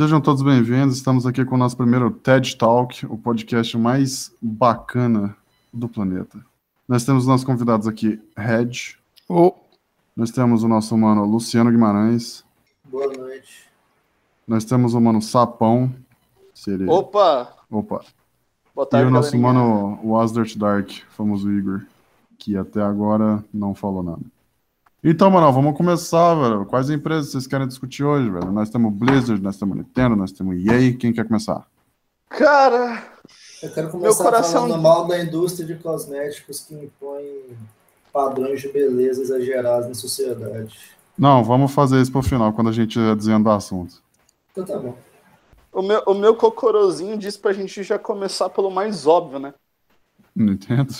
Sejam todos bem-vindos. Estamos aqui com o nosso primeiro TED Talk, o podcast mais bacana do planeta. Nós temos nossos convidados aqui, Red. Oh. Nós temos o nosso mano Luciano Guimarães. Boa noite. Nós temos o mano Sapão. Seria... Opa! Opa. Boa tarde, e o nosso galerinha. mano o Asdert Dark, famoso Igor, que até agora não falou nada. Então, mano, vamos começar, velho. Quais empresas vocês querem discutir hoje, velho? Nós temos Blizzard, nós temos Nintendo, nós temos EA. Quem quer começar? Cara, Eu quero começar coração- falando mal da indústria de cosméticos que impõe padrões de beleza exagerados na sociedade. Não, vamos fazer isso pro final, quando a gente desvenda o assunto. Então tá bom. o meu, o meu cocorozinho disse pra gente já começar pelo mais óbvio, né? Nintendo?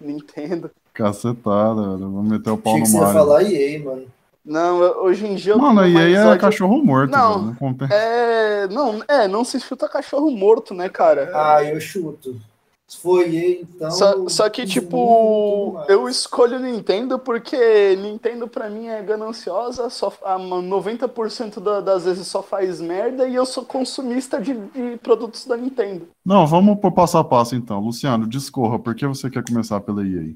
Nintendo. Cacetada, velho. Vamos meter o pau Achei que no você ia Mario. falar EA, mano. Não, eu- hoje em dia eu Mano, a EA é cachorro morto, Não. velho. Não. É, não, é, não se chuta cachorro morto, né, cara? Ah, eu chuto. Se for EA, então. Só, só que, tipo, eu escolho Nintendo porque Nintendo pra mim é gananciosa, só, a 90% da- das vezes só faz merda e eu sou consumista de, de produtos da Nintendo. Não, vamos pro passo a passo então. Luciano, discorra, por que você quer começar pela EA?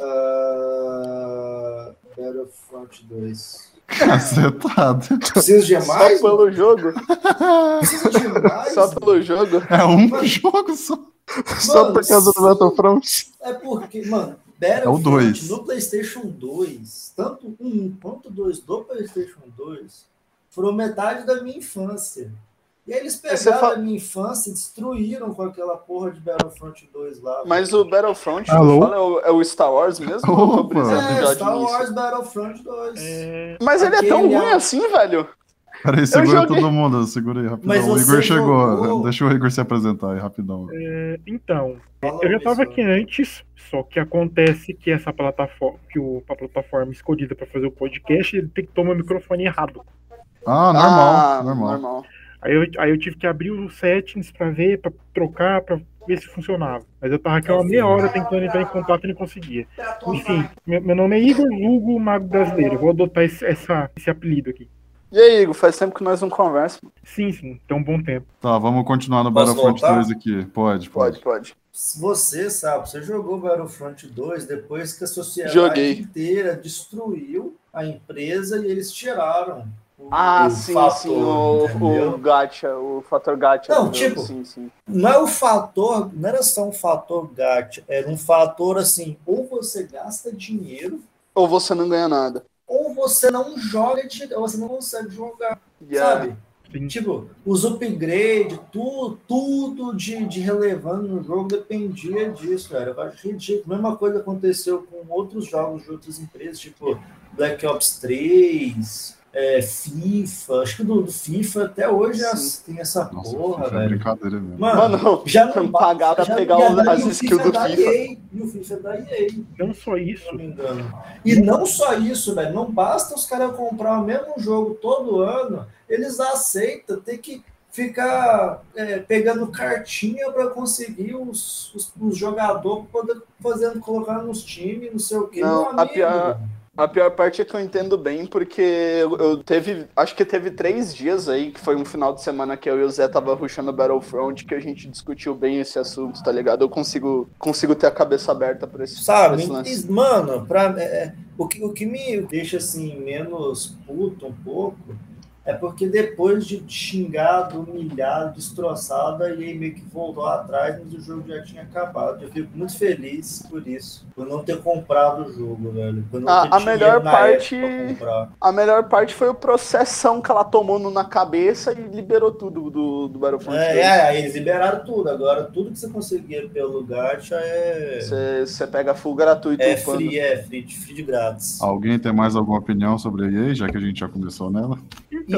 Ah, Battlefront 2. Cacetada. Precisa de Só mais? pelo jogo? Precisa de mais? Só pelo jogo? É um jogo só. Só por causa do Battlefront? É porque, mano, É o Battlefront dois. no PlayStation 2, tanto o 1 quanto o 2 do PlayStation 2, foram metade da minha infância. E aí eles pegaram fa- a minha infância e destruíram com aquela porra de Battlefront 2 lá. Mas o Battlefront, Alô? tu fala, é o, é o Star Wars mesmo? Opa. é, de Star? Wars Battlefront 2. É, Mas ele é tão Aquele ruim é- assim, velho? Peraí, segura joguei- todo mundo, segura aí rapidão. Mas o Igor chegou. jogou- Deixa o Igor se apresentar aí rapidão. é, então, Fala eu já isso, tava mano. aqui antes, só que acontece que essa plataforma, que o, a plataforma escolhida pra fazer o podcast, ele tem que tomar o microfone errado. Ah, normal, Ah, normal. Aí eu, aí eu tive que abrir os settings pra ver, pra trocar, pra ver se funcionava. Mas eu tava aqui uma meia hora tentando entrar em contato e não conseguia. Enfim, meu, meu nome é Igor Lugo Mago Brasileiro. Eu vou adotar esse, essa, esse apelido aqui. E aí, Igor, faz tempo que nós não conversamos. Sim, sim, tem um bom tempo. Tá, vamos continuar no Posso Battlefront voltar? 2 aqui. Pode, pode. Pode, pode. Você sabe, você jogou Battlefront 2 depois que a sociedade Joguei. inteira destruiu a empresa e eles tiraram Ah, o sim, fator, sim, o, entendeu? o gacha, o fator gacha. Não, tipo- Sim, sim. Não é o fator, não era só um fator gacha, era um fator assim, ou você gasta dinheiro, Ou você não ganha nada. ou você não joga, ou você não consegue jogar, Yeah. sabe? Sim. Tipo, os upgrades, tudo, tudo de, de relevante no jogo dependia disso, cara. Eu acho ridículo. Mesma coisa aconteceu com outros jogos de outras empresas, tipo Black Ops 3, é, FIFA. Acho que do, do FIFA até hoje é- Sim. tem essa Nossa, porra, FIFA é velho. brincadeira mesmo. Mano, Mano, já não pagar pra já- pegar e o- a- as skills é do da FIFA. EA, e o FIFA é da EA, Não só se isso, não me engano. E não só isso, velho. Não basta os caras comprar o mesmo jogo todo ano, eles aceitam ter que ficar é, pegando cartinha para conseguir os, os, os jogadores pra poder fazendo, colocar nos times, não sei o quê. Não, Meu a amigo, pior- A pior parte é que eu entendo bem, porque eu, teve. Acho que teve três dias aí, que foi um final de semana que eu e o Zé tava rushando Battlefront, que a gente discutiu bem esse assunto, tá ligado? Eu consigo, consigo ter a cabeça aberta pra esse, pra Sabe, esse lance. e, mano, pra, é, é, o, que, o que me deixa assim menos puto um pouco é porque depois de xingado, humilhado, destroçado, aí ele meio que voltou atrás, mas o jogo já tinha acabado. Eu fico muito feliz por isso, por não ter comprado o jogo, velho. Por não A- ter a melhor parte-. A melhor parte foi o processão que ela tomou no- na cabeça e liberou tudo do, do Battlefront. É, 2. é, aí eles liberaram tudo. Agora tudo que você conseguia pelo gacha é, Você, pega full gratuito. é upando. free, é free, de- free de grátis. Alguém tem mais alguma opinião sobre a EA, já que a gente já começou nela?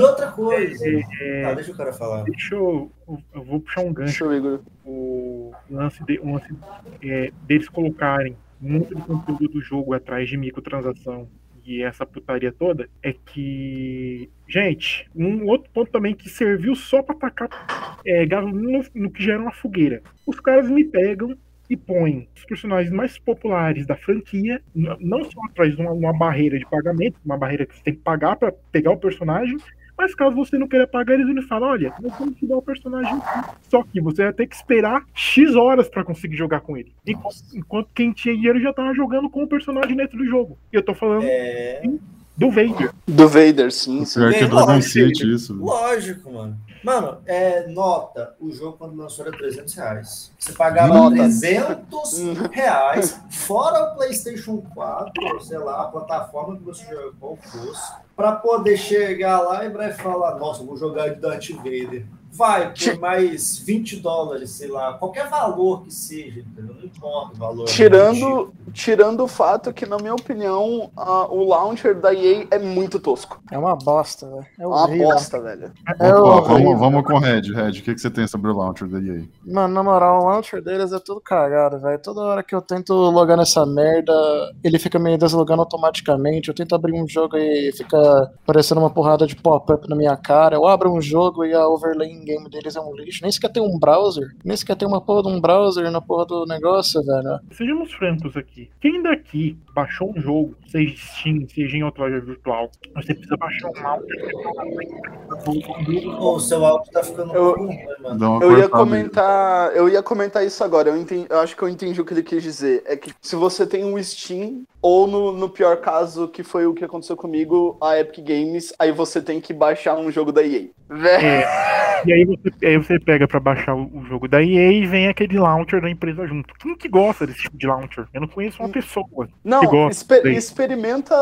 E outra coisa. é, Tá, deixa o cara falar. deixa eu. Eu vou puxar um gancho. Deixa eu, Igor. o lance, de, o lance é, deles colocarem muito do conteúdo do jogo atrás de microtransação e essa putaria toda é que, gente, um outro ponto também que serviu só pra atacar é, gasolina no, no que gera uma fogueira. Os caras me pegam e põem os personagens mais populares da franquia, não só atrás de uma, uma barreira de pagamento, uma barreira que você tem que pagar pra pegar o personagem, Mas caso você não queira pagar, eles vão falar, olha, nós vamos te dar o personagem aqui. Só que você vai ter que esperar X horas pra conseguir jogar com ele. Enquanto, enquanto quem tinha dinheiro já tava jogando com o personagem dentro do jogo. E eu tô falando É. do Vader. Do Vader, sim, sim. Pior que é Dragon City isso. Lógico, mano. Mano, é, nota, o jogo quando lançou era 300 reais. Você pagava Nota. 300 reais, fora o PlayStation 4, ou sei lá, a plataforma que você jogou qual fosse, pra poder chegar lá e vai falar, nossa, vou jogar de Darth Vader. Vai, por mais 20 dólares, sei lá, qualquer valor que seja, entendeu? Não importa o valor. Tirando, tirando o fato que, na minha opinião, a- o launcher da EA é muito tosco. É uma bosta, velho. É É uma bosta, velho. É Opa, vamos, vamos com o Red. Red, o que, que você tem sobre o launcher da EA? Mano, na moral, o launcher deles é tudo cagado, velho. Toda hora que eu tento logar nessa merda, ele fica me deslogando automaticamente. Eu tento abrir um jogo e fica aparecendo uma porrada de pop-up na minha cara. Eu abro um jogo e a overlay in-game deles é um lixo. Nem sequer tem um browser. Nem sequer tem uma porra de um browser na porra do negócio, velho. Sejamos francos aqui. Quem daqui baixou um jogo, seja Steam, seja em outra loja virtual, você precisa baixar um Ô, o seu áudio tá ficando Eu- ruim, né, mano? Eu ia comentar, eu ia comentar isso agora. Eu, entendi, eu acho que eu entendi o que ele quis dizer. É que se você tem um Steam ou no, no pior caso que foi o que aconteceu comigo, a Epic Games, aí você tem que baixar um jogo da EA. Véi. É, e aí você, aí você pega pra baixar o, o jogo da EA e vem aquele launcher da empresa junto. Quem que gosta desse tipo de launcher? Eu não conheço uma pessoa. Não, que gosta exper- daí. experimenta,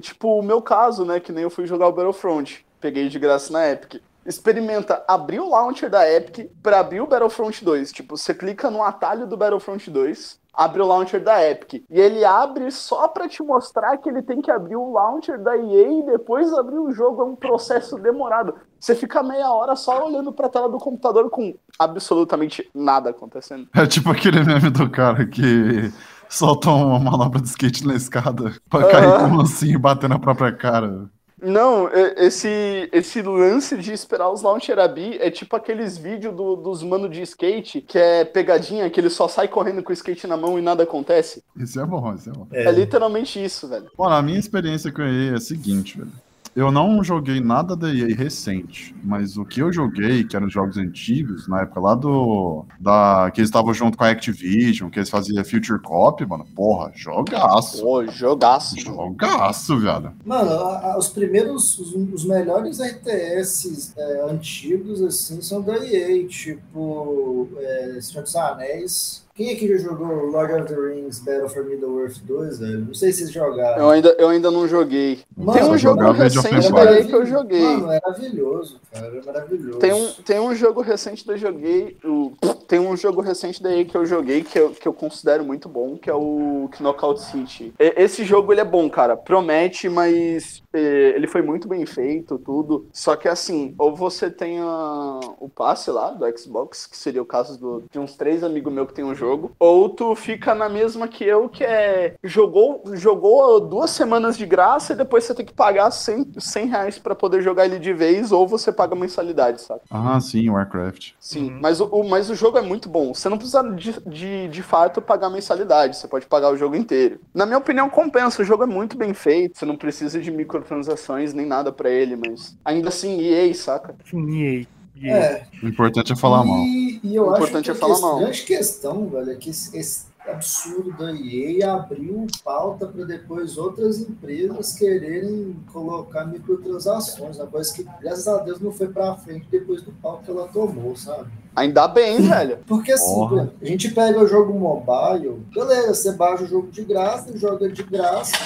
tipo, o meu caso, né, que nem eu fui jogar o Battlefront. Peguei de graça na Epic. Experimenta abrir o launcher da Epic pra abrir o Battlefront 2. Tipo, você clica no atalho do Battlefront 2, abre o launcher da Epic. E ele abre só pra te mostrar que ele tem que abrir o launcher da EA e depois abrir o jogo. É um processo demorado. Você fica meia hora só olhando pra tela do computador com absolutamente nada acontecendo. É tipo aquele meme do cara que solta uma manobra de skate na escada pra cair Aham. com um assim e bater na própria cara. Não, esse, esse lance de esperar os launcher abrir é tipo aqueles vídeos do- dos mano de skate, que é pegadinha, que ele só sai correndo com o skate na mão e nada acontece. Isso é bom, isso é bom. É, literalmente isso, velho. Mano, a minha experiência com EA é a seguinte, velho. Eu não joguei nada da EA recente, mas o que eu joguei, que eram jogos antigos, na época lá do. Da, que eles estavam junto com a Activision, que eles faziam Future Cop, mano, porra, jogaço. Pô, jogaço. Jogaço, viado. Mano, a- a- os primeiros, os, os melhores RTS é, antigos, assim, são da EA, tipo é, Senhor dos Anéis. Quem aqui já jogou Lord of the Rings Battle for Middle-earth 2, velho? Não sei se vocês jogaram. Eu ainda, eu ainda não joguei. Mano, Tem um jogo recente da EA que eu joguei. Mano, é maravilhoso, cara, é maravilhoso. Tem um, tem um jogo recente eu joguei. o- tem um jogo recente daí que eu joguei que eu, que eu considero muito bom, que é o Knockout City. E- Esse jogo ele é bom, cara. Promete, mas ele foi muito bem feito, tudo. Só que assim, ou você tem a- o passe lá do Xbox, que seria o caso do- de uns três amigos meus que tem um jogo, ou tu fica na mesma que eu, que é jogou, jogou duas semanas de graça e depois você tem que pagar 100, 100 reais pra poder jogar ele de vez, ou você paga mensalidade, sabe? Ah, sim, Warcraft. Sim, Uhum. mas, o, o- mas o jogo é muito bom. Você não precisa de, de, de fato pagar mensalidade, você pode pagar o jogo inteiro. Na minha opinião, compensa. O jogo é muito bem feito, você não precisa de microtransações nem nada pra ele, mas ainda assim, EA, saca? Sim, EA. EA. É, O importante é falar mal. E, e eu O acho importante que é a falar mal. grande questão, velho, é que esse, esse absurdo da EA abriu pauta para depois outras empresas quererem colocar microtransações, uma coisa que, graças a Deus, não foi para frente depois do pau que ela tomou, sabe? Ainda bem, velho. Porque assim, Porra. a gente pega o jogo mobile, beleza, você baixa o jogo de graça, joga de graça,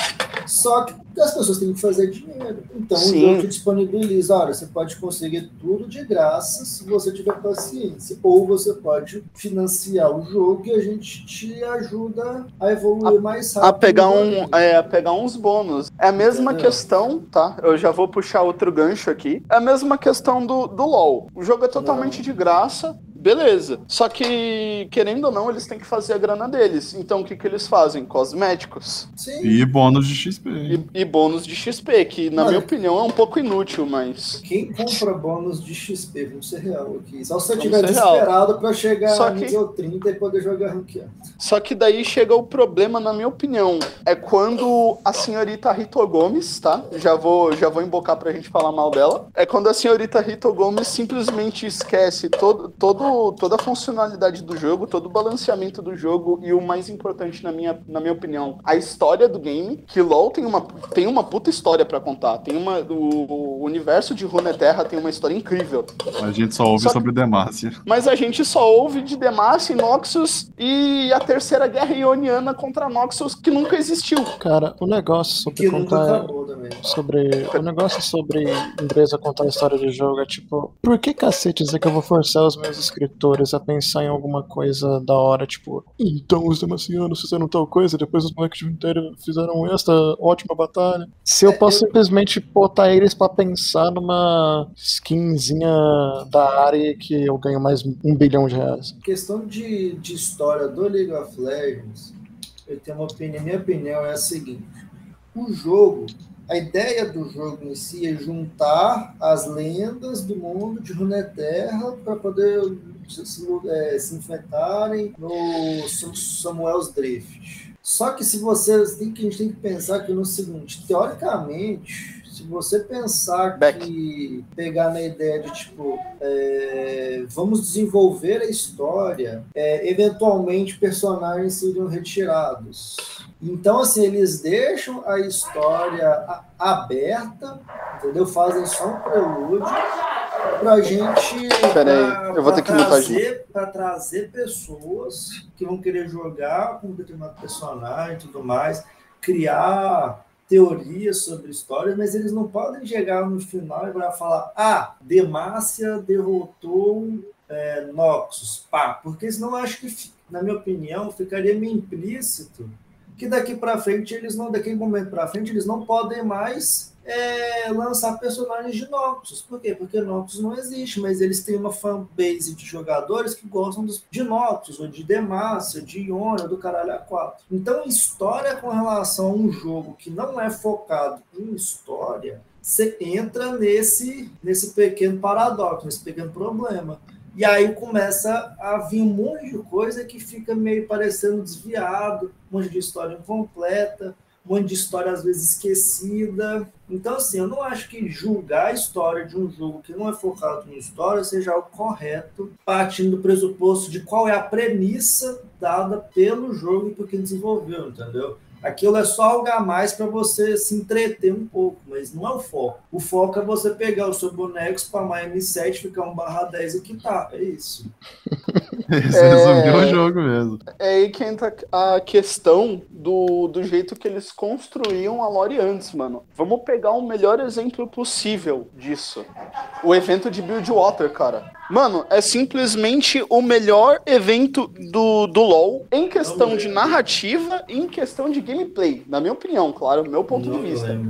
só que as pessoas têm que fazer dinheiro. Então Sim. o jogo te disponibiliza, olha, você pode conseguir tudo de graça se você tiver paciência. Ou você pode financiar o jogo e a gente te ajuda a evoluir mais rápido. A pegar, um, é, a pegar uns bônus. É a mesma Entendeu? questão, tá? Eu já vou puxar outro gancho aqui. É a mesma questão do, do LoL. O jogo é totalmente de graça. Beleza. Só que, querendo ou não, eles têm que fazer a grana deles. Então o que, que eles fazem? Cosméticos. Sim. E bônus de XP. E, e bônus de XP, que na Olha. minha opinião é um pouco inútil, mas. Quem compra bônus de XP, vamos ser real aqui. Só se você estiver desesperado pra chegar Só no que- nível 30 e poder jogar ranqueado. Só que daí chega o problema, na minha opinião. É quando a senhorita Rito Gomes, tá? Já vou, já vou embocar pra gente falar mal dela. É quando a senhorita Rito Gomes simplesmente esquece todo, todo, toda a funcionalidade do jogo, todo o balanceamento do jogo e o mais importante, na minha, na minha opinião, a história do game. Que LoL tem uma, tem uma puta história pra contar. Tem uma, o, o universo de Runeterra tem uma história incrível. A gente só ouve Só- sobre Demacia. Mas a gente só ouve de Demacia, Noxus e a Terceira Guerra Ioniana contra Noxus, que nunca existiu. Cara, o negócio sobre Que contar. também. Sobre. O negócio sobre empresa contar a história de jogo é tipo, por que cacetes é que eu vou forçar os meus a pensar em alguma coisa da hora, tipo, então os demacianos fizeram tal coisa, depois os moleques de Império fizeram esta ótima batalha. Se eu posso simplesmente botar eles pra pensar numa skinzinha da área que eu ganho mais um bilhão de reais. Questão de, de história do League of Legends, eu tenho uma opinião. Minha opinião é a seguinte: o jogo, a ideia do jogo em si é juntar as lendas do mundo de Runeterra para poder se, é, se enfrentarem no Sam- Samuel's Drift. Só que se você tem que a gente tem que pensar que no seguinte, teoricamente, se você pensar Beck. que pegar na ideia de tipo é, vamos desenvolver a história, é, eventualmente personagens seriam retirados. Então, assim, eles deixam a história aberta, entendeu? Fazem só um prelúdio pra gente. Pera aí, pra- eu vou ter que mutar trazer, pra trazer pessoas que vão querer jogar com um determinado personagem e tudo mais, criar teorias sobre histórias, mas eles não podem chegar no final e falar: ah, Demacia derrotou é, Noxus, pá, porque senão eu acho que, na minha opinião, ficaria meio implícito que daqui para frente eles não, daquele momento para frente eles não podem mais é, lançar personagens de Noxus. Por quê? Porque Noxus não existe, mas eles têm uma fanbase de jogadores que gostam dos, de Noxus, ou de Demacia, de Ionia, do caralho A4. Então, história com relação a um jogo que não é focado em história, você entra nesse, nesse pequeno paradoxo, nesse pequeno problema. E aí começa a vir um monte de coisa que fica meio parecendo desviado, um monte de história incompleta, um monte de história às vezes esquecida. Então, assim, eu não acho que julgar a história de um jogo que não é focado em história seja o correto, partindo do pressuposto de qual é a premissa dada pelo jogo e por quem desenvolveu, entendeu? Aquilo é só algo a mais para você se entreter um pouco, mas não é o foco. O foco é você pegar o seu boneco, spamar M7, ficar 1 barra 10 e quitar. É isso. Você resumiu o jogo mesmo. É aí que entra a questão do, do jeito que eles construíam a lore antes, mano. Vamos pegar o melhor exemplo possível disso. O evento de Buildwater, cara. Mano, é simplesmente o melhor evento do, do LoL em questão de narrativa e em questão de gameplay. Na minha opinião, claro, meu ponto Não de vista.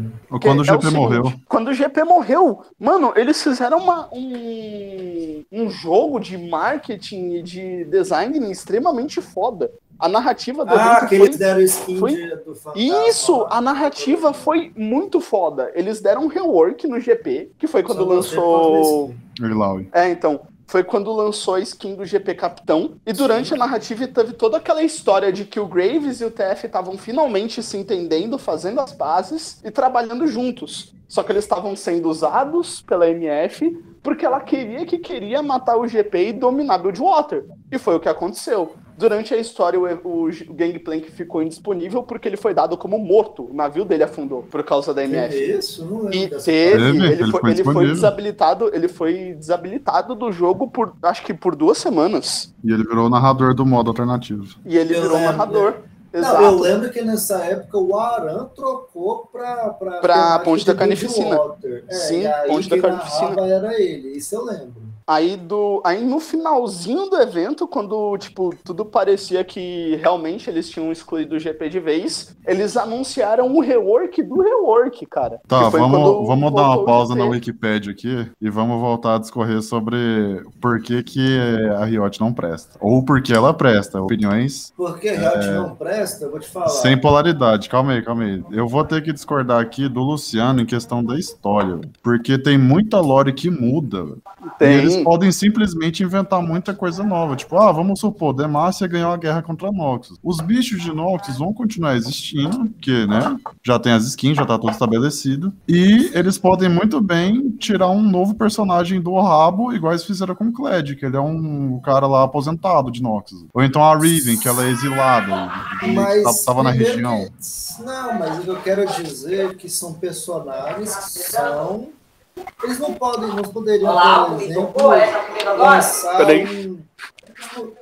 Quando o é GP seguinte, morreu. Quando o GP morreu, mano, eles fizeram uma, um, um jogo de marketing e de design extremamente foda. A narrativa do Ah, evento que foi... eles deram skin foi- de- do Fantasma. Isso, a narrativa foi muito foda. Eles deram um rework no GP, que foi quando Só lançou... Irlaui. É, então. Foi quando lançou a skin do GP Capitão. E durante a narrativa teve toda aquela história de que o Graves e o TF estavam finalmente se entendendo, fazendo as pazes e trabalhando juntos. Só que eles estavam sendo usados pela MF porque ela queria que queria matar o GP e dominar Buildwater. E foi o que aconteceu. Durante a história, o, o, o Gangplank ficou indisponível porque ele foi dado como morto. O navio dele afundou por causa da MF. Teve isso? Não lembro E teve, ele, ele foi, foi ele foi desabilitado, ele foi desabilitado do jogo por acho que por duas semanas. E ele virou o narrador do modo alternativo. E ele Eu virou lembro. narrador. Não, Exato. eu lembro que nessa época o Aran trocou pra. Pra, Pra temática Ponte da Carnificina. É, Sim, e aí Ponte da Carnificina. era ele, isso eu lembro. Aí, do, aí no finalzinho do evento, quando tipo, tudo parecia que realmente eles tinham excluído o GP de vez, eles anunciaram o rework do rework, cara. Tá, Que foi vamos, vamos dar uma pausa na Wikipedia aqui e vamos voltar a discorrer sobre por que, que a Riot não presta. Ou por que ela presta. Opiniões Porque Riot não presta, eu vou te falar. É. sem polaridade. Calma aí, calma aí. Eu vou ter que discordar aqui do Luciano em questão da história. Porque tem muita lore que muda. Tem. Podem simplesmente inventar muita coisa nova. Tipo, ah, vamos supor, Demacia ganhou a guerra contra Noxus. Os bichos de Noxus vão continuar existindo, porque, né, já tem as skins, já tá tudo estabelecido. E eles podem muito bem tirar um novo personagem do rabo, igual eles fizeram com o Kled, que ele é um cara lá aposentado de Noxus. Ou então a Riven, que ela é exilada, e Mas tá- tava na região. que- Não, mas eu quero dizer é que são personagens que são. Eles não podem, não poderiam, Olá, por exemplo, lançar Peraí. um. tipo,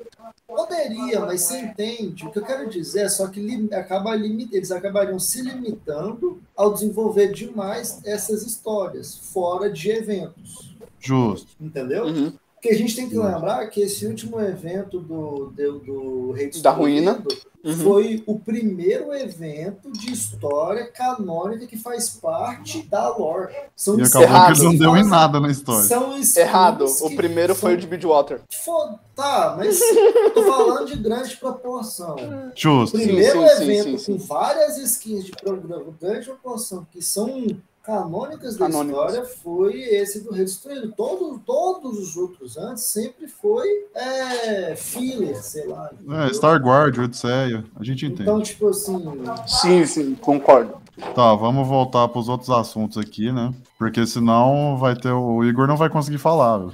Poderia, mas você entende. O que eu quero dizer é só que li- acaba limi- eles acabariam se limitando ao desenvolver demais essas histórias, fora de eventos. Justo. Entendeu? Uhum. Porque a gente tem que lembrar que esse último evento do, do, do Rei Da Ruína. Uhum. foi o primeiro evento de história canônica que faz parte da lore. São E acabou Errado. que não deu em nada na história. São Errado. O primeiro foi o são- de Bidwater. Fo- Tá, mas tô falando de grande proporção. Justo. Primeiro sim, sim, evento sim, com várias skins de programa, grande proporção, que são canônicas da Canônicas. história, foi esse do Rei Destruído. Todo, todos os outros antes sempre foi é, filler, sei lá. É? Star Guard, Odisseia, a gente entende. Então, tipo assim, Sim, sim, concordo. Tá, vamos voltar para os outros assuntos aqui, né? Porque senão vai ter o Igor não vai conseguir falar. viu?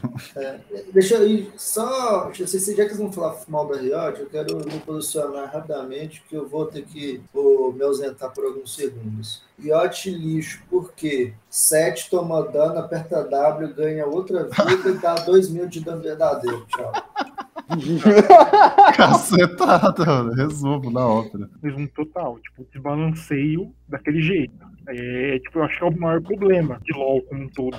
deixa eu ir só. Eu sei se já que vão falar mal da Riot, eu quero me posicionar rapidamente, que eu vou ter que vou me ausentar por alguns segundos. Riot lixo, porque 7 toma dano, aperta W, ganha outra vida e dá 2 mil de dano verdadeiro. Tchau. Cacetada, mano. Resumo da ópera. Mesmo total, tipo, desbalanceio daquele jeito. É, tipo, eu acho que é o maior problema de LoL como um todo.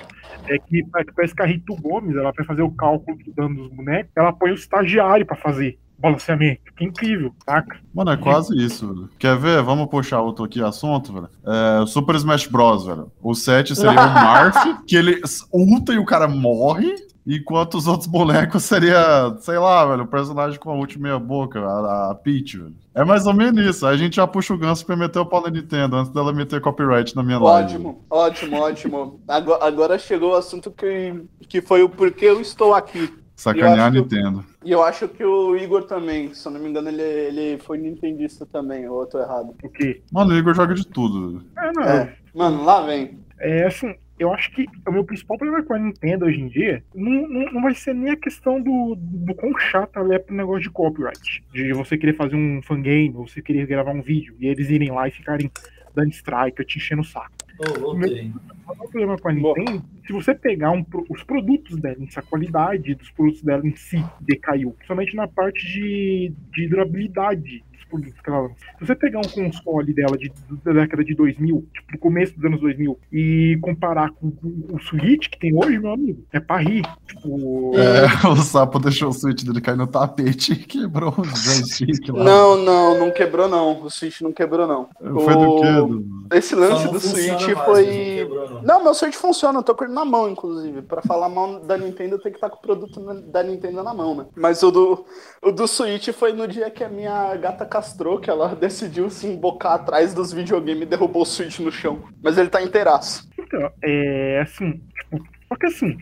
É que pa- parece que a Rito Gomes, ela vai fazer o cálculo do dano dos bonecos, ela põe o estagiário pra fazer balanceamento. Que incrível, saca? Mano, é quase isso. velho. Quer ver? Vamos puxar outro aqui assunto, velho. É, Super Smash Bros, velho. O 7 seria o Marth, que ele ulta e o cara morre. Enquanto os outros bonecos seria, sei lá, velho, o personagem com a ult meia boca, a, a Peach, velho. É mais ou menos isso. Aí a gente já puxa o ganso pra meter o pau na Nintendo, antes dela meter copyright na minha live. Ótimo, ótimo, ótimo. Agora, agora chegou o assunto que, que foi o porquê eu estou aqui. Sacanear a Nintendo. E eu acho que o Igor também, se eu não me engano, ele, ele foi nintendista também, ou eu tô errado. O quê? Mano, o Igor joga de tudo. velho. É, não. É. Mano, lá vem. É assim, eu acho que o meu principal problema com a Nintendo hoje em dia não, não, não vai ser nem a questão do, do quão chata ela é pro negócio de copyright. De você querer fazer um fangame, ou você querer gravar um vídeo, e eles irem lá e ficarem dando strike, eu te enchendo o saco. Ô, voltei. O problema com a Nintendo, se você pegar um os produtos dela, a qualidade dos produtos dela em si decaiu, principalmente na parte de, de durabilidade Se você pegar um console dela de, da década de 2000, tipo, no começo dos anos 2000, e comparar com, o- o Switch que tem hoje, meu amigo, é pra rir. Tipo, É, o sapo deixou o Switch dele cair no tapete e quebrou o joystick lá. Não, não, não quebrou não. O Switch não quebrou não. Foi do O- quê? Do- Esse Só lance não do Switch mais, foi. mas não quebrou, não. Não, meu Switch funciona, eu tô com ele na mão, inclusive. Pra falar mal da Nintendo, tem que estar com o produto da Nintendo na mão, né? Mas o do, o do Switch foi no dia que a minha gata castrou, que ela decidiu se embocar atrás dos videogames e derrubou o Switch no chão. Mas ele tá inteiraço. Então, é assim, tipo, só que assim,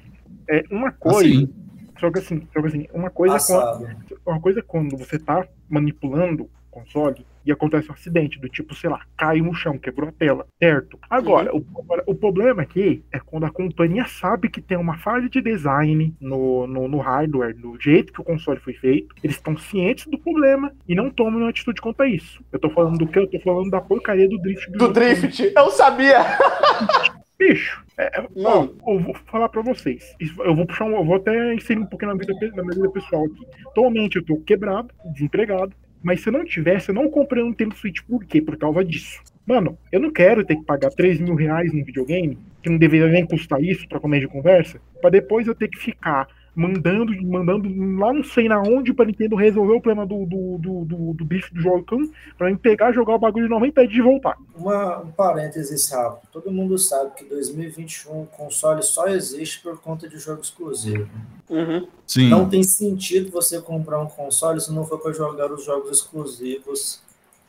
é uma coisa. Assim. Só que assim, só que assim, uma coisa, é quando, uma coisa é quando você tá manipulando o console e acontece um acidente do tipo, sei lá, cai no chão, quebrou a tela, certo? Agora, o, o problema aqui é quando a companhia sabe que tem uma falha de design no, no, no hardware, no jeito que o console foi feito, eles estão cientes do problema e não tomam uma atitude quanto a isso. Eu tô falando do que? Eu tô falando da porcaria do drift Do Drift, eu sabia! Bicho, é, Não. ó, eu vou falar pra vocês. Eu vou puxar um, eu vou até inserir um pouquinho na, vida, na minha vida pessoal aqui. Atualmente eu tô quebrado, desempregado, mas se eu não tivesse, eu não comprei um Nintendo Switch. Por quê? Por causa disso. Mano, eu não quero ter que pagar 3 mil reais num videogame, que não deveria nem custar isso pra comer de conversa, pra depois eu ter que ficar mandando, mandando lá não sei na onde pra Nintendo resolver o problema do, do, do, do, do bicho do Joy-Con pra mim pegar, jogar o bagulho de 90 e de voltar. Uma, um parênteses rápido. Todo mundo sabe que 2021 o console só existe por conta de jogo exclusivo. Uhum. Sim. Não tem sentido você comprar um console se não for para jogar os jogos exclusivos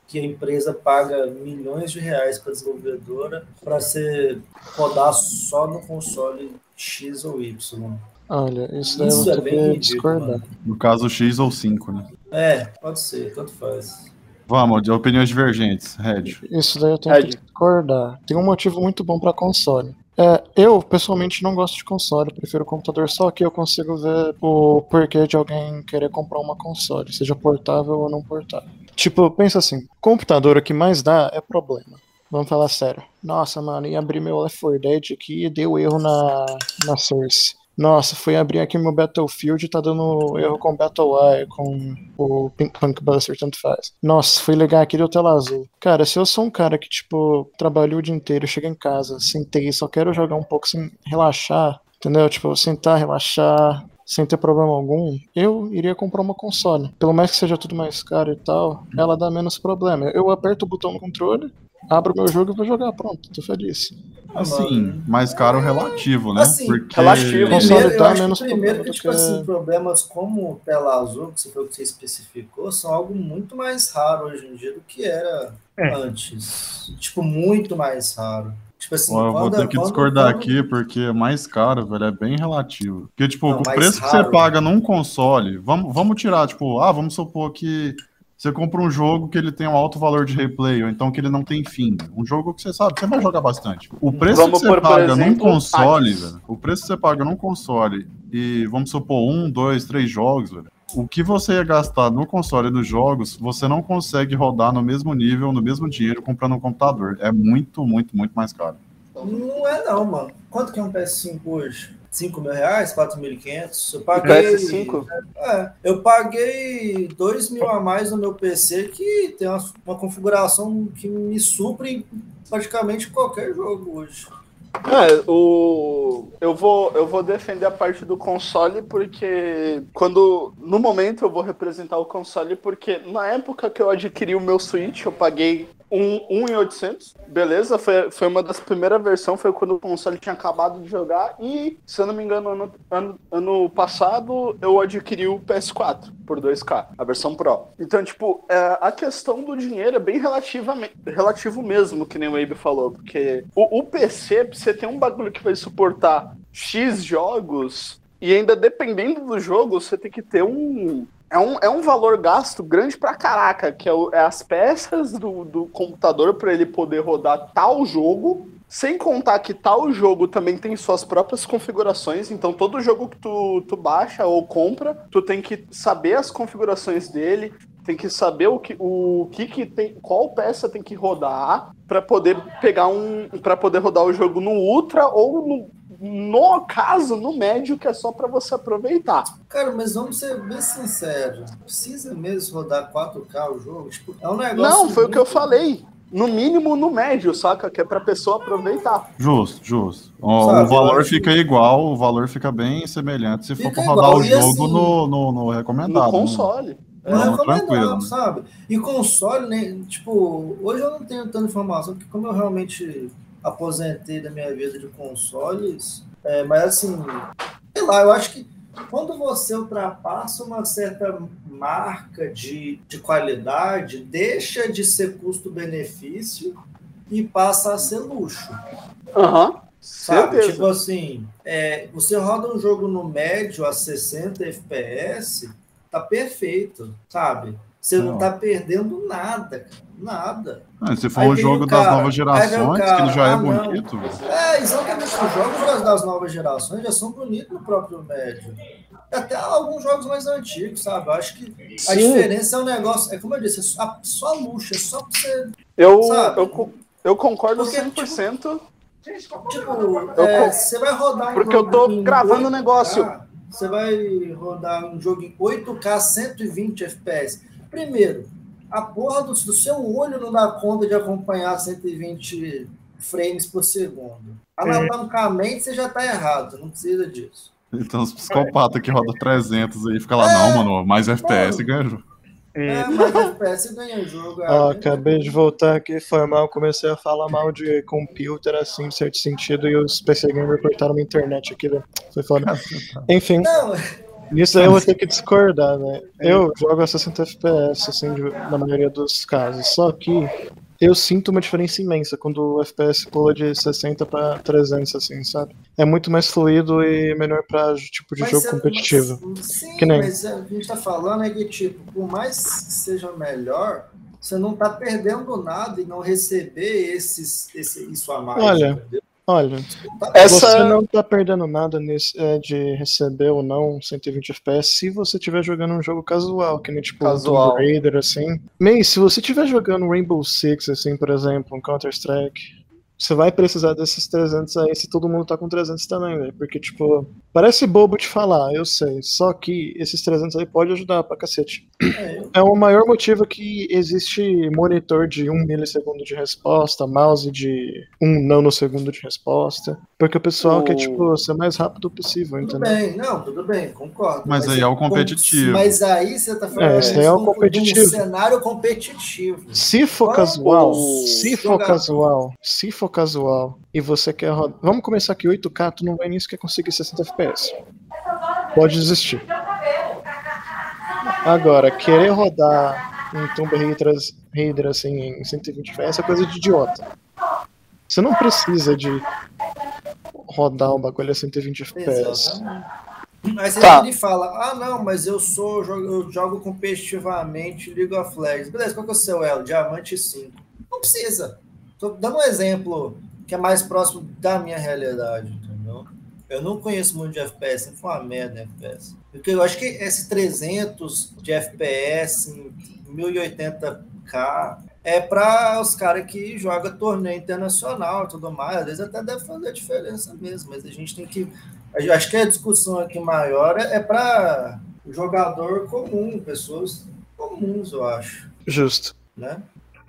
que a empresa paga milhões de reais para a desenvolvedora para ser rodar só no console X ou Y. Olha, isso daí eu Isso vou é discordar. mano. No caso X ou 5, né? É, pode ser, tanto faz. Vamos, de opiniões divergentes. Red. Isso daí eu tenho Red. que discordar. Tem um motivo muito bom pra console. É, eu, pessoalmente, não gosto de console, prefiro computador, só que eu consigo ver o porquê de alguém querer comprar uma console, seja portável ou não portável. Tipo, pensa assim, computador o que mais dá é problema. Vamos falar sério. Nossa, mano, ia abrir meu Left 4 Dead aqui e deu erro na, na Source. Nossa, fui abrir aqui meu Battlefield e tá dando erro com BattleEye, com o Pink Punk Buster, tanto faz. Nossa, fui ligar aqui deu tela azul. Cara, se eu sou um cara que, tipo, trabalhou o dia inteiro, chega em casa, sentei só quero jogar um pouco sem relaxar, entendeu? Tipo, sentar, relaxar, sem ter problema algum, eu iria comprar uma console. Pelo mais que seja tudo mais caro e tal, ela dá menos problema. Eu aperto o botão no controle, abro meu jogo e vou jogar, pronto, tô feliz. Assim, mais caro relativo, né? Assim, Porque relativo. Primeiro, eu dá acho menos que primeiro que, tipo que- assim, problemas como tela azul, que você foi o que você especificou, são algo muito mais raro hoje em dia do que era É. antes. Tipo, muito mais raro. Tipo assim, eu vou ter que discordar quando- aqui, porque mais caro, velho, é bem relativo. Porque, tipo, Não, o preço que você raro. paga num console, vamos, vamos tirar, tipo, ah, vamos supor que você compra um jogo que ele tem um alto valor de replay, ou então que ele não tem fim. Um jogo que você sabe, você vai jogar bastante. O preço Vamos que você por, por paga num exemplo, console, Hades. velho, o preço que você paga num console e, vamos supor, um, dois, três jogos, velho, o que você ia gastar no console dos jogos, você não consegue rodar no mesmo nível, no mesmo dinheiro, comprando um computador. É muito, muito, muito mais caro. Não é não, mano. Quanto que é um PS5 hoje? 5 mil reais? 4.500? Eu paguei... PS5? É, eu paguei 2 mil a mais no meu PC que tem uma, uma configuração que me supre praticamente qualquer jogo hoje. É, o... eu, vou, eu vou defender a parte do console porque quando. No momento eu vou representar o console porque na época que eu adquiri o meu Switch, eu paguei um, um em 800. Beleza, foi, foi uma das primeiras versões, foi quando o console tinha acabado de jogar. E, se eu não me engano, ano, ano, ano passado eu adquiri o PS4 por 2K, a versão Pro. Então, tipo, é, a questão do dinheiro é bem relativamente, relativo mesmo, que nem o Abe falou. Porque o, o PC, você ter um bagulho que vai suportar X jogos, e ainda dependendo do jogo, você tem que ter um. É um, é um valor gasto grande pra caraca, que é, o- é as peças do, do computador pra ele poder rodar tal jogo. Sem contar que tal jogo também tem suas próprias configurações, então todo jogo que tu, tu baixa ou compra, tu tem que saber as configurações dele, tem que saber o que, o que, que tem, qual peça tem que rodar pra poder pegar um, para poder rodar o jogo no ultra ou no, no caso no médio que é só pra você aproveitar. Cara, mas vamos ser bem sinceros. Precisa mesmo rodar 4K o jogo? Tipo, é um negócio. Não, foi o que eu muito- falei. No mínimo no médio, saca? Que é pra pessoa aproveitar. Justo, justo. Sabe, o valor fica igual, o valor fica bem semelhante se for Fica pra rodar igual, o jogo assim, no, no, no recomendado. No né? console. É Não, recomendado, tranquilo, né? sabe? E console, né? Tipo, hoje eu não tenho tanta informação, porque como eu realmente aposentei da minha vida de consoles, é, mas assim, sei lá, eu acho que quando você ultrapassa uma certa marca de, de qualidade, deixa de ser custo-benefício e passa a ser luxo. Aham. Sabe? Certeza. Tipo assim, é, você roda um jogo no médio a 60 FPS, tá perfeito, sabe? Você não Não. tá perdendo nada, cara. Nada. Ah, se for Aí um jogo o das cara, novas gerações, que cara, ele já é ah, não. bonito, velho. É, exatamente. Os jogos das, das novas gerações já são bonitos no próprio médio. Até alguns jogos mais antigos, sabe? Eu acho que a Sim. diferença é um negócio, é como eu disse, é só, só luxo, é só pra você. Eu, Sabe? eu, eu concordo Porque, 100%. Tipo, é, você vai rodar um Porque eu tô gravando o 8K, negócio. Você vai rodar um jogo em 8K 120 FPS. Primeiro, a porra do, do seu olho não dá conta de acompanhar 120 frames por segundo. Anatomicamente você já tá errado, não precisa disso. Então os psicopatas que rodam 300 aí fica lá, não, mano, mais FPS ganha jogo. É, É, mas FPS ganha o jogo. Ó, ah, acabei de voltar aqui, foi mal, comecei a falar mal de computer, assim, em certo sentido, e os PC Gamer cortaram minha internet aqui, velho. Foi foda. Enfim, Não, nisso aí eu vou ter que discordar, né? Eu jogo a 60 FPS, assim, na maioria dos casos, só que eu sinto uma diferença imensa quando o FPS pula de 60 pra 300, assim, sabe? É muito mais fluido e melhor pra tipo de mas jogo você- competitivo. mas- sim, Que nem- mas a gente tá falando é que, tipo, por mais que seja melhor, você não tá perdendo nada e não receber esses, esse, isso a mais. Olha, entendeu? Olha, Essa- Você não tá perdendo nada nisso, é, de receber ou não 120 FPS se você estiver jogando um jogo casual, que nem tipo Casual. Tomb Raider, assim. Meio, se você estiver jogando Rainbow Six, assim, por exemplo, um Counter-Strike, você vai precisar desses 300 aí se todo mundo tá com 300 também, velho. Porque, tipo, parece bobo de falar, eu sei. Só que esses 300 aí pode ajudar pra cacete. É, É o maior motivo que existe monitor de 1 milissegundo de resposta, mouse de 1 nanosegundo de resposta. Porque o pessoal O- quer, tipo, ser mais rápido possível, Tudo entendeu? bem, não, tudo bem, concordo. Mas aí é o competitivo. Mas aí você tá falando É, aí é o de um- um competitivo. cenário competitivo. Se for Qual casual, o se for jogador? casual, se for casual e você quer rodar. Vamos começar aqui 8K, tu não vai nisso quer conseguir 60 FPS. Pode desistir. Agora, querer rodar um Tomb Raider, assim em 120 FPS é coisa de idiota. Você não precisa de rodar um bagulho a 120 FPS. Você Tá. vira e fala, ah não, mas eu sou, eu jogo, eu jogo competitivamente League of Legends. Beleza, qual que é o seu elo? Diamante 5. Não precisa. Tô dando um exemplo que é mais próximo da minha realidade, entendeu? Eu não conheço muito de FPS, sempre foi uma merda em FPS. Porque eu acho que esse 300 de FPS em 1080k é para os caras que jogam torneio internacional e tudo mais. Às vezes até deve fazer diferença mesmo, mas a gente tem que. eu Acho que a discussão aqui maior é para jogador comum, pessoas comuns, eu acho. Justo. Né?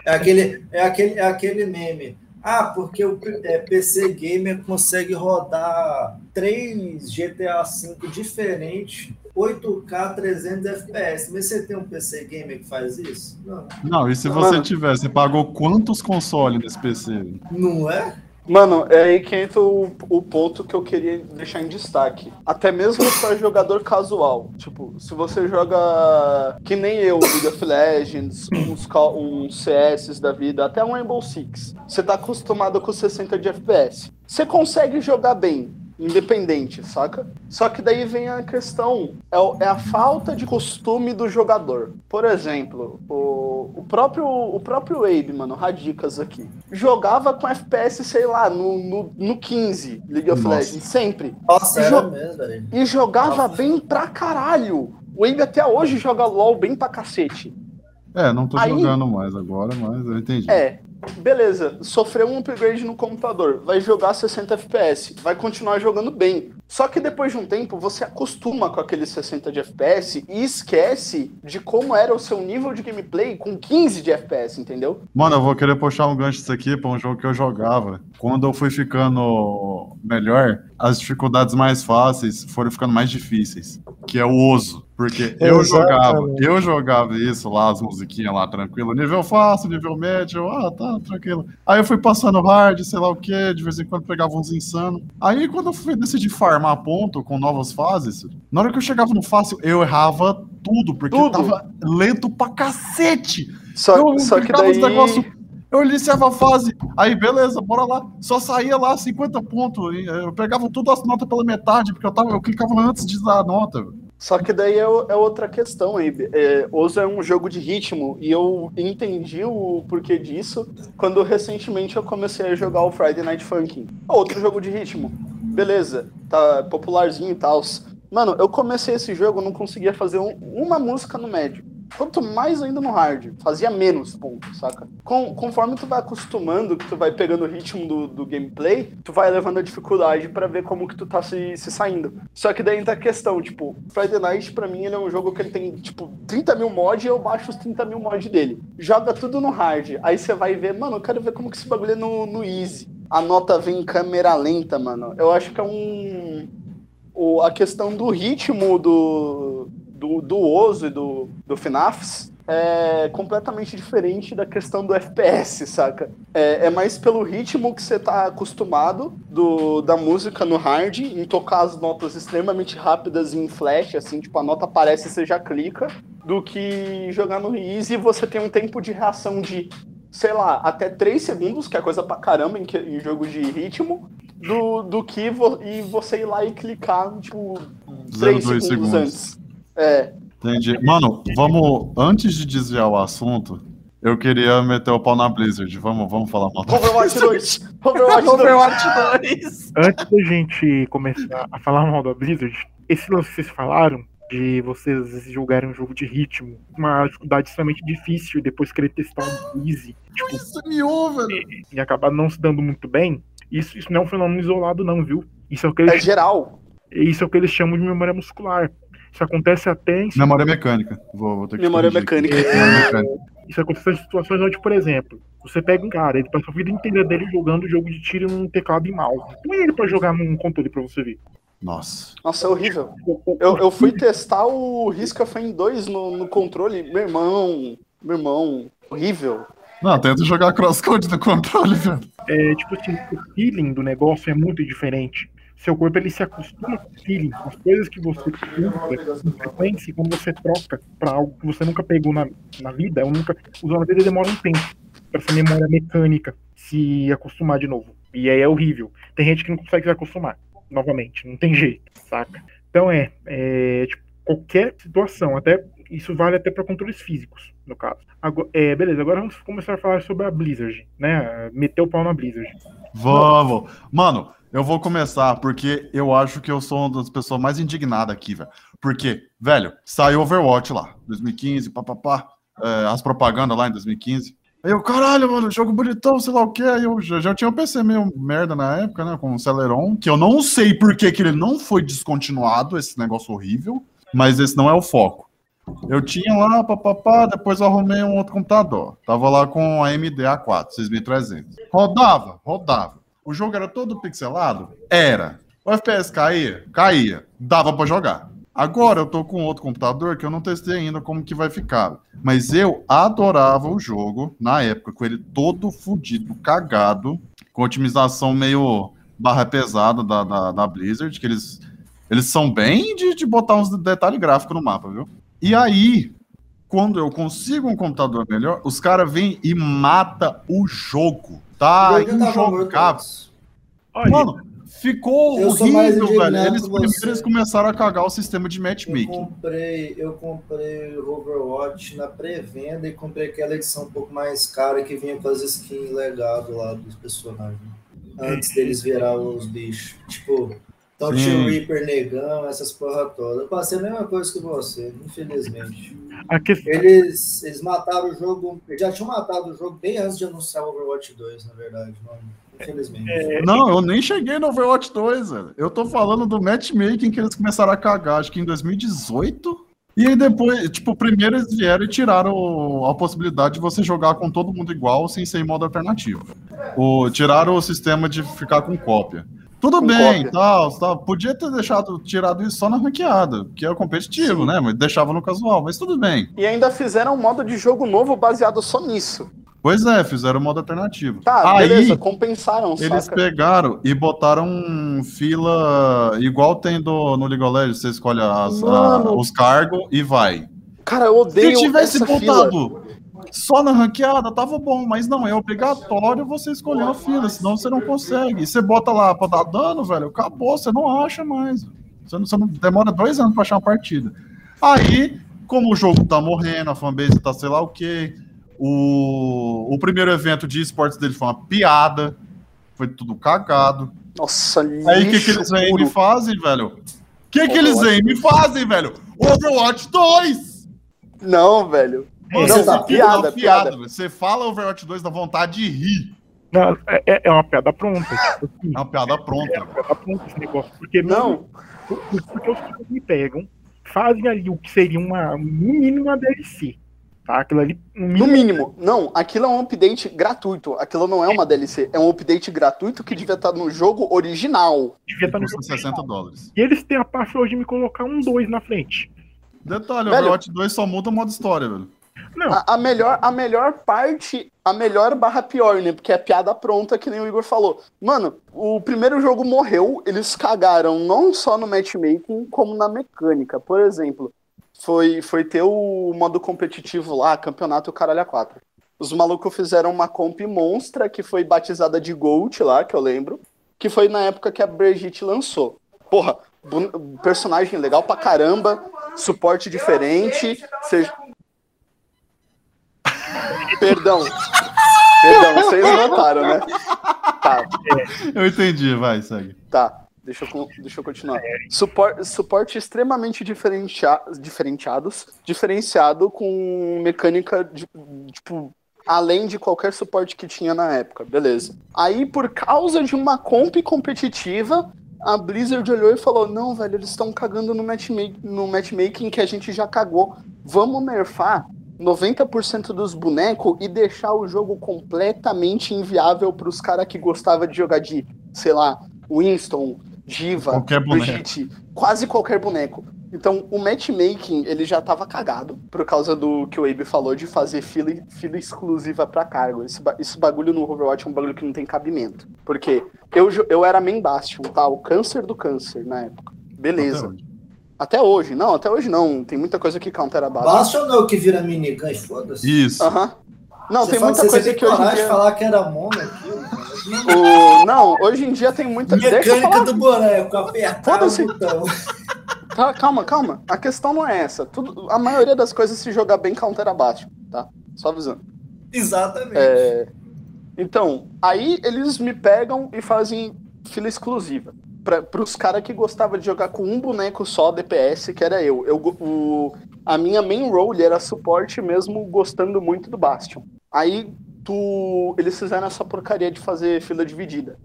É, aquele, é, aquele, é aquele meme. Ah, porque o é, PC Gamer consegue rodar três GTA V diferentes, 8K 300 FPS. Mas você tem um PC Gamer que faz isso? Não. Não, e se você tiver, você pagou quantos consoles nesse PC? Não é? Mano, é aí que entra o, o ponto que eu queria deixar em destaque. Até mesmo para jogador casual. Tipo, se você joga que nem eu, League of Legends, uns, uns CS da vida, até um Rainbow Six, você tá acostumado com 60 de FPS. Você consegue jogar bem, independente, saca? Só que daí vem a questão, é, é a falta de costume do jogador. Por exemplo, o, o próprio o próprio Abe, mano, Radicas aqui, jogava com FPS, sei lá, no, no, no 15, League of Nossa. Legends, sempre. Nossa, E jo- mesmo. E jogava Nossa. bem pra caralho. O Abe até hoje joga LOL bem pra cacete. É, não tô Aí- jogando mais agora, mas eu entendi. É, beleza, sofreu um upgrade no computador, vai jogar 60 FPS, vai continuar jogando bem. Só que depois de um tempo você acostuma com aqueles 60 de FPS e esquece de como era o seu nível de gameplay com 15 de FPS, entendeu? Mano, eu vou querer puxar um gancho disso aqui pra um jogo que eu jogava. Quando eu fui ficando melhor, as dificuldades mais fáceis foram ficando mais difíceis. Que é o Oso. Porque eu jogava, eu jogava isso lá, as musiquinhas lá, tranquilo. Nível fácil, nível médio, ah, tá, tranquilo. Aí eu fui passando hard, sei lá o que, de vez em quando pegava uns insanos. Aí quando eu fui decidir farmar ponto com novas fases, na hora que eu chegava no fácil, eu errava tudo, porque Tudo. tava lento pra cacete. Só, Eu só que daí. negócio, eu iniciava a fase, aí beleza, bora lá. Só saía lá 50 pontos. Eu pegava todas as notas pela metade, porque eu, tava, eu clicava antes de dar a nota. velho. Só que daí é, é outra questão aí. É, é um jogo de ritmo e eu entendi o porquê disso quando recentemente eu comecei a jogar o Friday Night Funkin'. Outro jogo de ritmo. Beleza, tá popularzinho e tal. Mano, eu comecei esse jogo, não conseguia fazer um- uma música no médio. Quanto mais ainda no hard, fazia menos pontos, saca? Com- conforme tu vai acostumando, que tu vai pegando o ritmo do, do gameplay, tu vai levando a dificuldade pra ver como que tu tá se, se saindo. Só que daí entra a questão, tipo, Friday Night pra mim ele é um jogo que ele tem, tipo, 30 mil mods e eu baixo os 30 mil mods dele. Joga tudo no hard. Aí você vai ver, mano, eu quero ver como que esse bagulho é no, no easy. A nota vem em câmera lenta, mano. Eu acho que é um o, a questão do ritmo do, do, do Ozo e do, do FNAFs é completamente diferente da questão do FPS, saca? É, é mais pelo ritmo que você tá acostumado do, da música no hard, em tocar as notas extremamente rápidas em flash, assim, tipo, a nota aparece e você já clica, do que jogar no easy e você tem um tempo de reação de, sei lá, até 3 segundos, que é coisa pra caramba em, que- em jogo de ritmo, do, do que vo, e você ir lá e clicar, tipo, 3 0,2 segundos, segundos. antes. É, Entendi. Mano, vamos. Antes de desviar o assunto, eu queria meter o pau na Blizzard. Vamos, vamos falar mal da Overwatch 2. Overwatch 2. Overwatch 2. Antes da gente começar a falar mal da Blizzard, esse lance que vocês falaram de vocês às vezes jogarem um jogo de ritmo, uma dificuldade extremamente difícil e depois querer testar um easy, tipo, Isso me ouve, velho. e acabar não se dando muito bem, isso, isso não é um fenômeno isolado não, viu? Isso é o que É eles, geral. isso é o que eles chamam de memória muscular. Isso acontece até em Memória mecânica. Vou, vou ter que Memória mecânica. Memória mecânica. Isso acontece em situações onde, por exemplo, você pega um cara, ele passa a vida inteira dele jogando jogo de tiro num teclado e mouse. Põe ele pra jogar num controle pra você ver. Nossa. Nossa, é horrível. Eu, eu fui testar o Risk of Rain 2 no, no controle. Meu irmão, meu irmão, horrível. Não, tenta jogar crosscode no controle, velho. É, tipo assim, o feeling do negócio é muito diferente. Seu corpo ele se acostuma com o feeling, com as coisas que você usa com frequência, quando você troca pra algo que você nunca pegou na, na vida, eu nunca. Usar na vida demora um tempo pra essa memória mecânica se acostumar de novo. E aí é horrível. Tem gente que não consegue se acostumar, novamente, não tem jeito, saca? Então é, é tipo, qualquer situação, até isso vale até para controles físicos, no caso. Agora, é, beleza, agora vamos começar a falar sobre a Blizzard, né? Meter o pau na Blizzard. Vamos. Mano, eu vou começar porque eu acho que eu sou uma das pessoas mais indignadas aqui, velho. Porque, velho, saiu Overwatch lá, 2015, papapá, é, as propagandas lá em 2015. Aí eu, caralho, mano, jogo bonitão, sei lá o que. Aí eu já, já tinha um PC meio merda na época, né, com o Celeron, que eu não sei por que que ele não foi descontinuado, esse negócio horrível, mas esse não é o foco. Eu tinha lá, papapá, depois eu arrumei um outro computador. Tava lá com a AMD A4, 6300. Rodava, rodava. O jogo era todo pixelado? Era. O FPS caía? Caía. Dava pra jogar. Agora eu tô com outro computador que eu não testei ainda como que vai ficar. Mas eu adorava o jogo na época, com ele todo fudido, cagado, com otimização meio barra pesada da, da, da Blizzard, que eles, eles são bem de, de botar uns detalhes gráficos no mapa, viu? E aí, quando eu consigo um computador melhor, os caras vêm e mata o jogo. Tá injogável. Mano, ficou Eu horrível, velho. Eles, você. eles começaram a cagar o sistema de Eu matchmaking. comprei, eu comprei o Overwatch na pré-venda e comprei aquela edição um pouco mais cara que vinha com as skins legado lá dos personagens. Antes deles virar os bichos. Tipo, então tinha o Reaper negão, essas porra toda. Eu passei a mesma coisa que você, infelizmente. questão. Eles, eles mataram o jogo. Eles já tinham matado o jogo bem antes de anunciar o Overwatch 2, na verdade, mano. Infelizmente. É, Não, eu nem cheguei no Overwatch 2, velho. Eu tô falando do matchmaking que eles começaram a cagar, acho que em 2018. E aí depois, tipo, primeiro eles vieram e tiraram a possibilidade de você jogar com todo mundo igual, sem ser em modo alternativo. O, tiraram o sistema de ficar com cópia. Tudo Com bem, cópia. tal, tal, podia ter deixado, tirado isso só na ranqueada, que é competitivo, né? Mas deixava no casual, mas tudo bem. E ainda fizeram um modo de jogo novo baseado só nisso. Pois é, fizeram o modo alternativo. Tá, aí, beleza, compensaram, Eles saca? pegaram e botaram fila igual tem do, no League of Legends, você escolhe as- a- os cargos e vai. Cara, eu Se odeio tivesse essa fila. Só na ranqueada, tava bom, mas não, é obrigatório você escolher a fila, senão você não consegue. E você bota lá pra dar dano, velho, acabou, você não acha mais. Você não, você não- demora dois anos pra achar uma partida. Aí, como o jogo tá morrendo, a fanbase tá sei lá o quê, o, o primeiro evento de esportes dele foi uma piada, foi tudo cagado. Nossa, Aí o que, que eles vêm e puro. me fazem, velho? O que, que eles e me fazem, velho? Overwatch 2! Não, velho. Mano, Você você tá piada, na piada. velho. Você fala Overwatch 2 dá vontade de rir. Não, é, é uma piada pronta. Assim, É uma piada pronta. é uma piada pronta esse negócio. Porque, Não. Porque os caras me pegam, fazem ali o que seria uma, no mínimo uma DLC. Tá? Aquilo ali, no No mínimo, mínimo. Não, aquilo é um update gratuito. Aquilo não é uma DLC. É um update gratuito que devia estar no jogo original. devia estar no jogo. 60 dólares. E eles têm a parte hoje de me colocar um 2 na frente. Detalhe, Velho- Overwatch 2 só muda o modo história, velho. A, a melhor, a melhor parte, a melhor barra pior, né? Porque é piada pronta, que nem o Igor falou. Mano, o primeiro jogo morreu, eles cagaram não só no matchmaking, como na mecânica. Por exemplo, foi, foi ter o modo competitivo lá, campeonato caralho a 4. Os malucos fizeram uma comp monstra que foi batizada de Gold lá, que eu lembro, que foi na época que a Brigitte lançou. Porra, personagem legal pra caramba, suporte diferente, seja... Perdão. Perdão, vocês notaram, né? Tá, Eu entendi, vai, segue. tá. Deixa eu, deixa eu continuar. Supor, suporte extremamente diferencia, diferenciados, diferenciado com mecânica, de, tipo, além de qualquer suporte que tinha na época. Beleza. Aí, por causa de uma comp competitiva, a Blizzard olhou e falou: Não, velho, eles estão cagando no, matchma no matchmaking que a gente já cagou. Vamos nerfar 90% dos bonecos e deixar o jogo completamente inviável para os caras que gostavam de jogar de, sei lá, Winston, Diva, Qualquer boneco. Brigitte, quase qualquer boneco. Então, o matchmaking, ele já tava cagado, por causa do que o Abe falou de fazer fila, fila exclusiva pra cargo. Esse, esse bagulho no Overwatch é um bagulho que não tem cabimento. Porque eu, eu era main Bastion, tá? O câncer do câncer na época. Beleza. Até hoje. Não, até hoje não. Tem muita coisa que countera a base. Bastion não que vira minigun foda-se. Isso. Aham. Não, Você tem fala- muita você coisa tem que hoje em dia... falar que era mono cara. O... Não, hoje em dia tem muita... Deixa eu Mecânica falar. do boneco, apertar o Foda-se. botão. Tá, calma, calma. A questão não é essa. Tudo, a maioria das coisas se jogar bem counter abaixo, tá? Só avisando. Exatamente. É, Então, aí eles me pegam e fazem fila exclusiva. Para os caras que gostavam de jogar com um boneco só DPS, que era eu. eu o, a minha main role era suporte mesmo gostando muito do Bastion. Aí tu, eles fizeram essa porcaria de fazer fila dividida.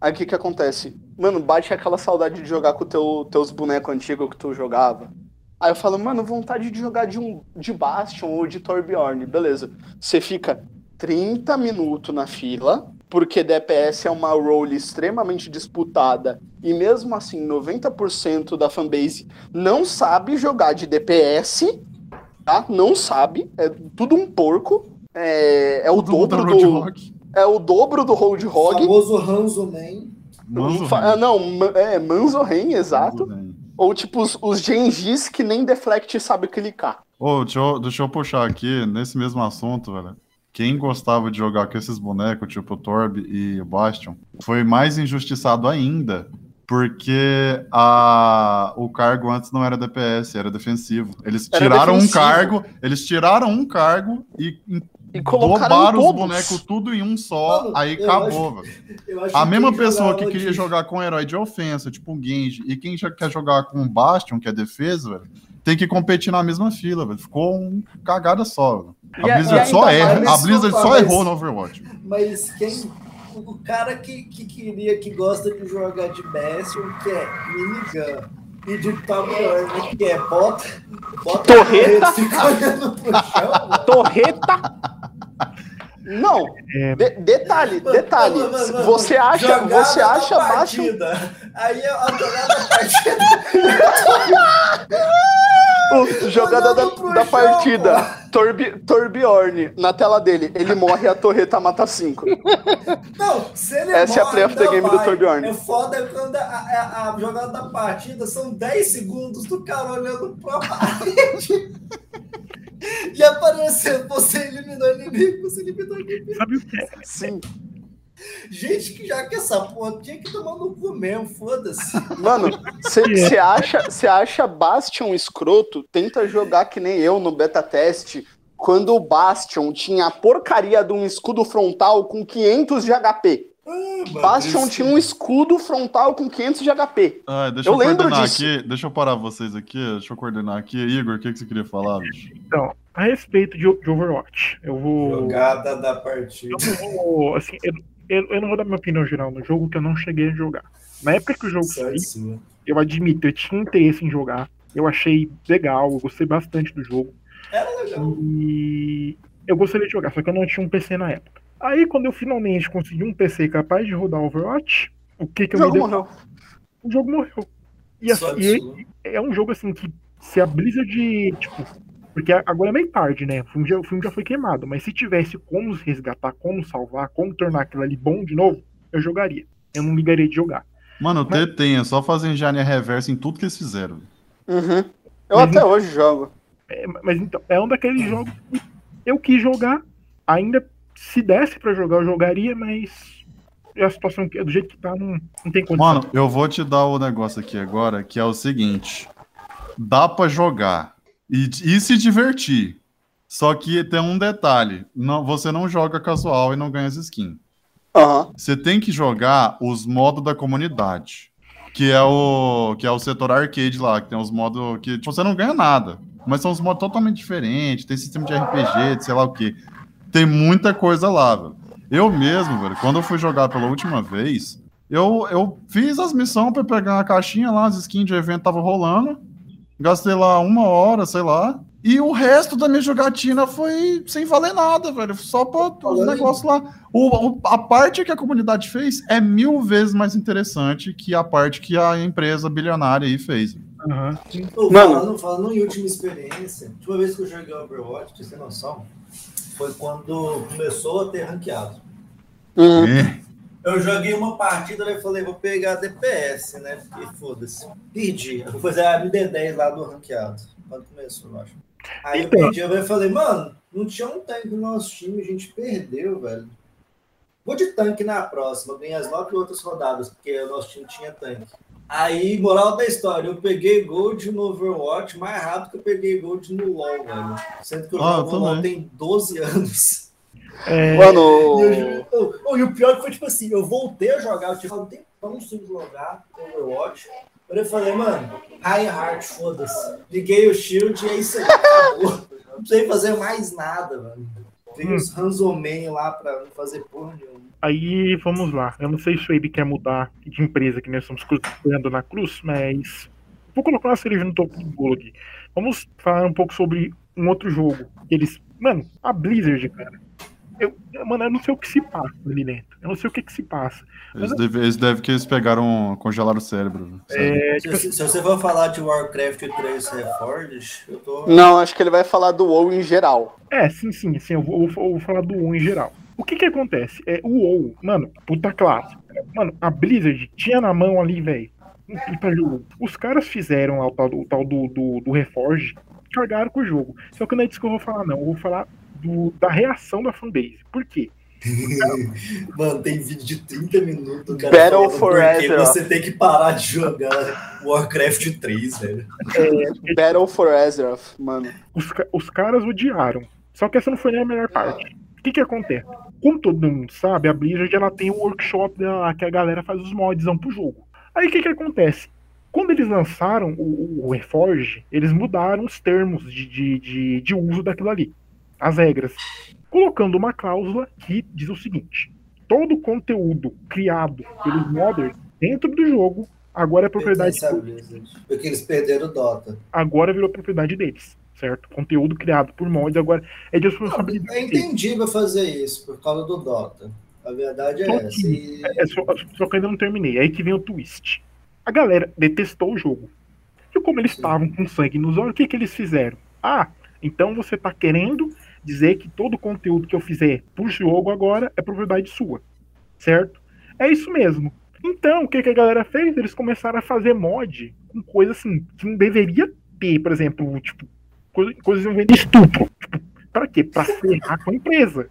Aí o que que acontece? Mano, bate aquela saudade de jogar com teu, teus bonecos antigos que tu jogava. Aí eu falo, mano, vontade de jogar de um de Bastion ou de Torbjorn. Beleza. Você fica 30 minutos na fila, porque DPS é uma role extremamente disputada, e mesmo assim 90% da fanbase não sabe jogar de DPS, tá? Não sabe, é tudo um porco. É, é o Todo dobro do Rock. é o dobro do Hold O Hog. famoso Hanzo Man. Manzo Fa- ah, não, é Manzo Ren, exato. Manzo Ren. Ou tipo os, os Gengis que nem Deflect sabe clicar. Ô, deixa, eu, deixa eu puxar aqui, nesse mesmo assunto, velho. Quem gostava de jogar com esses bonecos, tipo o Torb e o Bastion, foi mais injustiçado ainda, porque a, o cargo antes não era DPS, era defensivo. Eles Era tiraram defensivo. um cargo, eles tiraram um cargo e E colocaram dobaram os bonecos tudo em um só, Mano, aí eu acabou, velho. Acho A mesma pessoa que queria de- jogar com um herói de ofensa, tipo um Genji, e quem já quer jogar com um Bastion, que é defesa, velho, tem que competir na mesma fila, velho. Ficou um cagada só, velho. E A a- Blizzard e só erra, a Blizzard só errou no Overwatch. Mas quem. O cara que, que queria, que gosta de jogar de Bastion, que é minigun. E de Torbjorn, que é bota. Bota Torreta. mano. Torreta. Não, É. de- detalhe, detalhe. Mano, mano, mano, você acha, jogada você acha baixo. partida. Aí a jogada da partida. O, jogada da, da partida. Torbi, Torbjorn, na tela dele, ele morre e a torreta mata 5. Não, se ele Essa é a morre, play of the game do vai. Torbjorn. É foda quando a, a- a jogada da partida são 10 segundos do cara olhando pra parede. E apareceu, você eliminou o inimigo, você eliminou o inimigo. Sabe o que é? Sim. Gente, que já que essa porra tinha que tomar no cu mesmo, foda-se. Mano, você acha, cê acha Bastion escroto? Tenta jogar que nem eu no beta teste. Quando o Bastion tinha a porcaria de um escudo frontal com 500 de HP. Bastion tinha um escudo frontal com 500 de HP. Ah, deixa Eu eu, lembro coordenar disso. aqui, deixa eu parar vocês aqui, deixa eu coordenar aqui. Igor, o que, que você queria falar, bicho? Então, a respeito de, de Overwatch, eu vou. Jogada da partida. Eu não vou. Assim, eu, eu, eu não vou dar minha opinião geral no jogo, que eu não cheguei a jogar. Na época que o jogo saiu, eu admito, eu tinha interesse em jogar. Eu achei legal, eu gostei bastante do jogo. Era legal. E eu gostaria de jogar, só que eu não tinha um PC na época. Aí, quando eu finalmente consegui um PC capaz de rodar Overwatch, o que que O eu jogo me dei? morreu. O jogo morreu. E, assim, e é um jogo assim que se a Blizzard, tipo, porque agora é meio tarde, né? O filme, já, o filme já foi queimado, mas se tivesse como resgatar, como salvar, como tornar aquilo ali bom de novo, eu jogaria. Eu não ligaria de jogar. Mano, o Mas- T tem, é só fazer engenharia reversa em tudo que eles fizeram. Uhum. Eu Mas até hoje jogo. É, mas então, é um daqueles jogos que eu quis jogar, ainda se desse pra jogar, eu jogaria, mas a situação que- do jeito que tá, não, não tem condição. Mano, eu vou te dar o negócio aqui agora, que é o seguinte: dá pra jogar e, e se divertir. Só que tem um detalhe: não, você não joga casual e não ganha as skins. Aham. Você tem que jogar os modos da comunidade. Que é o que é o setor arcade lá, que tem os modos que tipo, você não ganha nada. Mas são os modos totalmente diferentes, tem sistema de RPG, de sei lá o que. Tem muita coisa lá, velho. Eu mesmo, velho, quando eu fui jogar pela última vez, eu, eu fiz as missões pra pegar uma caixinha lá, as skins de evento tava rolando. Gastei lá uma hora, sei lá. E o resto da minha jogatina foi sem valer nada, velho. Só pra os negócios lá. O, o- a parte que a comunidade fez é mil vezes mais interessante que a parte que a empresa bilionária aí fez. Aham. Ô, Mano. falando, falando em última experiência, a última vez que eu joguei Overwatch, pra você ter noção, foi quando começou a ter ranqueado. Uhum. É. Eu joguei uma partida e falei, vou pegar DPS, né? Porque foda-se. Perdi. Eu vou fazer a MD10 lá do ranqueado. Quando começou, eu acho. Aí Então. eu perdi, eu falei, mano, não tinha um tanque no nosso time, a gente perdeu, velho. Vou de tanque na próxima, ganhei as nove outras rodadas, porque o nosso time tinha tanque. Aí, moral da história, eu peguei Gold no Overwatch mais rápido que eu peguei Gold no LoL, velho. Sendo que eu Ah, eu jogo LoL também. tem 12 anos. É, E, Mano, eu- oh, oh, e o pior que foi tipo assim, eu voltei a jogar, eu tive um tempão sem jogar Overwatch. Eu falei, mano, High Heart, foda-se. Liguei o shield e é isso aí, acabou. Não precisei fazer mais nada, mano. Tem Hum. uns Hanzoman lá pra não fazer porra nenhuma. Aí vamos lá. Eu não sei se o Abe quer mudar de empresa que nós estamos cruzando na cruz, mas vou colocar uma cereja no topo do bolo aqui. Vamos falar um pouco sobre um outro jogo. Eles. Mano, a Blizzard, cara. Eu, mano, eu não sei o que se passa ali dentro. Eu não sei o que, que se passa. Eles devem eles deve que eles pegaram, congelaram o cérebro. É, Se, tipo, se- se você for falar de Warcraft 3 Reforged, eu tô. Não, acho que ele vai falar do WoW em geral. É, sim, sim, sim. Eu vou, eu vou falar do WoW em geral. O que que acontece? É, o WoW, mano, puta classe. Mano, a Blizzard tinha na mão ali, velho. um puta jogo. Os caras fizeram lá o tal, do, o tal do, do, do Reforge, cagaram com o jogo. Só que não é disso que eu vou falar, não. Eu vou falar do, da reação da fanbase. Por quê? Mano, tem vídeo de 30 minutos, cara. Battle falando for por que Azeroth. Você tem que parar de jogar Warcraft 3, velho. Battle for Azeroth, mano. Os, os caras odiaram. Só que essa não foi nem a melhor parte. O que que acontece? Como todo mundo sabe, a Blizzard ela tem um workshop dela, que a galera faz os mods pro jogo. Aí o que que acontece? Quando eles lançaram o, o Reforge, eles mudaram os termos de, de, de, de uso daquilo ali. As regras. Colocando uma cláusula que diz o seguinte: todo conteúdo criado pelos modders dentro do jogo agora é propriedade Blizzard. Porque eles perderam o Dota. agora virou propriedade deles, certo? Conteúdo criado por mods agora é de responsabilidade É entendível fazer isso por causa do Dota. A verdade é Só essa. E... É só, só que ainda não terminei. Aí que vem o twist. A galera detestou o jogo. E como eles estavam com sangue nos olhos, o que, que eles fizeram? Ah, então você tá querendo dizer que todo conteúdo que eu fizer por jogo agora é propriedade sua. Certo? É isso mesmo. Então, o que, que a galera fez? Eles começaram a fazer mod com coisa assim que não deveria ter, por exemplo, tipo, coisa- coisas envolvendo estupro. Tipo, pra quê? Pra ferrar com a empresa.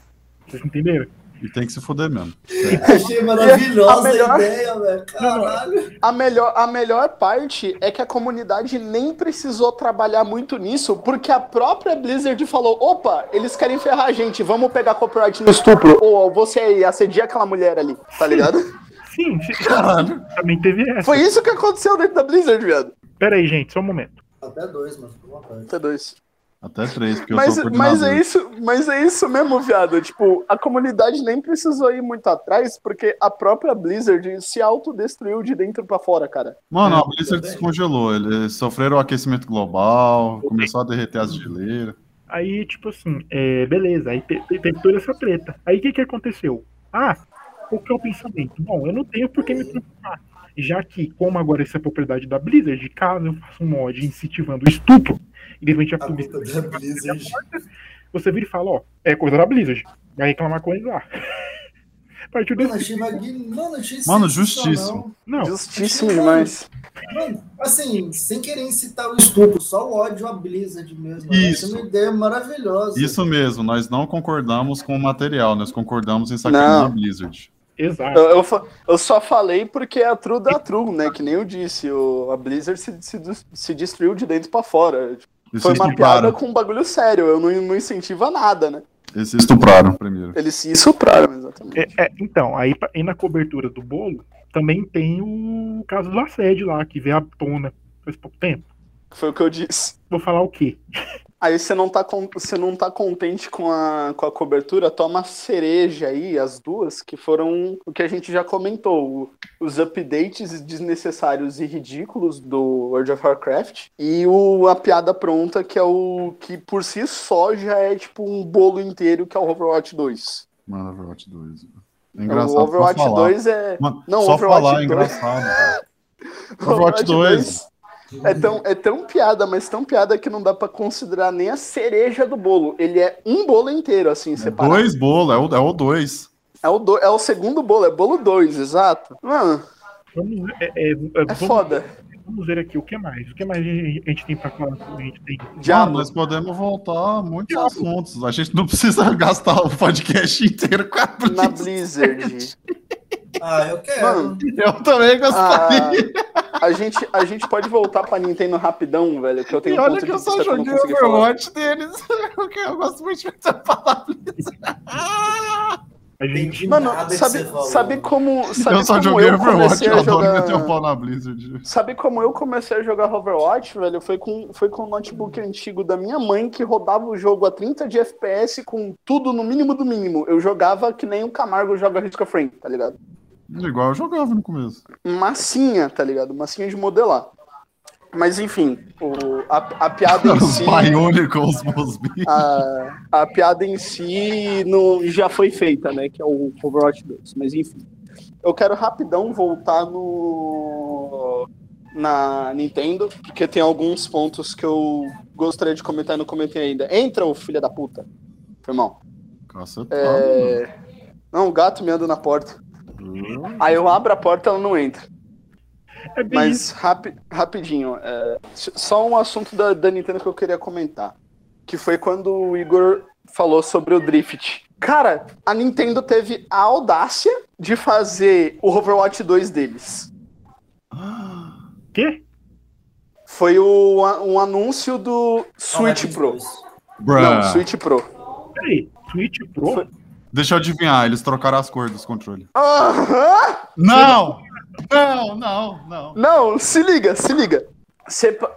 Vocês entenderam? E tem que se fuder mesmo. Achei maravilhosa A melhor- ideia, velho. Caralho. A melhor, a melhor parte é que a comunidade nem precisou trabalhar muito nisso, porque a própria Blizzard falou: opa, eles querem ferrar a gente, vamos pegar copyright no estupro. Ou você aí, assedia aquela mulher ali, tá ligado? Sim, sim, Caralho. também teve essa. Foi isso que aconteceu dentro da Blizzard, viado. Pera aí, gente, só um momento. Até dois, mano. Até dois. Até três, porque Mas, eu sou mas é isso, mas é isso mesmo, viado. Tipo, a comunidade nem precisou ir muito atrás, porque a própria Blizzard se autodestruiu de dentro pra fora, cara. Mano, a É, Blizzard descongelou. Eles sofreram o aquecimento global, começou a derreter as geleiras. Aí, tipo assim, é, beleza, aí te- te- teve toda essa treta. Aí o que, que aconteceu? Ah, o que é o pensamento? Bom, eu não tenho por que me preocupar. Já que, como agora essa é propriedade da Blizzard, caso eu faça um mod incentivando o estupro, e de repente a A culpa da Blizzard. você vira e fala, ó, é coisa da Blizzard. Vai reclamar com ele lá. Mano, achei Mano, achei Mano, justíssimo. Não, Justíssimo demais. Mano, assim, sem querer incitar o estupro, só o ódio à Blizzard mesmo. Isso. Essa é uma ideia maravilhosa. Isso mesmo, nós não concordamos com o material, nós concordamos em sacanear a Blizzard. exato. Eu, eu, eu só falei porque é a true da true, né? Que nem eu disse. O, a Blizzard se, se, se destruiu de dentro pra fora. Eles Foi uma piada com um bagulho sério. Eu não, não incentivo a nada, né? Eles se estupraram primeiro. Eles se estupraram, exatamente. É, é, então, aí, aí na cobertura do bolo, também tem o caso do assédio lá, que veio à tona faz pouco tempo. Foi o que eu disse. Vou falar o quê? Aí você não tá, você não tá contente com a, com a cobertura, toma a cereja aí, as duas, que foram o que a gente já comentou. os updates desnecessários e ridículos do World of Warcraft. E o, a piada pronta, que é o que por si só já é tipo um bolo inteiro, que é o Overwatch 2. Mano, Overwatch 2. É engraçado. o Overwatch só falar. 2 é. Mano, Não, só Overwatch falar é 2. engraçado. cara. Overwatch 2. É tão, é tão piada, mas tão piada que não dá pra considerar nem a cereja do bolo. Ele é um bolo inteiro, assim, É separado. dois bolos, é o, é o dois. É o, do, é o segundo bolo, é bolo 2, exato. Mano, Vamos, é, é, é, é vamos, foda. vamos ver aqui o que mais. O que mais a gente, a gente tem pra falar? A gente tem. Mano, Diabo. nós podemos voltar a muitos assuntos. A gente não precisa gastar o podcast inteiro com a Na Blizzard. Ah, eu quero. Mano, Eu também gostaria. a, a, gente, a gente pode voltar pra Nintendo rapidão, velho, que eu tenho e um olha que eu só joguei falar. Overwatch deles. Eu gosto muito de falar Blizzard. A gente, Entendi Mano, sabe, sabe como. Sabe eu só como joguei eu Overwatch, comecei eu a adoro jogar... meter o pau na Blizzard. Sabe como eu comecei a jogar Overwatch, velho? Foi com, foi com o notebook antigo da minha mãe que rodava o jogo a 30 de FPS com tudo no mínimo do mínimo. Eu jogava que nem o Camargo joga Risk of Frame, tá ligado? Igual eu jogava no começo. Massinha, tá ligado? Massinha de modelar. Mas enfim, o, a, a piada em Os si. Bionicles Mosby. A, a piada em si não, já foi feita, né? Que é o Overwatch 2. Mas enfim. Eu quero rapidão voltar no. Na Nintendo, porque tem alguns pontos que eu gostaria de comentar e não comentei ainda. Entra, o filho da puta. Foi mal. Cacetado. É... Não, o gato me anda na porta. Mano. Aí eu abro a porta ela não entra. é. Mas rapi- rapidinho, é, só um assunto da, da Nintendo que eu queria comentar. Que foi quando o Igor falou sobre o Drift. Cara, a Nintendo teve a audácia de fazer o Overwatch 2 deles. Quê? Foi o, um anúncio do Switch Pro. 2. Bruh. Não, Switch Pro. Peraí, Switch Pro? Foi- Deixa eu adivinhar, eles trocaram as cores dos controles. Aham! Não! Não, não, não. Não, se liga, se liga.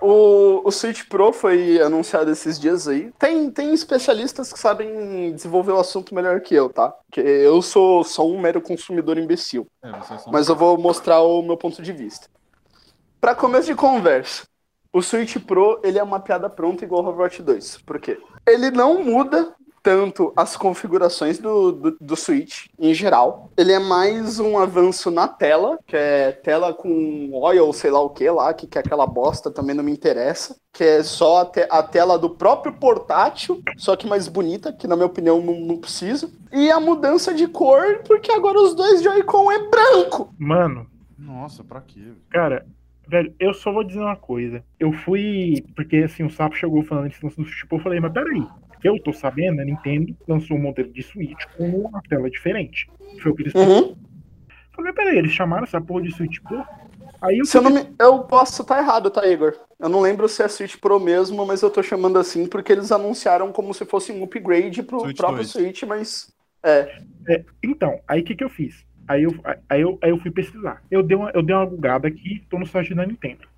O, o Switch Pro foi anunciado esses dias aí. Tem, tem especialistas que sabem desenvolver o assunto melhor que eu, tá? Porque eu sou só um mero consumidor imbecil. É. Mas eu vou mostrar o meu ponto de vista. Pra começo de conversa, o Switch Pro ele é uma piada pronta igual ao Overwatch 2. Por quê? Ele não muda tanto as configurações do, do, do Switch em geral. Ele é mais um avanço na tela, que é tela com oil, sei lá o que lá, que, que é aquela bosta, também não me interessa. Que é só a, te- a tela do próprio portátil, só que mais bonita, que na minha opinião não, não precisa. E a mudança de cor, porque agora os dois Joy-Con é branco. Mano, Nossa, pra quê? cara, velho, eu só vou dizer uma coisa. Eu fui. Porque assim, o Sapo chegou falando do Switch Pro, eu falei, mas peraí. Que eu tô sabendo, a Nintendo lançou um modelo de Switch com uma tela diferente. Foi o que eles Uhum. Falei, peraí, eles chamaram essa porra de Switch Pro? Aí eu Se eu não me... Eu posso estar errado, tá, Igor? Eu não lembro se é Switch Pro mesmo, mas eu tô chamando assim porque eles anunciaram como se fosse um upgrade pro Switch próprio 2. Switch, mas. É. É, então, aí o que, que eu fiz? Aí eu, aí, eu, aí eu fui pesquisar. Eu dei, uma, eu dei uma bugada aqui, tô no site da Nintendo.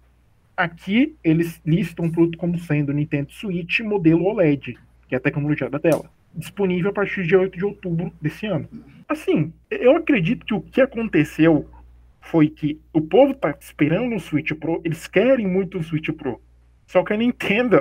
Aqui eles listam o produto como sendo Nintendo Switch modelo OLED, que é a tecnologia da tela. Disponível a partir de 8 de outubro desse ano. Assim, eu acredito que o que aconteceu foi que o povo tá esperando o Switch Pro, eles querem muito o Switch Pro. Só que a Nintendo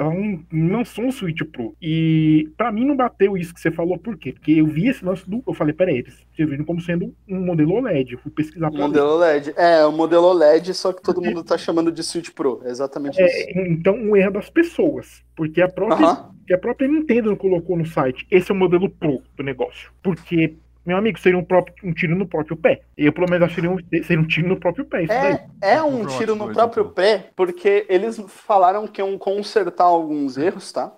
não, são um Switch Pro. E pra mim não bateu isso que você falou, por quê? Porque eu vi esse lance do. Eu falei, peraí, eles viram como sendo um modelo OLED. Eu fui pesquisar pra. Modelo OLED. É, o modelo OLED, só que todo mundo tá chamando de Switch Pro. É exatamente isso. É, então, um erro das pessoas. Porque a própria, Aham. Que a própria Nintendo não colocou no site. Esse é o modelo Pro do negócio. Porque, meu amigo, seria um, próprio, um tiro no próprio pé. Eu, pelo menos, acharia um, seria um tiro no próprio pé. É, é um tiro no 2, próprio então. pé, porque eles falaram que iam consertar alguns erros, tá?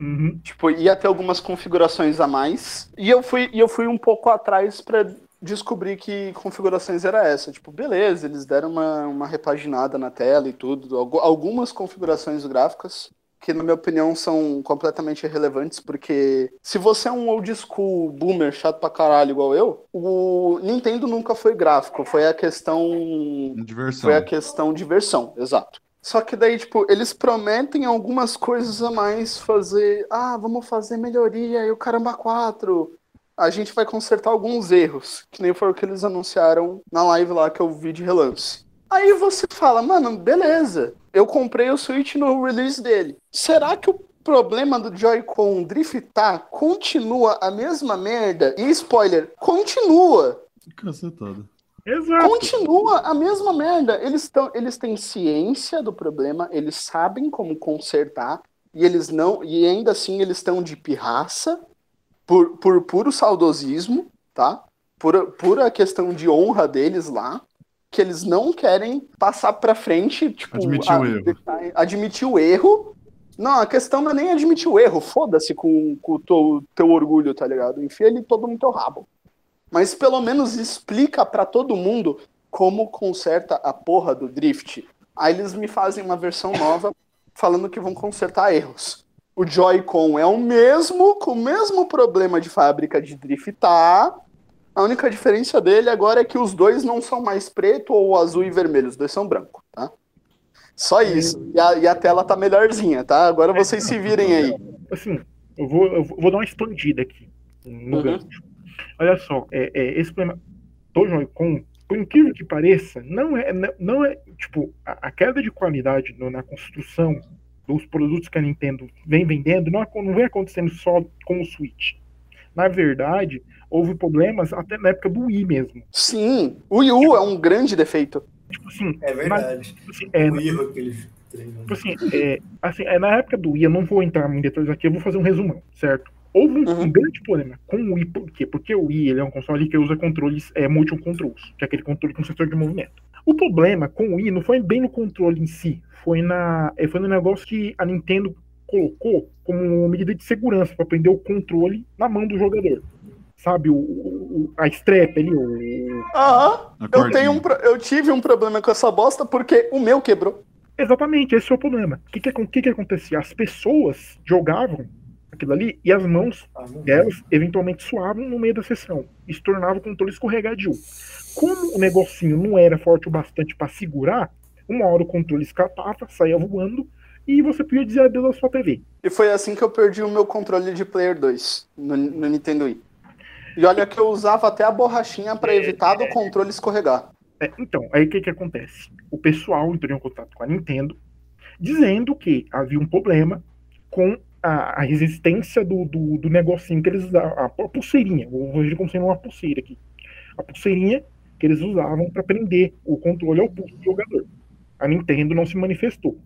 Uhum. Tipo, ia ter algumas configurações a mais. E eu fui, e eu fui um pouco atrás pra descobrir que configurações era essa. Tipo, beleza, eles deram uma, uma repaginada na tela e tudo. algu- Algumas configurações gráficas que, na minha opinião, são completamente irrelevantes, porque se você é um old school boomer chato pra caralho igual eu, o Nintendo nunca foi gráfico, foi a questão Diversão. foi a questão de versão, exato. Só que daí, tipo, eles prometem algumas coisas a mais fazer. Ah, vamos fazer melhoria e o caramba 4. A gente vai consertar alguns erros, que nem foi o que eles anunciaram na live lá que eu vi de relance. Aí você fala, mano, beleza. Eu comprei o Switch no release dele. Será que o problema do Joy-Con driftar continua a mesma merda? E spoiler, continua. Cacetada. Exato. Continua a mesma merda. Eles, tão, eles têm ciência do problema, eles sabem como consertar, e eles não. E ainda assim eles estão de pirraça por, por puro saudosismo, tá? Por pura questão de honra deles lá. Que eles não querem passar pra frente, tipo, Admitir o erro. admitir o erro. Não, a questão não é nem admitir o erro. Foda-se com, com o teu, teu orgulho, tá ligado? Enfia ele todo no teu rabo. Mas pelo menos explica pra todo mundo como conserta a porra do drift. Aí eles me fazem uma versão nova falando que vão consertar erros. O Joy-Con é o mesmo, com o mesmo problema de fábrica de driftar. A única diferença dele agora é que os dois não são mais preto ou azul e vermelho, os dois são branco, tá? Só isso. E a, e a tela tá melhorzinha, tá? Agora vocês se virem aí. Assim, eu vou, eu vou dar uma expandida aqui no Uhum. gancho. Olha só, é, é, esse problema do Joy-Con, por incrível que pareça, não é, não- é tipo, a, a queda de qualidade no- na construção dos produtos que a Nintendo vem vendendo não, não vem acontecendo só com o Switch. Na verdade, houve problemas até na época do Wii mesmo. Sim, o Wii U é um grande defeito. Tipo assim, É verdade. assim, é, o erro que ele treinou. Tipo assim, é, assim, é, na época do Wii, eu não vou entrar em detalhes aqui, eu vou fazer um resumão, certo? Houve um, Uhum. um grande problema com o Wii, por quê? Porque o Wii ele é um console que usa controles é, motion controls, que é aquele controle com sensor de movimento. O problema com o Wii não foi bem no controle em si, foi, na, é, foi no negócio que a Nintendo colocou como medida de segurança para prender o controle na mão do jogador. Sabe, o, o- a strap ali, o, Aham. A Eu, tenho um, eu tive um problema com essa bosta porque o meu quebrou. Exatamente, esse é o problema. O que, que, que, que acontecia? As pessoas jogavam aquilo ali e as mãos Ah, delas eventualmente suavam no meio da sessão. Isso tornava o controle escorregadio. Como o negocinho não era forte o bastante para segurar, uma hora o controle escapava, saía voando e você podia dizer adeus à sua TV. E foi assim que eu perdi o meu controle de Player 2 no, no Nintendo Wii. E olha que eu usava até a borrachinha pra evitar do controle escorregar. É, então, aí o que, que acontece? O pessoal entrou em contato com a Nintendo, dizendo que havia um problema com a, a resistência do, do, do negocinho que eles usavam, a, a pulseirinha, vou ver como sendo uma pulseira aqui. A pulseirinha que eles usavam para prender o controle ao pulso do jogador. A Nintendo não se manifestou.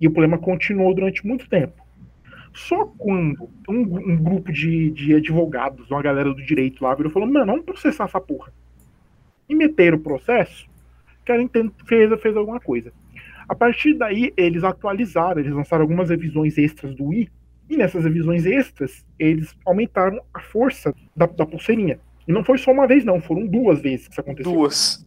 E o problema continuou durante muito tempo. Só quando um, um grupo de, de advogados, uma galera do direito lá, virou e falou: Mano, vamos processar essa porra e meteram o processo, que a Nintendo fez, fez alguma coisa. A partir daí, eles atualizaram, eles lançaram algumas revisões extras do Wii, e nessas revisões extras, eles aumentaram a força da, da pulseirinha. E não foi só uma vez, não, foram duas vezes que isso aconteceu. Duas.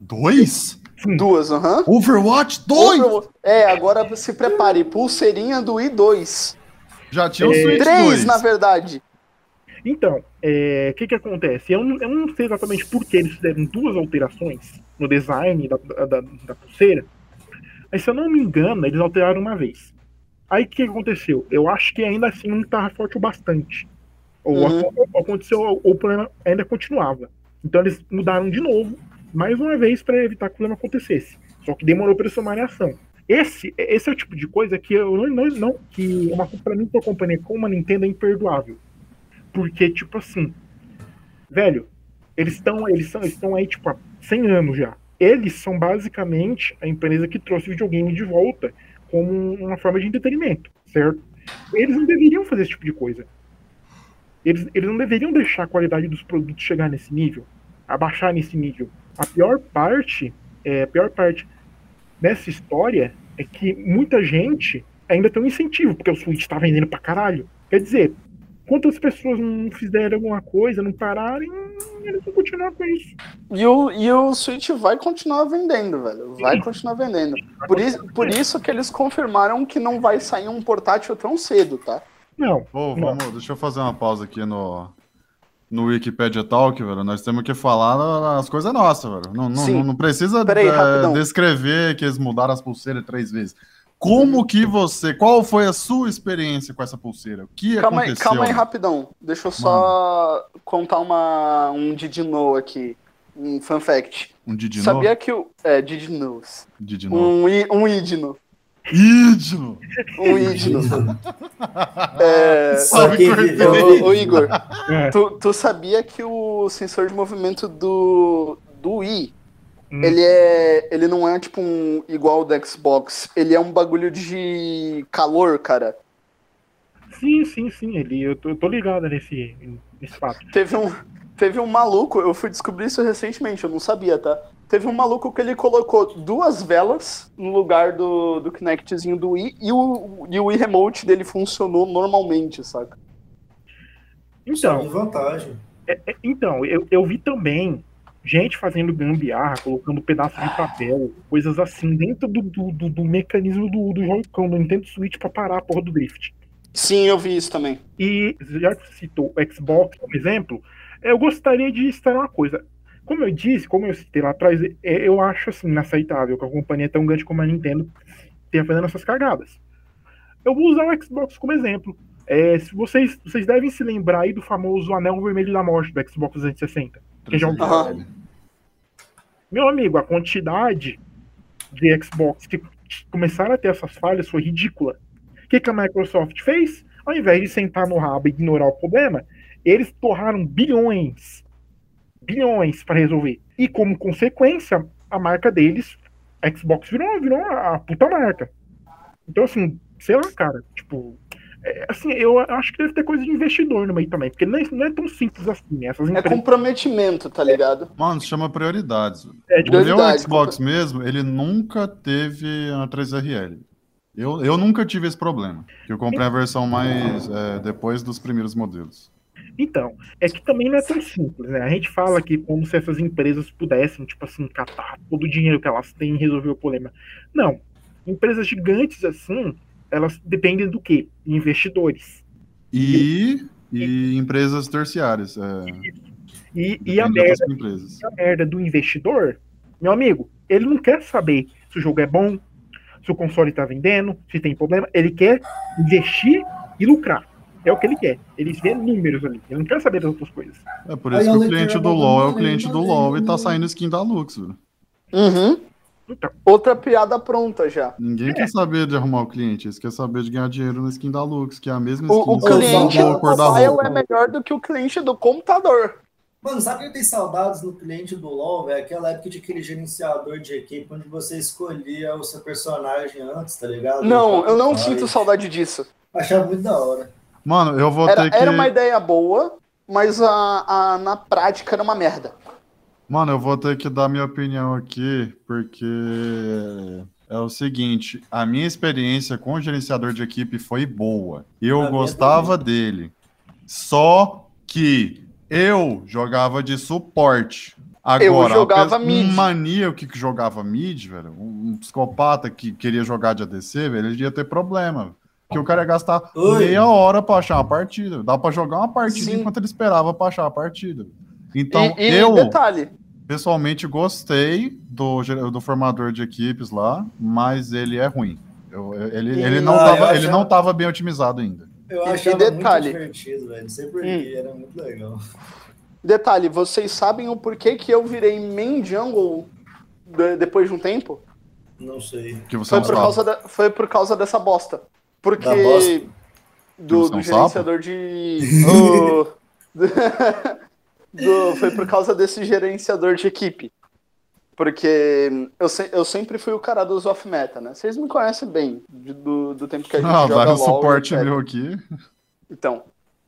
Dois? Sim. Duas, aham. Overwatch 2? Outra- É, agora se prepare. Pulseirinha do Wii 2. Já tinha o É, Switch Três, 2. na verdade. Então, é, o que que acontece? Eu não, eu não sei exatamente por que eles fizeram duas alterações no design da, da, da- pulseira, mas se eu não me engano, eles alteraram uma vez. Aí o que que aconteceu? Eu acho que ainda assim não estava forte o bastante. Ou Uhum. ac- aconteceu, ou o problema ainda continuava. Então eles mudaram de novo, mais uma vez, para evitar que o problema acontecesse. Só que demorou para eles tomarem ação. Esse, esse é o tipo de coisa que eu não, não, não que uma para mim, pra companhia como a Nintendo é imperdoável. Porque, tipo assim, velho, eles estão eles são, estão aí, tipo, há 100 anos já. Eles são basicamente a empresa que trouxe o videogame de volta como uma forma de entretenimento, certo? Eles não deveriam fazer esse tipo de coisa. Eles, eles não deveriam deixar a qualidade dos produtos chegar nesse nível, abaixar nesse nível. A pior parte, é, a pior parte dessa história é que muita gente ainda tem um incentivo, porque o Switch tá vendendo pra caralho. Quer dizer, quantas pessoas não fizerem alguma coisa, não pararem, eles vão continuar com isso. E o, e o Switch vai continuar vendendo, velho. Vai continuar vendendo. Por isso, por isso que eles confirmaram que não vai sair um portátil tão cedo, tá? Não. Não. vamos, deixa eu fazer uma pausa aqui no, no Wikipedia Talk, velho. Nós temos que falar as coisas nossas, velho. Não, não, não precisa Peraí, é, descrever que eles mudaram as pulseiras três vezes. Como que você. Qual foi a sua experiência com essa pulseira? O que Calma aí, aconteceu? calma aí rapidão. Deixa eu só contar uma, um Didino aqui. Um fun fact. Um Didi Sabia que o. É, Didinos. Didi Um, um idno. Ídolo! Um idno. É, Sabe ô, ô, Igor, É. tu, tu sabia que o sensor de movimento do, do Wii, Hum. ele é. Ele não é tipo um igual ao do Xbox. Ele é um bagulho de calor, cara. Sim, sim, sim. Ele, eu, tô, eu tô ligado nesse, nesse fato. Teve um, teve um maluco, eu fui descobrir isso recentemente, eu não sabia, tá? Teve um maluco que ele colocou duas velas no lugar do, do Kinectzinho do Wii e o, e o Wii Remote dele funcionou normalmente, saca? Só Então, em vantagem. É, Então, eu, eu vi também gente fazendo gambiarra, colocando pedaço de papel, coisas assim, dentro do, do, do- do mecanismo do, do Joy-Con, do Nintendo Switch, pra parar a porra do drift. Sim, eu vi isso também. E já que você citou o Xbox como exemplo, eu gostaria de citar uma coisa. Como eu disse, como eu citei lá atrás, é, eu acho assim, inaceitável que a companhia tão grande como a Nintendo tenha fazendo essas cagadas. Eu vou usar o Xbox como exemplo. É, se vocês, vocês devem se lembrar aí do famoso anel vermelho da morte do Xbox 360. Quem já ouviu Aham. Ele. Meu amigo, a quantidade de Xbox que começaram a ter essas falhas foi ridícula. O que, que a Microsoft fez? Ao invés de sentar no rabo e ignorar o problema, eles torraram bilhões, bilhões para resolver. E como consequência, a marca deles, a Xbox virou, virou a puta marca. Então, assim, sei lá, cara, tipo. é, assim, eu acho que deve ter coisa de investidor no meio também, porque não é, não é tão simples assim. Essas É empresas. comprometimento, tá ligado? Mano, se chama prioridades. É, O tipo, meu Prioridade, Xbox mesmo, ele nunca teve a 3RL. Eu, eu nunca tive esse problema. Eu comprei a versão mais é, depois dos primeiros modelos. Então, é que também não é tão simples, né? A gente fala que como se essas empresas pudessem, tipo assim, catar todo o dinheiro que elas têm e resolver o problema. Não. Empresas gigantes assim, elas dependem do quê? Investidores. E, e empresas terciárias. É, E, e a merda, empresas. a merda do investidor, meu amigo, ele não quer saber se o jogo é bom, se o console tá vendendo, se tem problema. Ele quer investir e lucrar. É o que ele quer. Ele vê números ali. Ele não quer saber das outras coisas. É por Aí isso que o cliente do LoL é o do cliente do Lane, LoL e tá Lane. saindo skin da Lux, velho. Uhum. Então, Outra piada pronta já. Ninguém quer saber de arrumar o cliente, eles querem saber de ganhar dinheiro na skin da Lux, que é a mesma O, skin o que cliente do a cor da mobile é melhor do que o cliente do computador. Mano, sabe que eu tenho saudades no cliente do LoL, velho? Aquela época de aquele gerenciador de equipe onde você escolhia o seu personagem antes, tá ligado? Não, eu não Ai, sinto saudade disso. Achava muito da hora. Mano, eu vou Era, ter que. era uma ideia boa, mas a, a- na prática era uma merda. Mano, eu vou ter que dar minha opinião aqui, porque é o seguinte, a minha experiência com o gerenciador de equipe foi boa. Eu A gostava dele. Só que eu jogava de suporte. Agora, jogava a pe- mid. um maníaco que jogava mid, velho, um psicopata que queria jogar de ADC, velho, ele ia ter problema. Porque o cara ia gastar Oi. meia hora pra achar uma partida. Dá pra jogar uma partida Sim. enquanto ele esperava pra achar a partida. Então, e, e eu detalhe, pessoalmente gostei do, do formador de equipes lá, mas ele é ruim. Eu- ele, ele, não Ah, eu tava, ele achava- não tava bem otimizado ainda. Eu E- e achava detalhe. muito divertido, velho. Não sei Hum. era muito legal. detalhe, vocês sabem o porquê que eu virei main jungle de- depois de um tempo? Não sei. Que você Foi não por, sabe. causa da- foi por causa dessa bosta. Porque. Da bosta? Do, do gerenciador de. do- do- foi por causa desse gerenciador de equipe. Porque eu, se- eu sempre fui o cara dos off-meta, né? Vocês me conhecem bem do, do tempo que a gente Ah, joga vários LOL. suporte meu aqui. Então,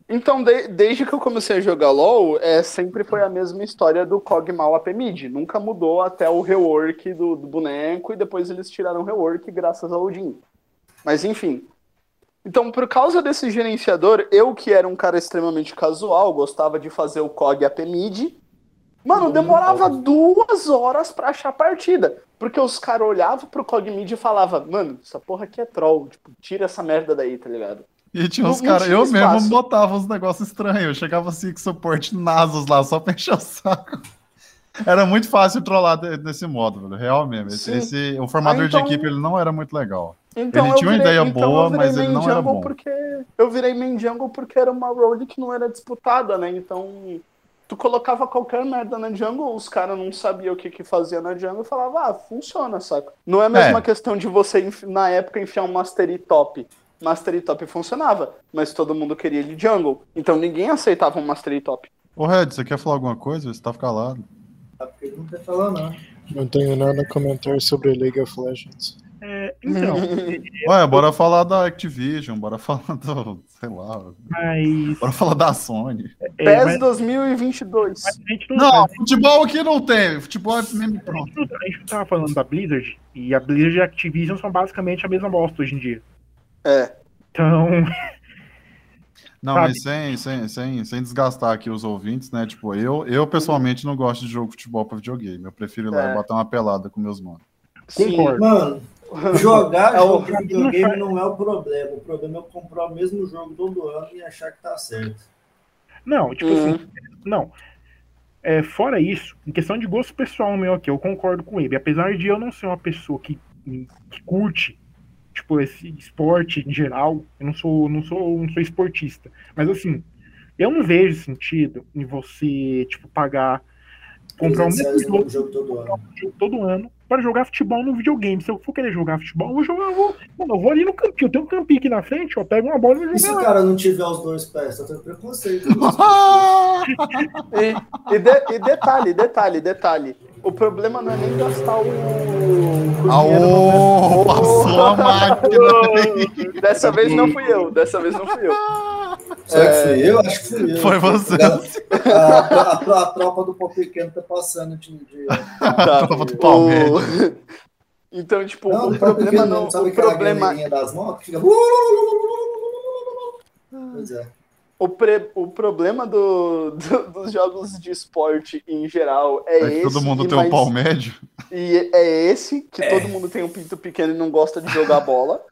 então de- desde que eu comecei a jogar LoL, é, sempre foi a mesma história do Cogmal AP Mid. Nunca mudou até o rework do, do boneco e depois eles tiraram o rework graças ao Odin. Mas enfim. Então, por causa desse gerenciador, eu que era um cara extremamente casual, gostava de fazer o Cog AP Mid. Mano, demorava duas horas pra achar a partida. Porque os caras olhavam pro Cog Mid e falavam, mano, essa porra aqui é troll. Tipo, tira essa merda daí, tá ligado? E tinha uns caras, eu espaço. mesmo botava uns negócios estranhos. Eu chegava assim com suporte Nasus lá, só pra encher o saco. Era muito fácil trollar de- desse modo, velho. Real mesmo. Sim. esse- o formador Ah, então- de equipe ele não era muito legal. Então Ele eu tinha uma ideia então boa, eu virei mas ele main não era jungle bom. Porque eu virei main jungle porque era uma road que não era disputada, né? Então, tu colocava qualquer merda na jungle, os caras não sabiam o que que fazia na jungle e falava, ah, funciona, saca? Não é a mesma É. questão de você, na época, enfiar um Mastery Top. Mastery Top funcionava, mas todo mundo queria ele jungle. Então ninguém aceitava um Mastery Top. Ô, Red, você quer falar alguma coisa? Você tá calado. Tá porque ele não quer falar, não. Não tenho nada a comentar sobre League of Legends. É, então, Ué, bora falar da Activision, bora falar do. sei lá. mas. Bora falar da Sony. É, PES mas 2022. a gente não, Não, futebol aqui não tem. Futebol é mesmo gente pronto. não, a gente não tava falando da Blizzard, e a Blizzard e a Activision são basicamente a mesma bosta hoje em dia. É. Então, Não, Sabe? mas sem, sem, sem, sem desgastar aqui os ouvintes, né? Tipo, eu, eu pessoalmente não gosto de jogo de futebol pra videogame. Eu prefiro ir lá É. e botar uma pelada com meus manos. Sim. concordo. Mano, jogar É o- jogo de videogame não é o problema. O problema é eu comprar o mesmo jogo todo ano e achar que tá certo. Não, tipo Uhum. assim, não. É, fora isso, em questão de gosto pessoal meu aqui, eu concordo com ele. Apesar de eu não ser uma pessoa que, que curte, tipo, esse esporte em geral, eu não sou, não sou, não sou esportista. Mas assim, eu não vejo sentido em você, tipo, pagar, comprar um 300 mesmo reais jogo, todo ano. jogo todo ano para jogar futebol no videogame. Se eu for querer jogar futebol, eu vou jogar, eu vou, mano, eu vou ali no campinho, tem um campinho aqui na frente, ó, pego uma bola e vou E se o cara não tiver os dois pés? Tá tendo preconceito. E, e de- e detalhe, detalhe, detalhe. O problema não é nem gastar o, o Aô, passou a máquina. Dessa vez não fui eu, dessa vez não fui eu. Será que fui eu? Acho que fui eu. Foi você. A, a- a tropa do pau pequeno tá passando de. de... Tá. Tropa do Palmeiras. O- Então, tipo, Não, o pau problema não. não. Sabe O problema, das motos? Fica... Pois é. o, pre- o problema do, do- dos jogos de esporte em geral é, É esse. todo mundo tem um mais- pau médio. E é esse, que todo mundo tem um pinto pequeno e não gosta de jogar bola.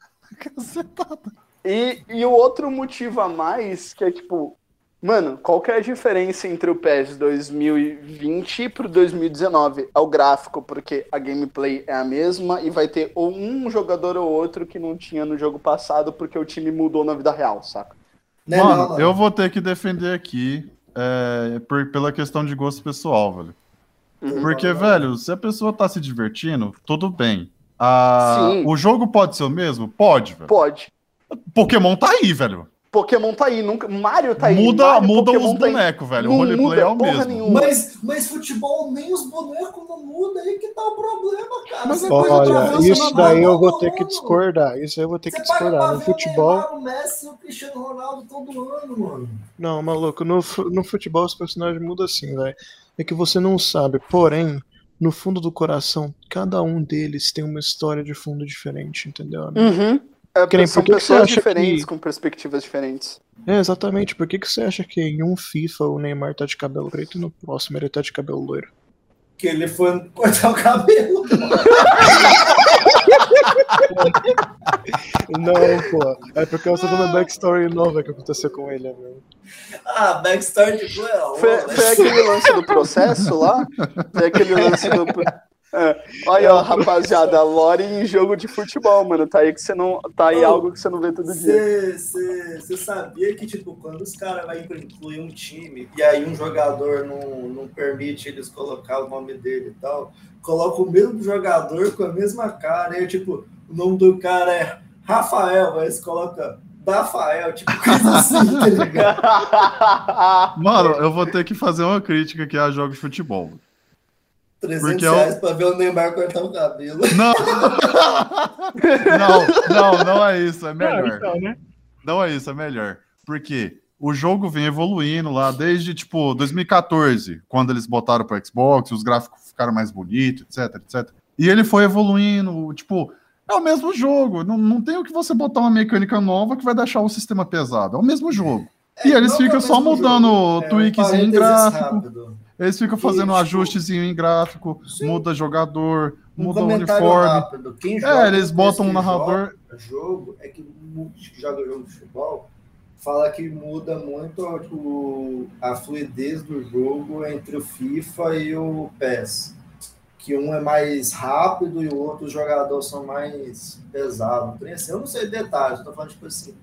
E, e o outro motivo a mais, que é tipo, mano, qual que é a diferença entre o PES 2020 pro 2019? É o gráfico, porque a gameplay é a mesma e vai ter ou um jogador ou outro que não tinha no jogo passado porque o time mudou na vida real, saca? Né, Mano, não, não. eu vou ter que defender aqui é, por- pela questão de gosto pessoal, velho. Uhum. Porque, velho, se a pessoa tá se divertindo, tudo bem. Ah, Sim. o jogo pode ser o mesmo? Pode, velho. Pode. Pokémon tá aí, velho. Pokémon tá aí, nunca. Mario tá aí. muda Mario, muda Pokémon os tá bonecos, velho. O Não roleplay muda é o porra mesmo. nenhuma. Mas, mas futebol nem os bonecos não mudam, aí que tá o problema, cara. Mas é Olha, isso daí eu vou ter que discordar. Isso aí eu vou ter que Você pra discordar. No futebol. O, Neymar, o Messi e o Cristiano Ronaldo todo ano, mano. Não, maluco, no, no futebol os personagens mudam assim, velho. É que você não sabe, porém, no fundo do coração, cada um deles tem uma história de fundo diferente, entendeu? Uhum. É, Que nem, são pessoas diferentes, que- com perspectivas diferentes. É, exatamente. Por que, que você acha que em um FIFA o Neymar tá de cabelo preto e no próximo ele tá de cabelo loiro? Que ele foi cortar o cabelo. Não, pô. É por causa de uma backstory nova que aconteceu com ele, meu. Ah, backstory de Cruel. Foi, foi aquele lance do processo lá? Foi aquele lance do. É. Olha, ó, rapaziada, lore em jogo de futebol, mano. Tá aí que você não. Tá aí Ô, algo que você não vê todo dia. Você sabia que, tipo, quando os caras vão incluir um time e aí um jogador não, não permite eles colocar o nome dele e tal, coloca o mesmo jogador com a mesma cara, e aí, tipo, o nome do cara é Rafael, aí eles colocam Rafael, tipo, coisa assim, tá ligado? Mano, eu vou ter que fazer uma crítica aqui a jogos de futebol. 300 Porque eu- reais pra ver o Neymar cortar o cabelo. Não! não, não, não é isso, é Não, melhor. então, né? Não é isso, é melhor. Porque o jogo vem evoluindo lá desde, tipo, 2014, quando eles botaram pro Xbox, os gráficos ficaram mais bonitos, etc, etc. E ele foi evoluindo, tipo, é o mesmo jogo. Não, não tem o que você botar uma mecânica nova que vai deixar o sistema pesado. É o mesmo jogo. E eles não ficam é só mudando jogo, o é tweakzinho parênteses gráfico. rápido. Eles ficam fazendo um tipo, ajustezinho em gráfico, Sim. muda jogador, Um muda o uniforme. rápido. Quem joga É, eles botam um esse narrador. jogo- jogo é que muitos que jogam jogo de futebol fala que muda muito o, a fluidez do jogo entre o FIFA e o PES. Que um é mais rápido e o outro os jogadores são mais pesados. Assim, Eu não sei detalhes, tô falando tipo assim.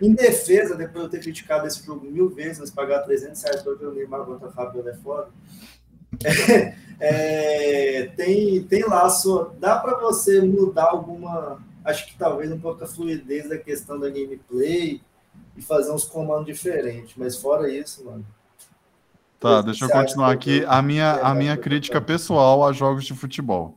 Em defesa, depois de eu ter criticado esse jogo mil vezes, mas pagar 300 reais pra ver o Neymar contra o Fabio é foda. É, tem, tem lá, só, dá para você mudar alguma, acho que talvez um pouco a fluidez da questão da gameplay e fazer uns comandos diferentes, mas fora isso, mano. Tá, deixa eu continuar aqui a minha, a minha crítica pessoal a jogos de futebol.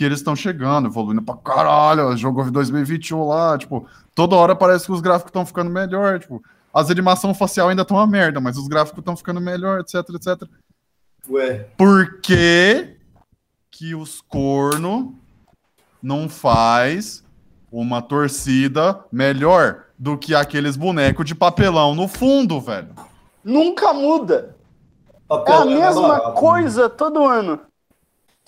Que eles estão chegando, evoluindo pra caralho. Jogo de 2021 lá, tipo, toda hora parece que os gráficos estão ficando melhor. Tipo, as animações facial ainda estão uma merda, mas os gráficos estão ficando melhor, etc, etc. Ué, Por que, que os corno não faz uma torcida melhor do que aqueles bonecos de papelão no fundo, velho? Nunca muda. É a mesma barato. coisa todo ano.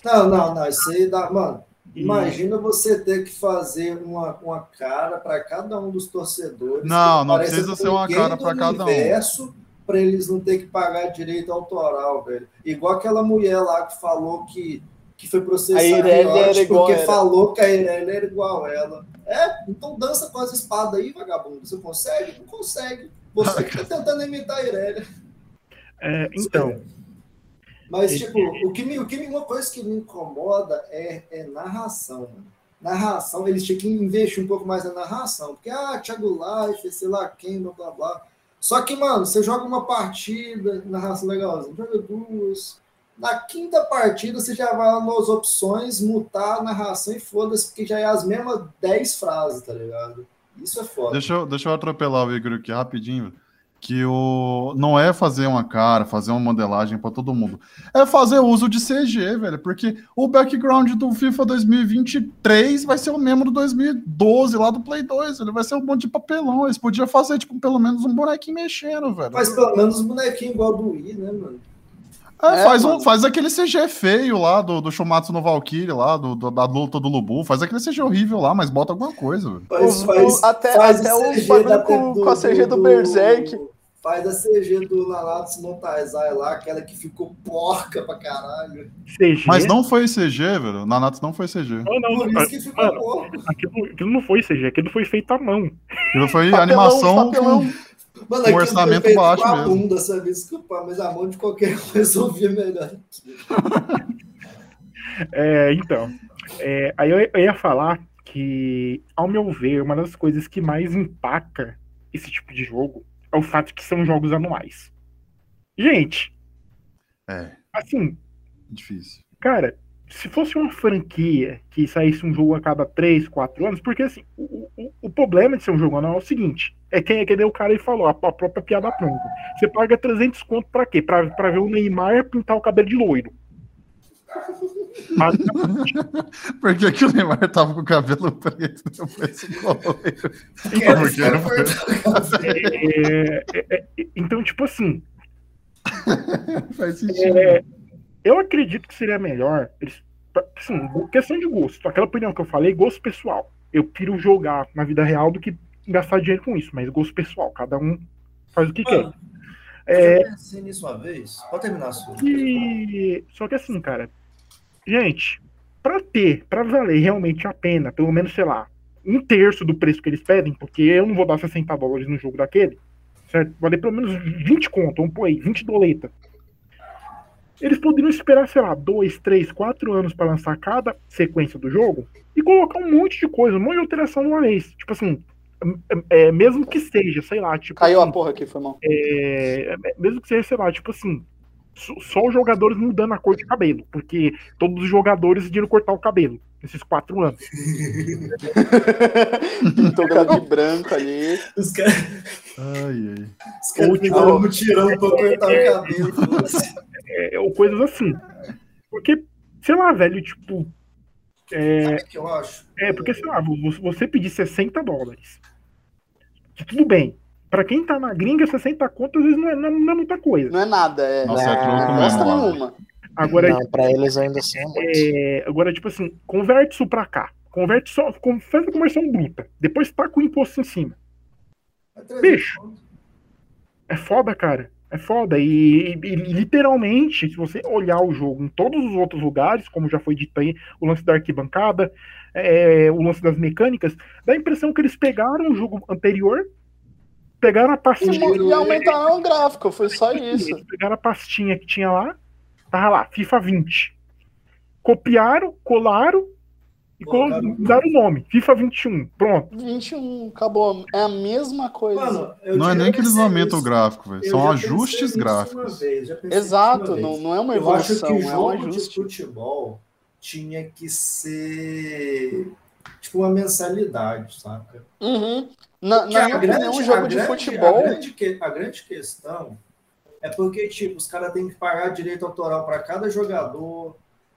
Não, não, não, isso aí dá, mano. Imagina você ter que fazer uma, uma cara para cada um dos torcedores. Não, não precisa ser uma cara pra cada um. universo, Pra eles não ter que pagar direito autoral, velho. Igual aquela mulher lá que falou que, que foi processada A Irelia era igual porque era. falou que a Irelia era igual ela. É, então dança com as espadas aí, vagabundo. Você consegue? Não consegue. Você que tá tentando imitar a Irelia. É, então, Mas, tipo, o que me, o que me, uma coisa que me incomoda é, é narração, mano. Narração, eles tinham que investir um pouco mais na narração. Porque, ah, Thiago Life, sei lá quem, blá blá blá. Só que, mano, você joga uma partida, narração legalzinha, joga duas. Na quinta partida, você já vai nas opções, mutar a narração e foda-se, porque já é as mesmas 10 frases, tá ligado? Isso é foda. Deixa eu, deixa eu atropelar o Igor aqui rapidinho. Que o não é fazer uma cara, fazer uma modelagem pra todo mundo. É fazer uso de CG, velho. Porque o background do FIFA 2023 vai ser o mesmo do 2012 lá do Play 2. Ele vai ser um monte de papelão. Eles podiam fazer, tipo, pelo menos um bonequinho mexendo, velho. Mas pelo menos os bonequinhos igual do Wii, né, mano? É, É, faz, um, faz aquele CG feio lá do, do Shumatsu no Valkyrie, lá, do, do- da luta do Lubu. Faz aquele CG horrível lá, mas bota alguma coisa, velho. Faz, O- faz, o- até- faz até o CG bagulho com- com a CG do Berserk. Faz a CG do Nanatsu no Taizai lá, aquela que ficou porca pra caralho. CG. Mas não foi CG, velho. Nanatsu não foi CG. Não, não, Por não, isso que ficou mano, porco. aquilo, aquilo não foi CG, aquilo foi feito à mão. Aquilo foi Papelão, animação papelão. com- Mano, Um orçamento foi feito baixo com a mesmo. bunda, sabe? Desculpa, mas a mão de qualquer um resolvia melhor. É, então, é, aí eu, eu ia falar que, ao meu ver, uma das coisas que mais empaca esse tipo de jogo é o fato de que são jogos anuais. Gente, É, assim, difícil. cara, se fosse uma franquia que saísse um jogo a cada 3, 4 anos, porque assim, o, o, o problema de ser um jogo anual é o seguinte: é quem é que deu o cara e falou, a, a própria piada pronta. Você paga 300 conto pra quê? Pra, pra ver o Neymar pintar o cabelo de loiro. Basicamente. Por que, que o Neymar tava com o cabelo preto depois ficou loiro? Porque Porque ele não foi foi- cortar o cabelo. É, é, é, então, tipo assim, Faz sentido. É, eu acredito que seria melhor. Assim, questão de gosto. Aquela opinião que eu falei, gosto pessoal. Eu prefiro jogar na vida real do que gastar dinheiro com isso, mas gosto pessoal. Cada um faz o que quer. Mano, É, eu pensei nisso uma vez. Pode terminar a sua. e... Só que assim, cara. Gente, pra ter, pra valer realmente a pena, pelo menos, sei lá, um terço do preço que eles pedem, porque eu não vou dar 60 dólares no jogo daquele, certo? Valer pelo menos 20 conto, pôr aí, 20 doleta. Eles poderiam esperar, sei lá, 2, 3, 4 anos pra lançar cada sequência do jogo e colocar um monte de coisa, um monte de alteração de uma vez. Tipo assim, é, é, mesmo que seja, sei lá, tipo. Caiu assim, a porra aqui, foi mal. é, mesmo que seja, sei lá, tipo assim, só, os jogadores mudando a cor de cabelo, porque todos os jogadores decidiram cortar o cabelo nesses quatro anos. Cara de branco ali. Os caras Ai, ai. os caras um mutirão pra cortar o cabelo. foda-se. É, ou coisas assim. Porque, sei lá, velho, tipo. É, Sabe o que eu acho? é porque, sei lá, vo- você pedir 60 dólares. Que tudo bem. Pra quem tá na gringa, 60 conto às vezes não é, não é- não é muita coisa. Não é nada, é. Nossa, é Não, troco mesmo. nenhuma. Agora, Não, pra eles ainda assim é muito. é, agora, tipo assim, converte isso pra cá. Converte só. com- Faz a conversão bruta. Depois tá com o imposto em cima. É 300 Bicho. É foda, cara. É foda. E, e- e literalmente, se você olhar o jogo em todos os outros lugares, como já foi dito aí, o lance da arquibancada, é, o lance das mecânicas, dá a impressão que eles pegaram o jogo anterior, pegaram a pastinha. Giro. E aumentaram o gráfico, foi só isso. Eles pegaram a pastinha que tinha lá, tava lá, FIFA 20. Copiaram, colaram e colo- mudaram o nome, FIFA 21. Pronto. 21, acabou. É a mesma coisa. Mano, Não é nem que eles aumentam o gráfico, velho. São ajustes gráficos. vez, Exato, não, não é uma Eu acho evolução, que o é um jogo de ajuste. futebol tinha que ser tipo uma mensalidade, saca? Uhum. Na, na minha grande- opinião, um jogo de grande- futebol. A grande, a grande questão é porque, tipo, os caras têm que pagar direito autoral para cada jogador.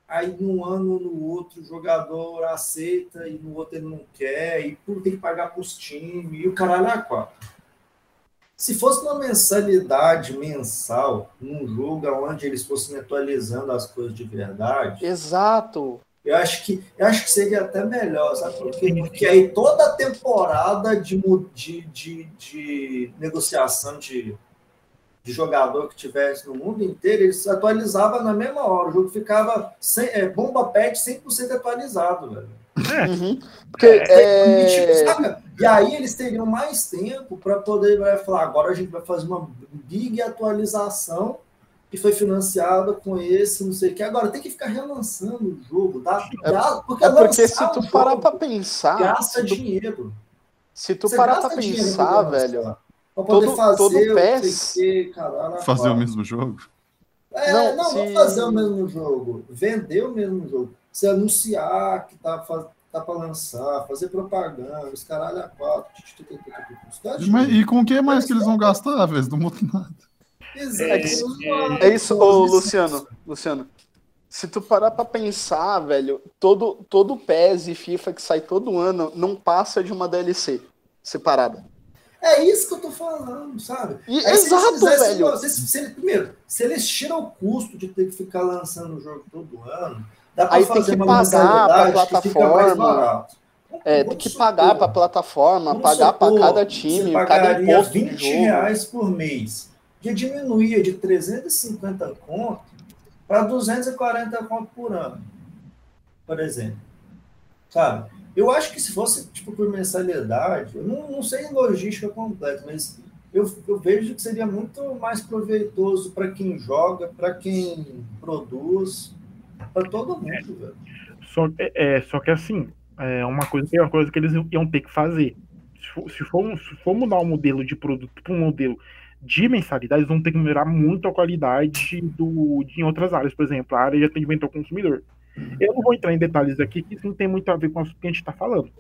Aí, num ano no outro, o jogador aceita e no outro ele não quer. E tudo tem que pagar para os times. E o caralho é quatro. Se fosse uma mensalidade mensal, num jogo onde eles fossem atualizando as coisas de verdade, Exato. Eu acho que, eu acho que seria até melhor, sabe por quê? Porque aí toda a temporada de, de, de, de negociação de, de jogador que tivesse no mundo inteiro, eles atualizavam na mesma hora. O jogo ficava sem, é, bomba pet 100% atualizado, velho. Uhum. Porque E, tipo, é, saca? E aí eles teriam mais tempo para poder vai falar, agora a gente vai fazer uma big atualização que foi financiada com esse, não sei o que. Agora tem que ficar relançando o jogo, dá, É- porque, é porque se um tu parar jogo pra pensar, gasta se tu, dinheiro. se tu Você parar dinheiro pensar, velho, Pra poder todo- fazer todo o PES que, caralho, Fazer o mesmo jogo. É, Não, não, não, se- fazer o mesmo jogo. Vender o mesmo jogo. Se anunciar que tá, tá pra lançar, fazer propaganda, os caralho a quatro. Mas, e com o que mais que eles vão gastar, velho? Não muda nada. Exato. É que- É isso, ô Luciano, Luciano. Se tu parar pra pensar, velho, todo, todo PES e FIFA que sai todo ano não passa de uma DLC separada. É isso que eu tô falando, sabe? E- Aí, se exato, fizessem velho. se- se ele- primeiro, se eles tiram o custo de ter que ficar lançando o jogo todo ano, dá pra Aí tem fazer que uma pagar pra que fica mais plataforma. barato. É, tem que supor, pagar pra plataforma, vamos pagar pra supor, cada você time, cada imposto de 20 jogo. reais por mês. Já diminuía de 350 conto para 240 conto por ano, por exemplo. Sabe? Eu acho que se fosse tipo por mensalidade, eu não, não sei logística completa, mas eu, eu vejo que seria muito mais proveitoso para quem joga, para quem produz, para todo mundo, velho. Só, é, é, só que assim, é uma coisa que é uma coisa que eles iam ter que fazer. Se for, se for, se for mudar o modelo de produto para um modelo de mensalidade, eles vão ter que melhorar muito a qualidade do, de, em outras áreas. Por exemplo, a área de atendimento ao consumidor. Eu não vou entrar em detalhes aqui, que isso não tem muito a ver com o que a gente está falando.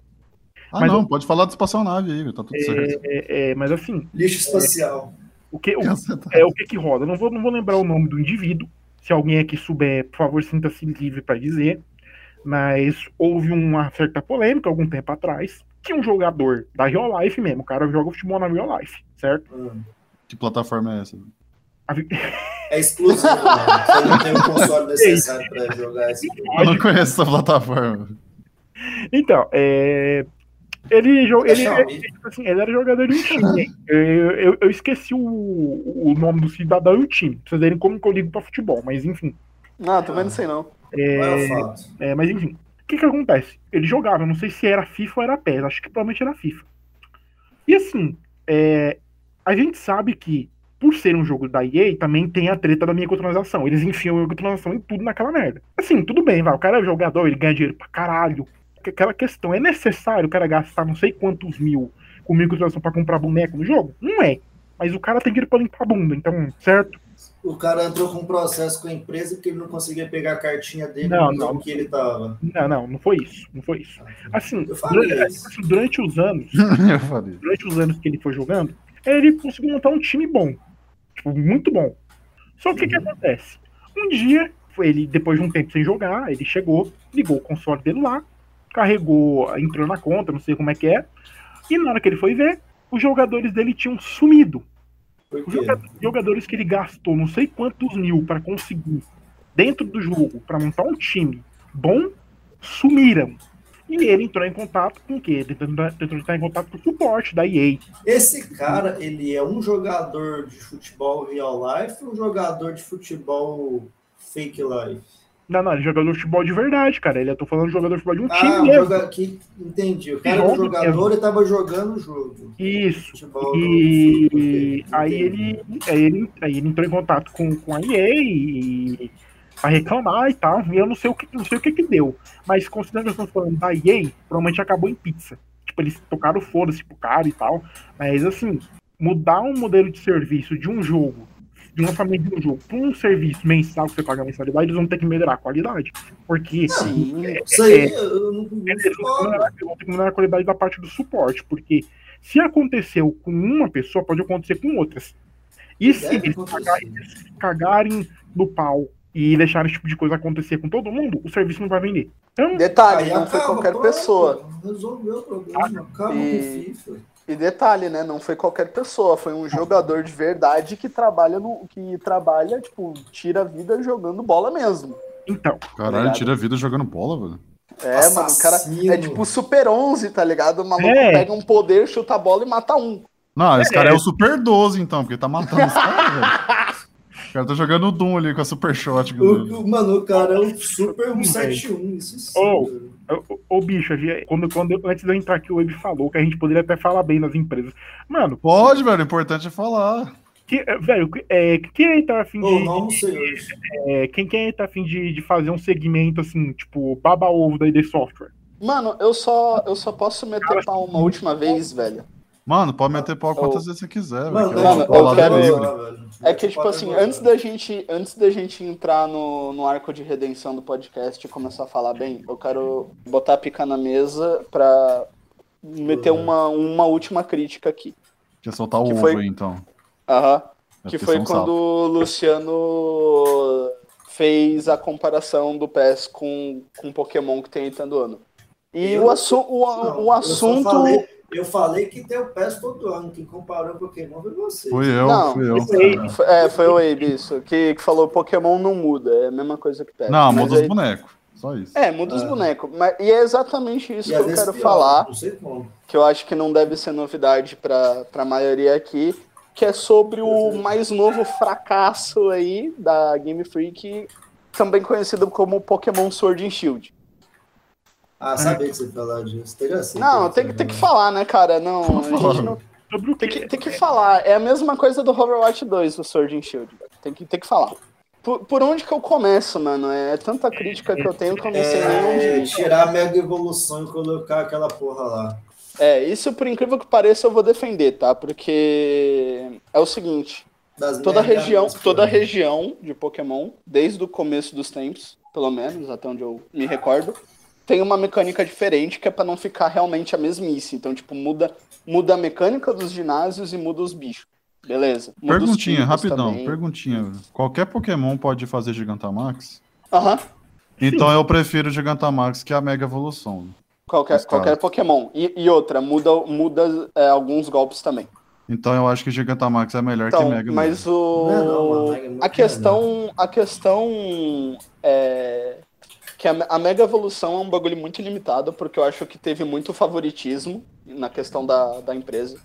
Ah, Mas não, eu- pode falar de espaçonave aí, tá tudo certo. É, é, mas assim, Lixo espacial. o que, o, Caceta. é o que que roda. Eu Não vou, não vou lembrar o nome do indivíduo. Se alguém aqui souber, por favor, sinta-se livre para dizer. Mas houve uma certa polêmica algum tempo atrás que um jogador da Real Life mesmo, o cara joga futebol na Real Life, certo? Hum. Que plataforma é essa? É exclusivo, né? Você não tem o console necessário para jogar esse jogo. Eu não conheço essa plataforma. Então, é, ele, jo- É ele, ele, tipo assim, ele era jogador de um time. Eu, eu, eu esqueci o, o nome do cidadão e o time. Pra vocês verem como que eu ligo pra futebol, mas enfim. Não, também não sei não. É É, é, mas enfim, o que que acontece? Ele jogava, não sei se era FIFA ou era PES, acho que provavelmente era FIFA. E assim, é, a gente sabe que, por ser um jogo da EA, também tem a treta da microtransação. Eles enfiam a microtransação em tudo naquela merda. Assim, tudo bem, vai, o cara é jogador, ele ganha dinheiro pra caralho. Aquela questão, é necessário o cara gastar não sei quantos mil com microtransação pra comprar boneco no jogo? Não é. Mas o cara tem dinheiro pra limpar a bunda, então, certo? O cara entrou com um processo com a empresa porque ele não conseguia pegar a cartinha dele Não, no não. que ele tava. Não, não, não foi isso. Não foi isso. Assim, Eu falei durante, isso. assim, durante os anos, Eu falei. durante os anos que ele foi jogando, ele conseguiu montar um time bom. Tipo, muito bom. Só que o que, que acontece? Um dia, ele, depois de um tempo sem jogar, ele chegou, ligou o console dele lá, carregou, entrou na conta, não sei como é que é, e na hora que ele foi ver, os jogadores dele tinham sumido. Os jogadores que ele gastou não sei quantos mil pra conseguir dentro do jogo pra montar um time bom sumiram. E ele entrou em contato com o quê? Tentou entrar em contato com o suporte da EA. Esse cara, ele é um jogador de futebol real life ou um jogador de futebol fake life? Não, não, ele é jogador de futebol de verdade, cara. Ele, eu tô falando de jogador de futebol de um Ah, time mesmo. joga... que... entendi. O cara era um jogador e tava jogando o jogo. Isso. E do- aí ele, aí ele, aí ele entrou em contato com, com a EA e pra reclamar e tal. E eu não sei o que, não sei o que, que deu. Mas considerando que estamos falando da EA, provavelmente acabou em pizza. Tipo, eles tocaram foda-se pro cara e tal. Mas assim, mudar um modelo de serviço de um jogo, de um lançamento de um jogo, pra um serviço mensal que você paga mensalidade, eles vão ter que melhorar a qualidade. Porque Sim. Isso aí, eu não, não eles vão ter que melhorar- a qualidade da parte do suporte, porque se aconteceu com uma pessoa, pode acontecer com outras. E se Deve eles cagarem, eles cagarem no pau e deixarem esse tipo de coisa acontecer com todo mundo, o serviço não vai vender. Então, Detalhe, não foi qualquer pronto, pessoa. Resolveu o problema. Acaba E- com FIFA. E detalhe, né? Não foi qualquer pessoa, foi um jogador de verdade que trabalha no. que trabalha, tipo, tira a vida jogando bola mesmo. então, Caralho, tira a vida jogando bola, velho. É, mano, o cara Assassino. é tipo Super 11, tá ligado? O maluco É. pega um poder, chuta a bola e mata um. Não, esse cara é o Super 12, então, porque tá matando os caras, velho. O cara tá jogando o Doom ali com a Super Shot. O, mano, o cara é um Super 171, isso sim. Oh. ô, ô, bicho, quando, quando, eu- antes de eu entrar aqui, o Web falou que a gente poderia até falar bem das empresas. Mano, Pode, velho, o importante é falar. que, é, velho, é, quem aí tá afim Ô, de. não almocei hoje. é, quem, quem aí tá afim de, de fazer um segmento assim, tipo, baba-ovo da ID Software? Mano, eu só, eu só posso meter pau uma última vez, velho. Mano, pode meter pau quantas Eu- vezes você quiser, Mano, velho. Mano, que eu é lado quero- livre. É que, tipo assim, antes da gente, antes da gente entrar no, no arco de redenção do podcast e começar a falar bem, eu quero botar a pica na mesa pra meter Uhum. uma, uma última crítica aqui. Quer soltar o Que ovo foi- então. Aham. É Que foi são quando o Luciano fez a comparação do PES com, com Pokémon que tem aí todo ano. E Eu- o, assu o, Não, o eu só assunto. Eu falei que tem o PES todo ano. Quem comparou o Pokémon foi você. Fui eu, Não, fui eu. Foi- Foi- É, foi o Abe, isso. Que, que falou Pokémon não muda. É a mesma coisa que PES. Não, muda os aí- bonecos. Só isso. É, muda os É. bonecos. Mas, e é exatamente isso E que eu quero pior, falar, Não sei como. que eu acho que não deve ser novidade para a maioria aqui, que é sobre o mais novo fracasso aí da Game Freak, também conhecido como Pokémon Sword and Shield. Ah, sabia que você ia falar disso. Teria sido. Não, tem que, tem que falar, né, cara? Não, a gente não, tem, que? tem que falar. É a mesma coisa do Overwatch 2, o Sword and Shield. Tem que, tem que falar. Por, por onde que eu começo, mano? É tanta crítica que eu tenho que eu não sei nem onde É, ir. tirar a Mega Evolução e colocar aquela porra lá. É, isso por incrível que pareça eu vou defender, tá? Porque é o seguinte, Das toda região, toda região de Pokémon, desde o começo dos tempos, pelo menos, até onde eu me recordo, tem uma mecânica diferente que é pra não ficar realmente a mesmice. Então, tipo, muda, muda a mecânica dos ginásios e muda os bichos. Beleza. Muda Perguntinha, rapidão. também. Perguntinha. Qualquer Pokémon pode fazer Gigantamax? Aham. Então eu prefiro Gigantamax que a Mega Evolução. Qualquer, qualquer Pokémon. E, e outra, muda, muda é, alguns golpes também. Então eu acho que Gigantamax é melhor Então, que Mega. mas o. Não não, Mega é a questão. A questão é. Que a, a Mega Evolução é um bagulho muito limitado, porque eu acho que teve muito favoritismo na questão da, da empresa.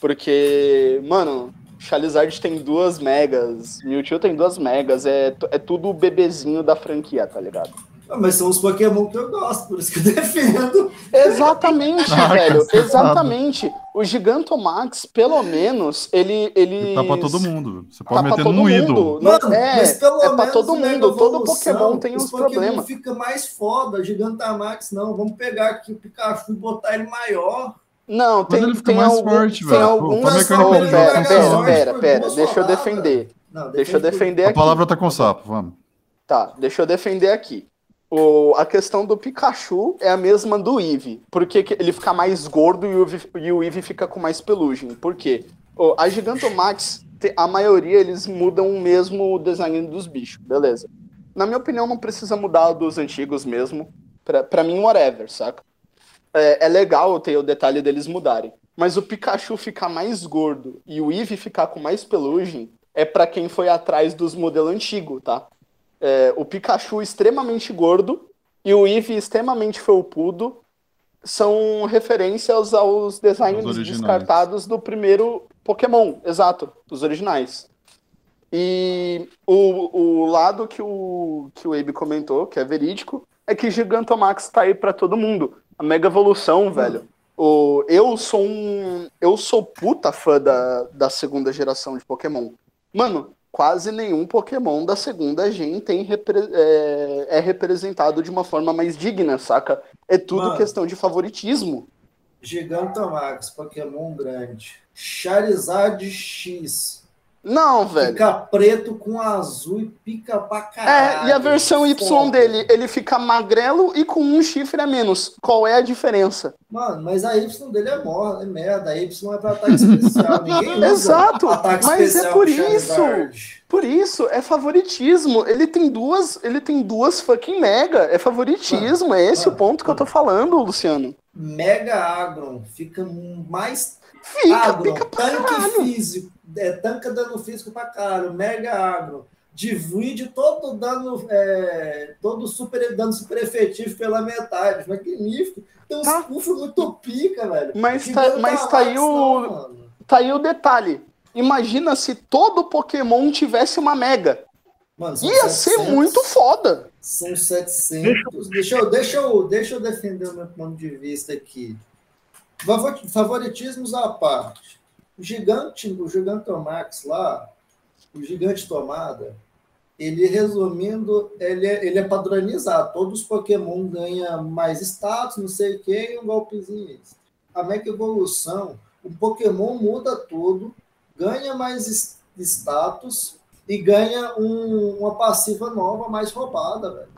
Porque, mano, Charizard tem duas megas, Mewtwo tem duas megas, é, é tudo o bebezinho da franquia, tá ligado? Ah, mas são os Pokémon que eu gosto, por isso que eu defendo. Exatamente, Ah, velho. Exatamente. O Gigantomax, pelo menos, ele. ele Tá pra todo mundo. Você Tá pode pra meter todo num mundo. ídolo. Não, Mano, é, mas pelo é pra menos todo mundo. Todo Pokémon tem os problemas. fica mais foda, Gigantamax não. Vamos pegar aqui o Pikachu e botar ele maior. Não, Mas tem, ele fica tem, mais algum, forte, tem velho. Pô, Ô, perde pera, pera, pera, pera, deixa eu defender. Não, Deixa eu defende- defender A aqui. palavra tá com sapo, vamos. Tá, deixa eu defender aqui. O, a questão do Pikachu é a mesma do Eevee. Por que que ele fica mais gordo e o, e o fica com mais pelugem? Por quê? O, a Gigantomax, a maioria, eles mudam mesmo o design dos bichos, beleza. Na minha opinião, não precisa mudar dos antigos mesmo. Pra, pra mim, whatever, saca? É, é legal ter o detalhe deles mudarem. Mas o Pikachu ficar mais gordo e o Eevee ficar com mais pelugem é pra quem foi atrás dos modelos antigos, tá? É, o Pikachu extremamente gordo e o Eevee extremamente felpudo são referências aos designs descartados do primeiro Pokémon, exato, os originais. E o, o lado que o, que o Abe comentou, que é verídico, é que Gigantomax tá aí pra todo mundo. A Mega Evolução, velho. O, eu sou um. Eu sou puta fã da, da segunda geração de Pokémon. Mano, quase nenhum Pokémon da segunda gen tem repre- é, é representado de uma forma mais digna, saca? É tudo Mano. questão de favoritismo. Gigantamax, Pokémon grande. Charizard X. Não, velho. Fica preto com azul e pica pra caralho. É, e a versão Y Foda. dele, ele fica magrelo e com um chifre a menos. Qual é a diferença? Mano, mas a Y dele é morra, é merda. A Y é pra ataque especial. Ninguém usa Exato, ataque mas é especial por com isso. Charizard. Por isso, é favoritismo. Ele tem duas, ele tem duas fucking mega. É favoritismo, é esse mano, o ponto que eu tô falando, Luciano. Mega Agron fica mais Fica, Agro, fica pra tanque caralho. físico, é, tanca dano físico pra caralho, mega agro, divide todo dano, é, todo super, dano super efetivo pela metade, magnífico. Tem uns Tá. puffs muito pica, velho. Mas tá- mas da tá aí o- mano. Tá aí o detalhe. Imagina se todo Pokémon tivesse uma mega. Mano, Ia ser 700, muito foda. São 700. Deixa eu, deixa, eu, deixa eu defender o meu ponto de vista aqui. Favor- Favoritismos à parte. O gigante, o Gigantomax lá, o gigante tomada, ele resumindo, ele é, ele é padronizado. Todos os Pokémon ganham mais status, não sei o que, e um golpezinho. A Mega Evolução, o Pokémon muda tudo, ganha mais status e ganha um- uma passiva nova mais roubada, velho.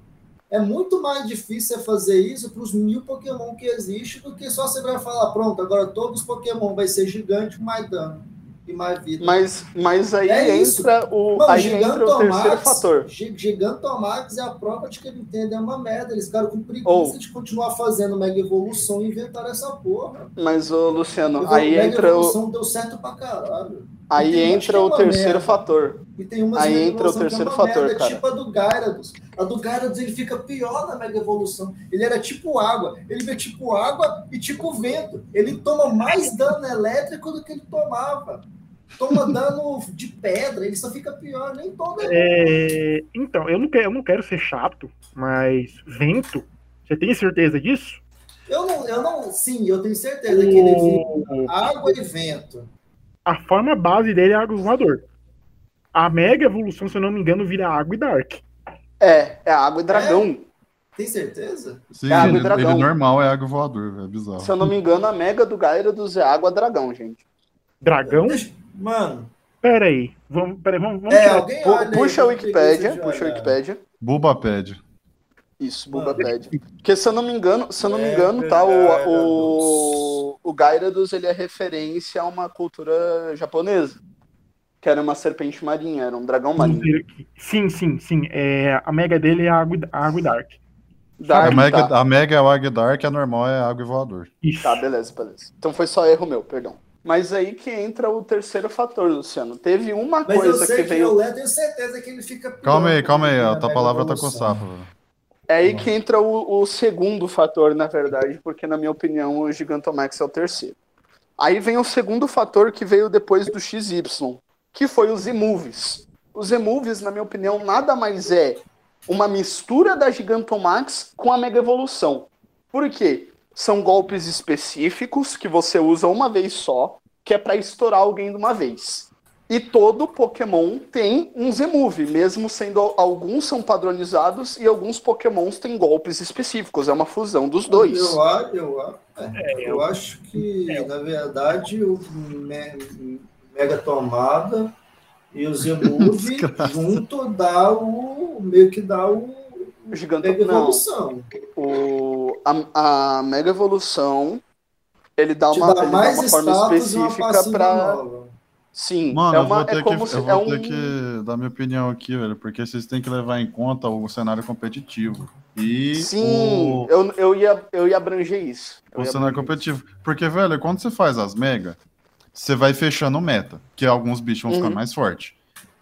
É muito mais difícil você fazer isso para os mil Pokémon que existem do que só você vai falar, pronto, agora todos os Pokémon vai ser gigante com mais dano e mais vida. Mas, mas aí É isso. entra o Mano, aí entra o terceiro fator. Gi- Gigantomax é a prova de que ele entende é uma merda. Eles ficaram com preguiça Ou- de continuar fazendo Mega Evolução e inventaram essa porra. Mas o Luciano, aí Mega entra o Evolução deu certo pra caralho. Aí entra o chama terceiro merda. fator. E tem umas Aí entra o é terceiro fator, merda, cara. Tipo a do Gyarados. A do Gyarados ele fica pior na Mega Evolução. Ele era tipo água. Ele vê tipo água e tipo vento. Ele toma mais dano elétrico do que ele tomava. Toma dano de pedra, ele só fica pior, nem todo É, então, eu não, quero, eu não quero ser chato, mas vento, você tem certeza disso? Eu não, eu não, sim, eu tenho certeza que ele vive O- água e vento. A forma base dele é água voador. A mega evolução, se eu não me engano, vira água e dark. É, é água e dragão. Tem certeza? Sim, É água e ele, dragão. ele normal é água voador, velho. É bizarro. Se eu não me engano, a mega do Gyarados é água dragão, gente. Dragão? Mano, Pera aí. Vamos, pera aí, vamos, vamos é, tirar- alguém Pu- olha aí, puxa a Wikipédia, puxa a. Wikipédia. Bulbapad. Isso. Bulbapad. Porque se eu não me engano, se eu não me É engano, tá, verdade, o, o, o Gyarados, ele é referência a uma cultura japonesa. Que era uma serpente marinha, era um dragão marinho. Sim, sim, sim. É, a mega dele é água, e- água e dark. Dark, a, mega, tá. a Mega é o Águia Dark, a normal é água e voador. Isso. Tá, beleza, beleza. Então foi só erro meu, perdão. Mas aí que entra o terceiro fator, Luciano. Teve uma Mas eu coisa sei que que, veio. o Léo tenho certeza que ele fica Calma aí, calma aí. A tua palavra tá com Evolução. É aí que entra o, o segundo fator, na verdade, porque na minha opinião o Gigantomax é o terceiro. Aí vem o segundo fator que veio depois do XY, que foi os Z-Movies. Os Z-Movies, na minha opinião, nada mais é uma mistura da Gigantamax com a Mega Evolução. Por quê? São golpes específicos que você usa uma vez só, que é para estourar alguém de uma vez. E todo Pokémon tem um Z-Move, mesmo sendo alguns são padronizados e alguns Pokémons têm golpes específicos. É uma fusão dos dois. Eu, eu, a- é, eu acho que, na verdade, o Me- Mega Tomada e o Z-Move junto dá o. meio que dá o. O Giganto- Mega não. Evolução. O, a, a Mega Evolução, ele dá Te uma, dá ele dá uma forma específica para. Sim, Mano, é, eu vou uma, ter, é como que, se eu é vou um ter que dar minha opinião aqui, velho, porque vocês têm que levar em conta o cenário competitivo. E Sim, o, eu, eu, ia, eu ia abranger isso. Eu o cenário isso. competitivo. Porque, velho, quando você faz as mega, você vai fechando meta, que alguns bichos vão ficando Uhum. mais fortes.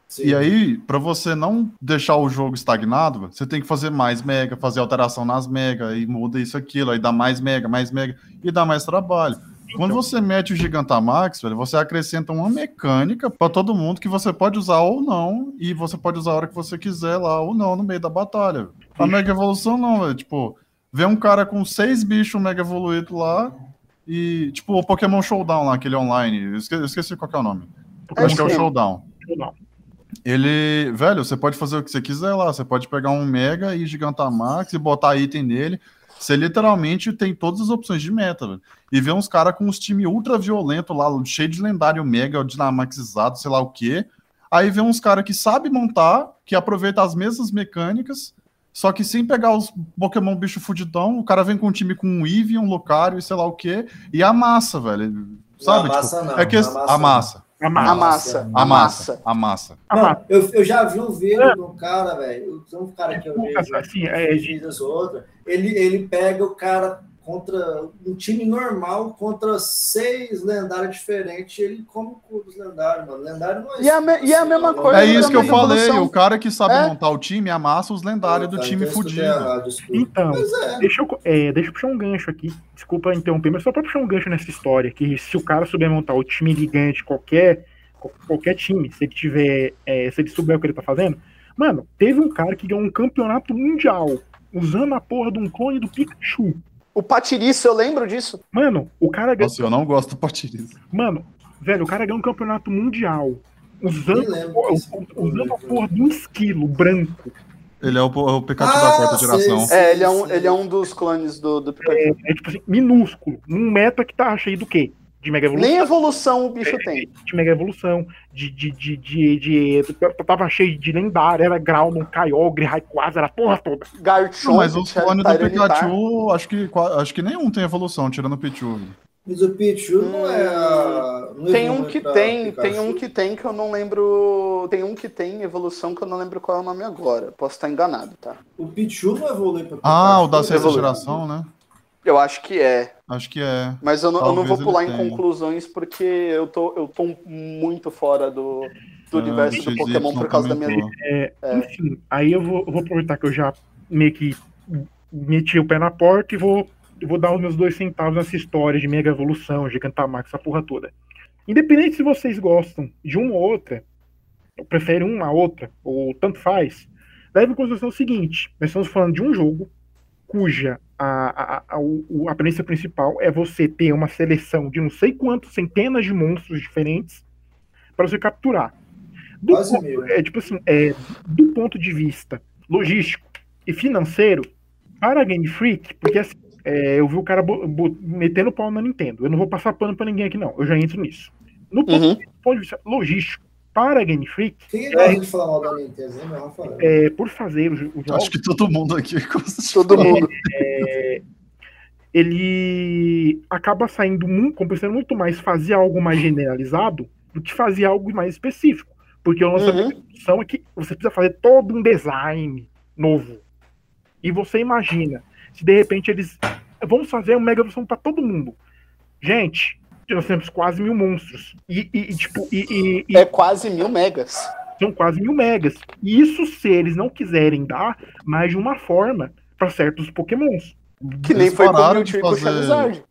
Sim. E aí, pra você não deixar o jogo estagnado, você tem que fazer mais mega, fazer alteração nas mega, e muda isso, aquilo, aí dá mais mega, mais mega, e dá mais trabalho. Quando você mete o Gigantamax, velho, você acrescenta uma mecânica pra todo mundo que você pode usar ou não, e você pode usar a hora que você quiser lá ou não no meio da batalha. A Mega Evolução não, velho. Tipo, vê um cara com seis bichos Mega Evoluído lá, e, tipo, o Pokémon Showdown lá, aquele online, eu esque- eu esqueci qual que é o nome. É Acho que é o sim. Showdown. Não. Ele, velho, você pode fazer o que você quiser lá. Você pode pegar um Mega e Gigantamax e botar item nele. Você literalmente tem todas as opções de meta, velho. E ver uns caras com uns time ultra violento lá, cheio de lendário Mega, Dynamaxizado, sei lá o quê. Aí vê uns caras que sabe montar, que aproveita as mesmas mecânicas, só que sem pegar os Pokémon bicho fudidão, o cara vem com um time com um Eevee, um Lucario e sei lá o quê, e amassa, velho. Sabe? Não amassa tipo, não, é que não amassa amassa. A A massa. massa. A massa. A massa. Não, eu, eu já vi um vídeo de um cara, velho. Tem um cara que eu vejo. Assim, é, outra. Ele, ele pega o cara contra um time normal contra seis lendários diferentes. Ele come o cu dos lendários, mano. Lendário não é E é a me- e é a mesma coisa É isso que eu falei. Evolução. O cara que sabe É. montar o time amassa os lendários do time fudido. Então, é. deixa eu, é, deixa eu puxar um gancho aqui. Desculpa interromper, mas só pra puxar um gancho nessa história, que se o cara souber montar o time de qualquer, qual- qualquer time, se ele tiver, é, se ele souber o que ele tá fazendo. Mano, teve um cara que ganhou um campeonato mundial usando a porra de um clone do Pikachu. O Patiriço, eu lembro disso. Mano, o cara ganhou. Nossa, eu não gosto do Patiriz. Mano, velho, o cara ganhou um campeonato mundial. Usando, usando a porra de um esquilo branco. Ele é o, o Pikachu Ah, da quarta geração. sei. É, ele é um, ele é um dos clones do, do Pikachu. É tipo assim, minúsculo. Num meta que tá cheio do quê? De Mega Evolução. Nem evolução o bicho tem. de Mega Evolução, de, de, de, de, de, Tava cheio de lendário, era Groudon, Kyogre, Rayquaza, era a porra toda. Garchomp, Não, mas os clones do. Pikachu, acho que, acho que nenhum tem evolução, tirando o Pichu. Mas o Pichu não é. a- não Tem um que tem, Pikachu. tem um que tem que eu não lembro. Tem um que tem evolução que eu não lembro qual é o nome agora. Posso estar enganado, tá? O Pichu não evolui pra Ah, Pikachu, o da sexta evolui. geração, né? Eu acho que é. Acho que é. Mas eu não, eu não vou pular em tenha. conclusões porque eu tô, eu tô muito fora do, do Ah, universo do Pokémon por causa da minha. comentou. É, Enfim, aí eu vou, eu vou aproveitar que eu já meio que meti o pé na porta e vou, vou dar os meus dois centavos nessa história de Mega Evolução, Gigantamax, essa porra toda. Independente se vocês gostam de uma ou outra, ou preferem uma a outra, ou tanto faz, leve em consideração o seguinte: nós estamos falando de um jogo cuja a, a, a, o- a premissa principal é você ter uma seleção de não sei quantos centenas de monstros diferentes para você capturar. Do Quase ponto- mil. é tipo assim, é, do ponto de vista logístico e financeiro, para a Game Freak, porque assim, é, eu vi o cara metendo pau na Nintendo. Eu não vou passar pano para ninguém aqui, não. Eu já entro nisso. No ponto, Uhum. ponto de vista logístico, para a Game Freak, Quem gosta de falar mal da Nintendo, né? É, por fazer os, os jogos, Acho que todo mundo aqui de Todo mundo. ele acaba saindo muito, compensando muito mais fazer algo mais generalizado do que fazer algo mais específico. Porque o lançamento Uhum. da é que você precisa fazer todo um design novo. E você imagina, se de repente eles. Vamos fazer uma mega evolução para todo mundo. Gente, nós temos quase mil monstros. E, e- e, tipo, e, e- e É quase mil megas. são quase mil megas. E isso se eles não quiserem dar mais de uma forma para certos pokémons. Que nem Eles foi com o pararam Mewtwo o fazer- Charizard.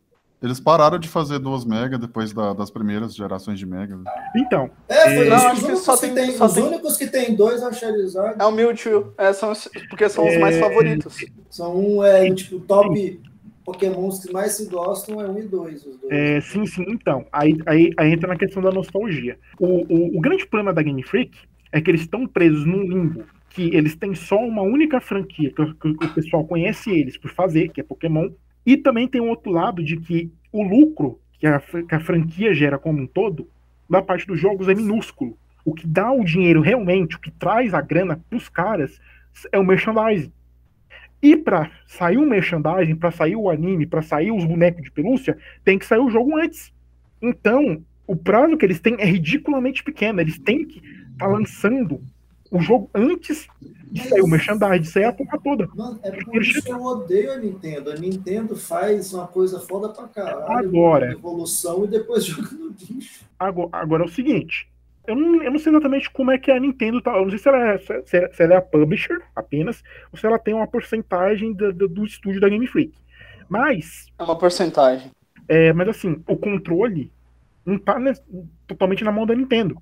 Eles pararam de fazer duas Mega depois da- das primeiras gerações de Mega. velho. Então, É, foi Não, os, acho que únicos só que tem- tem, só os tem- únicos que tem dois é o Charizard. É o Mewtwo, é, são porque são os mais É, favoritos. São um, é, tipo, top Pokémons que mais se gostam é um e dois, os dois. É, sim, sim, então. Aí, aí, aí entra na questão da nostalgia. O, o, o grande problema da Game Freak é que eles estão presos num limbo. Que eles têm só uma única franquia, que, o- que o pessoal conhece eles por fazer, que é Pokémon. E também tem um outro lado de que o lucro que a, que a franquia gera como um todo, da parte dos jogos, é minúsculo. O que dá o dinheiro realmente, o que traz a grana pros caras, é o merchandising. E pra sair o merchandising, pra sair o anime, pra sair os bonecos de pelúcia, tem que sair o jogo antes. Então, o prazo que eles têm é ridiculamente pequeno. Eles têm que estar lançando o jogo antes de sair o merchandising, de sair a porra toda. Mano, é por isso que eu odeio a Nintendo. A Nintendo faz uma coisa foda pra caralho. Agora. Evolução e depois joga no lixo. Agora, agora é o seguinte. Eu não, eu não sei exatamente como é que a Nintendo tá. Eu não sei se ela, é, se, ela é a publisher apenas, ou se ela tem uma porcentagem do, do, do estúdio da Game Freak. Mas É uma porcentagem. É, mas assim, o controle não tá ne- totalmente na mão da Nintendo.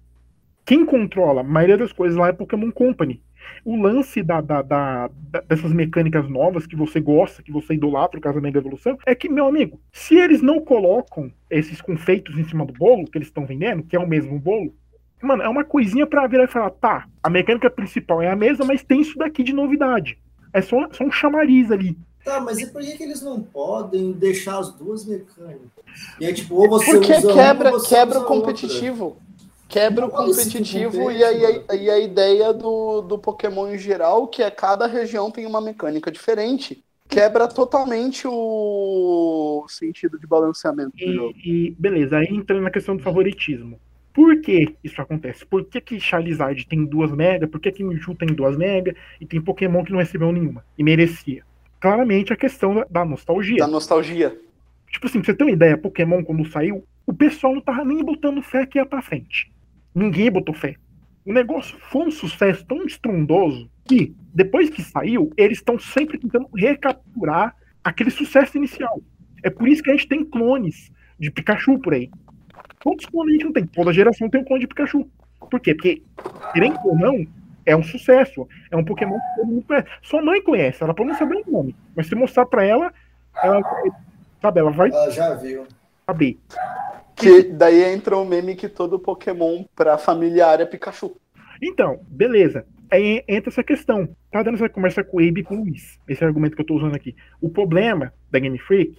Quem controla a maioria das coisas lá é Pokémon Company. O lance da- da- da- dessas mecânicas novas que você gosta, que você idolatra o caso da Mega Evolução, é que, meu amigo, se eles não colocam esses confeitos em cima do bolo que eles estão vendendo, que é o mesmo bolo, mano, é uma coisinha pra virar e falar, tá, a mecânica principal é a mesma, mas tem isso daqui de novidade. É só, só um chamariz ali. Tá, mas e por que, que eles não podem deixar as duas mecânicas? E aí, tipo, ou você Porque usa quebra, uma, ou você quebra o usa outra. competitivo. Quebra o competitivo e a- e a ideia do, do Pokémon em geral, que é cada região tem uma mecânica diferente. Quebra totalmente o sentido de balanceamento do jogo. E, e, beleza, aí entra na questão do favoritismo. Por que isso acontece? Por que, que Charizard tem duas mega? Por que, que Mewtwo tem duas mega? E tem Pokémon que não recebeu nenhuma? E merecia. Claramente a questão da, da nostalgia. Da nostalgia. Tipo assim, pra você ter uma ideia, Pokémon quando saiu, o pessoal não tava nem botando fé que ia pra frente. Ninguém botou fé. O negócio foi um sucesso tão estrondoso que, depois que saiu, eles estão sempre tentando recapturar aquele sucesso inicial. É por isso que a gente tem clones de Pikachu por aí. Quantos clones a gente não tem? Toda geração tem um clone de Pikachu. Por quê? Porque, querendo ou não, é um sucesso. É um Pokémon que todo mundo conhece. Sua mãe conhece, ela pode não saber o nome. Mas se mostrar pra ela, ela, sabe, ela vai Ela já viu. saber. Que daí entra o meme que todo Pokémon pra familiar é Pikachu. Então, beleza. Aí entra essa questão. Tá dando essa conversa com o Abe e com o Luiz. Esse é o argumento que eu tô usando aqui. O problema da Game Freak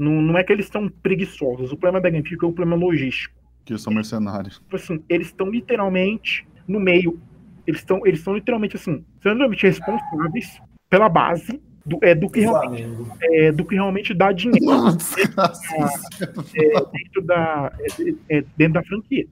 não, não é que eles estão preguiçosos. O problema da Game Freak é o problema logístico. Que são mercenários. Tipo assim, eles estão literalmente no meio. Eles estão eles estão literalmente assim, são literalmente responsáveis pela base do, é, do, que, realmente, é, do que realmente dá dinheiro é, dentro, da, é, é, dentro da franquia.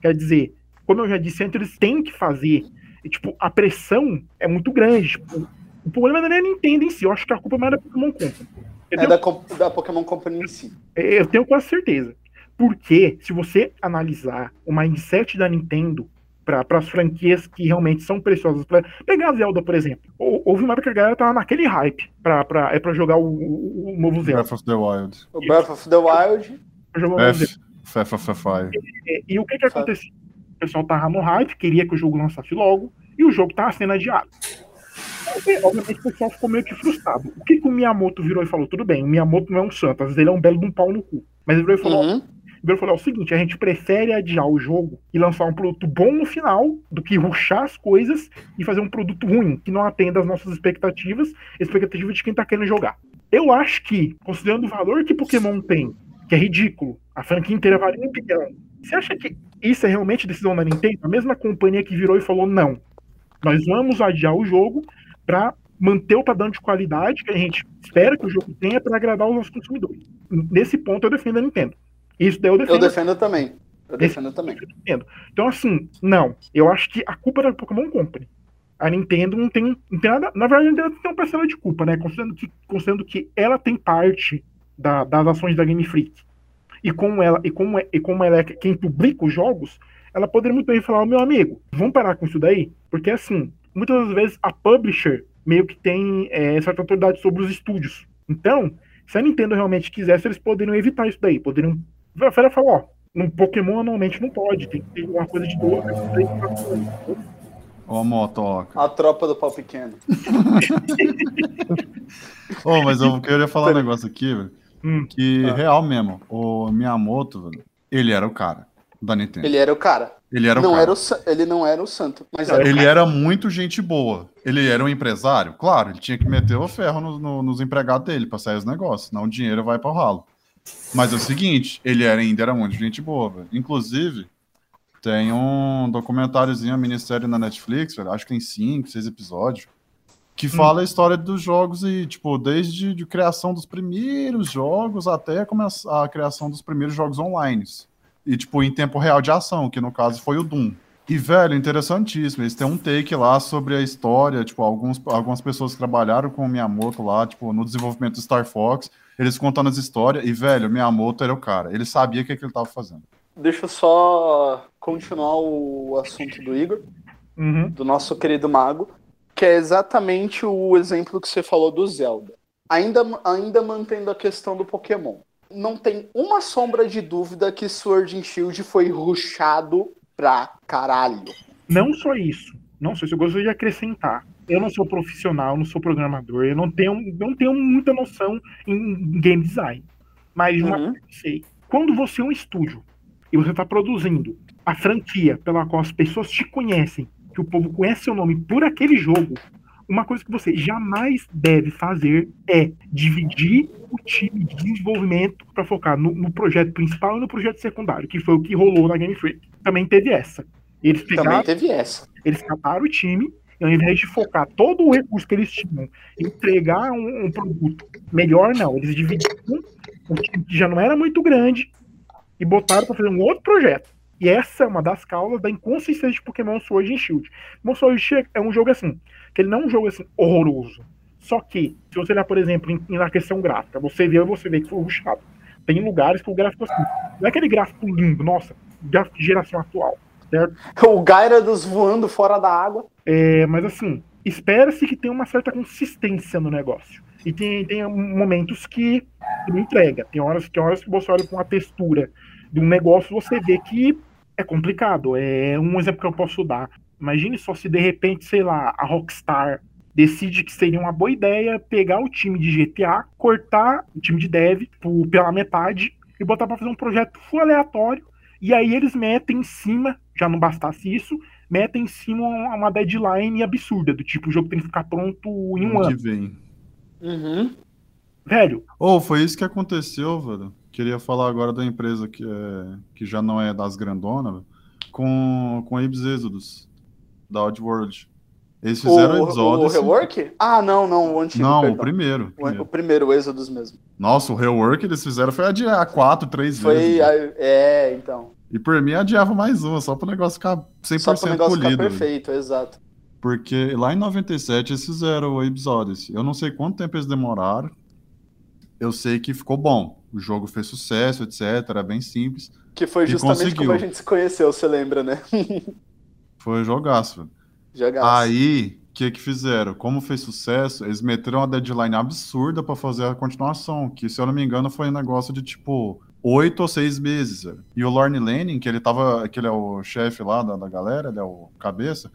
Quer dizer, como eu já disse antes, eles têm que fazer. E, tipo, a pressão é muito grande. Tipo, o problema não é a Nintendo em si, eu acho que a culpa é mais da Pokémon Company. É tenho, da, da Pokémon Company em si. eu tenho quase certeza. Porque, se você analisar o mindset da Nintendo para as franquias que realmente são preciosas, pra, pegar a Zelda, por exemplo. Hou- Houve uma época que a galera tava naquele hype pra, pra, é pra jogar o, o- o novo Zelda. Breath of the Wild. O Breath of the Wild. Pra jogar o novo Zelda. F, F, F, F, I. E, e o que que aconteceu? O pessoal tava no hype, queria que o jogo lançasse logo, e o jogo tava sendo adiado. Obviamente o pessoal ficou meio que frustrado. O que, que o Miyamoto virou e falou? Tudo bem, o Miyamoto não é um santo, às vezes ele é um belo de um pau no cu. Mas ele virou e falou: Uhum. e falou: é o seguinte, a gente prefere adiar o jogo e lançar um produto bom no final do que ruxar as coisas e fazer um produto ruim, que não atenda às nossas expectativas, expectativas de quem tá querendo jogar. Eu acho que, considerando o valor que Pokémon tem, que é ridículo, a franquia inteira vale um bilhão. Você acha que isso é realmente decisão da Nintendo? A mesma companhia que virou e falou: não, nós vamos adiar o jogo para manter o padrão de qualidade que a gente espera que o jogo tenha para agradar os nossos consumidores. Nesse ponto eu defendo a Nintendo. Isso daí eu defendo. Eu defendo também. Eu defendo também. Então, assim, não. Eu acho que a culpa é da Pokémon Company. A Nintendo não tem, não tem nada. Na verdade, a Nintendo tem uma parcela de culpa, né? Considerando que, considerando que ela tem parte da- das ações da Game Freak. E como ela, e como, é- e como ela é quem publica os jogos, ela poderia muito bem falar, "Ô, meu amigo, vamos parar com isso daí? Porque assim, muitas das vezes a publisher meio que tem é, certa autoridade sobre os estúdios. Então, Se a Nintendo realmente quisesse, eles poderiam evitar isso daí. Poderiam. A Fera falou, ó, um Pokémon anualmente não pode, tem que ter uma coisa de duas, três, quatro anos. Ó, a motoca. A tropa do pau pequeno. Ô, mas eu queria falar um negócio aqui, velho. Hum. Que Ah. real mesmo, o Miyamoto, velho, ele era o cara da Nintendo. Ele era o cara. Ele era o não cara. era o, ele não era o santo, mas Não, era o Ele era muito gente boa. Ele era um empresário? Claro, ele tinha que meter o ferro no- no- nos empregados dele pra sair os negócios, senão o dinheiro vai para o ralo. Mas é o seguinte, ele era, ainda era muito gente boa, velho. Inclusive, tem um documentáriozinho, a minissérie na Netflix, velho, acho que tem cinco, seis episódios, que fala a história dos jogos e, tipo, desde a criação dos primeiros jogos até começar a criação dos primeiros jogos online. E, tipo, em tempo real de ação, que no caso foi o Doom. E, velho, interessantíssimo. Eles têm um take lá sobre a história, tipo, alguns, algumas pessoas que trabalharam com o Miyamoto lá, tipo, no desenvolvimento do Star Fox, eles contando as histórias, e, velho, o Miyamoto era o cara. Ele sabia o que, que ele tava fazendo. Deixa eu só continuar o assunto do Igor, Uhum. do nosso querido mago, que é exatamente o exemplo que você falou do Zelda. Ainda, ainda mantendo a questão do Pokémon. Não tem uma sombra de dúvida que Sword and Shield foi rushado pra caralho. Não só isso. Não só isso. Eu gostaria de acrescentar. Eu não sou profissional, não sou programador, eu não tenho, não tenho muita noção em game design. Mas uma Uhum. coisa que eu sei. Quando você é um estúdio e você está produzindo a franquia pela qual as pessoas te conhecem, que o povo conhece seu nome por aquele jogo, uma coisa que você jamais deve fazer é dividir o time de desenvolvimento para focar no, no projeto principal e no projeto secundário, que foi o que rolou na Game Freak. Também teve essa. Eles pegaram, Também teve essa. eles cataram o time e ao invés de focar todo o recurso que eles tinham em entregar um, um produto melhor, não. Eles dividiram um time que já não era muito grande e botaram para fazer um outro projeto. E essa é uma das causas da inconsistência de Pokémon Sword and Shield. Pokémon Sword and Shield é um jogo assim, que ele não é um jogo assim horroroso. Só que, se você olhar, por exemplo, em, na questão gráfica, você vê você vê que foi rushado. Tem lugares que o gráfico assim, não é aquele gráfico lindo, nossa, gráfico de geração atual, certo? O Gyarados voando fora da água. É, mas assim, espera-se que tenha uma certa consistência no negócio. E tem, tem momentos que não entrega. Tem horas, tem horas que você olha com a textura de um negócio você vê que é complicado. É um exemplo que eu posso dar. Imagine só se de repente, sei lá, a Rockstar decide que seria uma boa ideia pegar o time de GTA, cortar o time de dev por- pela metade e botar para fazer um projeto full aleatório. E aí eles metem em cima, já não bastasse isso, metem em cima uma, uma deadline absurda, do tipo, o jogo tem que ficar pronto em um que ano. vem. Uhum. Velho, Ou foi isso que aconteceu, velho. Queria falar agora da empresa que, é, que já não é das grandonas, com, com Abe's Exodus, da Oddworld. Eles fizeram o, o Exodus. rework? Ah, não, não, o antigo. Não, o perdão. primeiro. O, primeiro. o primeiro, o Exodus mesmo. Nossa, o rework eles fizeram foi adiar quatro, três Foi. vezes. velho. a- É, então. E por mim adiava mais uma, só pro negócio ficar 100% Só para o negócio polido. ficar velho. perfeito, exato. Porque lá em 97 eles fizeram o Abe's Odyssey. Eu não sei quanto tempo eles demoraram. Eu sei que ficou bom. O jogo fez sucesso, etc. Era bem simples. Que foi justamente conseguiu. como a gente se conheceu, você lembra, né? Foi jogaço, velho. Jogaço. Aí, o que que fizeram? Como fez sucesso, eles meteram uma deadline absurda pra fazer a continuação, que se eu não me engano foi um negócio de tipo oito ou seis meses. velho. E o Lorne Lanning, que ele tava, que ele é o chefe lá da, da galera, ele é o cabeça,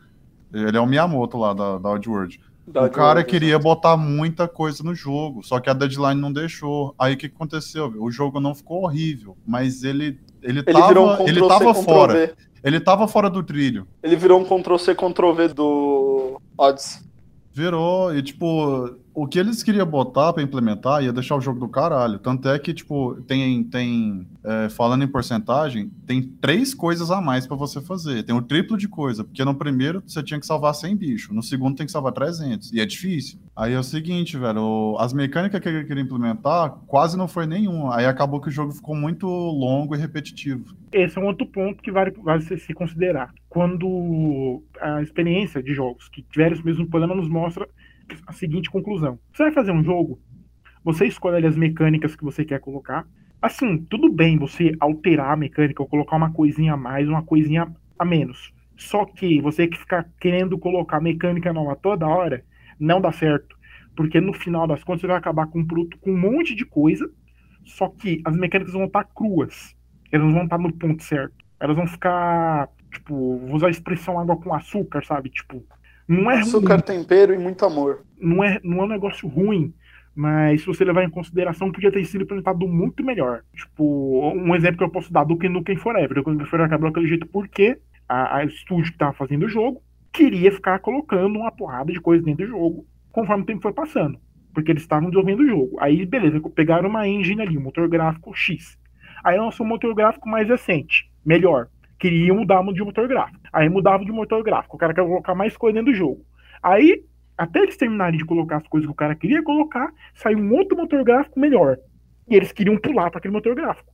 ele é o Miyamoto lá da, da Oddworld. Da o cara queria exato. botar muita coisa no jogo, só que a deadline não deixou. Aí o que aconteceu? O jogo não ficou horrível, mas ele ele, Ele tava, um ele tava fora. Ele tava fora do trilho. Ele virou um Ctrl C, Ctrl V do Odyssey. Virou, e tipo, o que eles queriam botar pra implementar ia deixar o jogo do caralho. Tanto é que, tipo, tem, tem é, falando em porcentagem, tem três coisas a mais pra você fazer. Tem o triplo de coisa, porque no primeiro você tinha que salvar 100 bichos, no segundo tem que salvar 300, e é difícil. Aí é o seguinte, velho, as mecânicas que ele queria implementar quase não foi nenhuma. Aí acabou que o jogo ficou muito longo e repetitivo. esse é um outro ponto que vale, vale se considerar. Quando a experiência de jogos que tiveram esse mesmo problema nos mostra a seguinte conclusão. Você vai fazer um jogo, você escolhe as mecânicas que você quer colocar. Assim, tudo bem você alterar a mecânica ou colocar uma coisinha a mais, uma coisinha a menos. Só que você que ficar querendo colocar mecânica nova toda hora, não dá certo. Porque no final das contas você vai acabar com um produto com um monte de coisa, só que as mecânicas vão estar cruas. Elas não vão estar no ponto certo. Elas vão ficar, tipo, vou usar a expressão água com açúcar, sabe? Tipo, não é Açúcar, ruim, tempero e muito amor. não é, não é um negócio ruim, mas se você levar em consideração, podia ter sido implementado muito melhor. Tipo, um exemplo que eu posso dar do que Nukem Forever. O Nukem Forever acabou daquele jeito porque a, a estúdio que tava fazendo o jogo queria ficar colocando uma porrada de coisa dentro do jogo conforme o tempo foi passando. Porque eles estavam desenvolvendo o jogo. Aí, beleza, pegaram uma engine ali, um motor gráfico X. Aí lançou um motor gráfico mais recente, melhor. Queria mudar de motor gráfico. Aí mudava de motor gráfico. O cara quer colocar mais coisa dentro do jogo. Aí, até eles terminarem de colocar as coisas que o cara queria colocar, saiu um outro motor gráfico melhor. E eles queriam pular para aquele motor gráfico.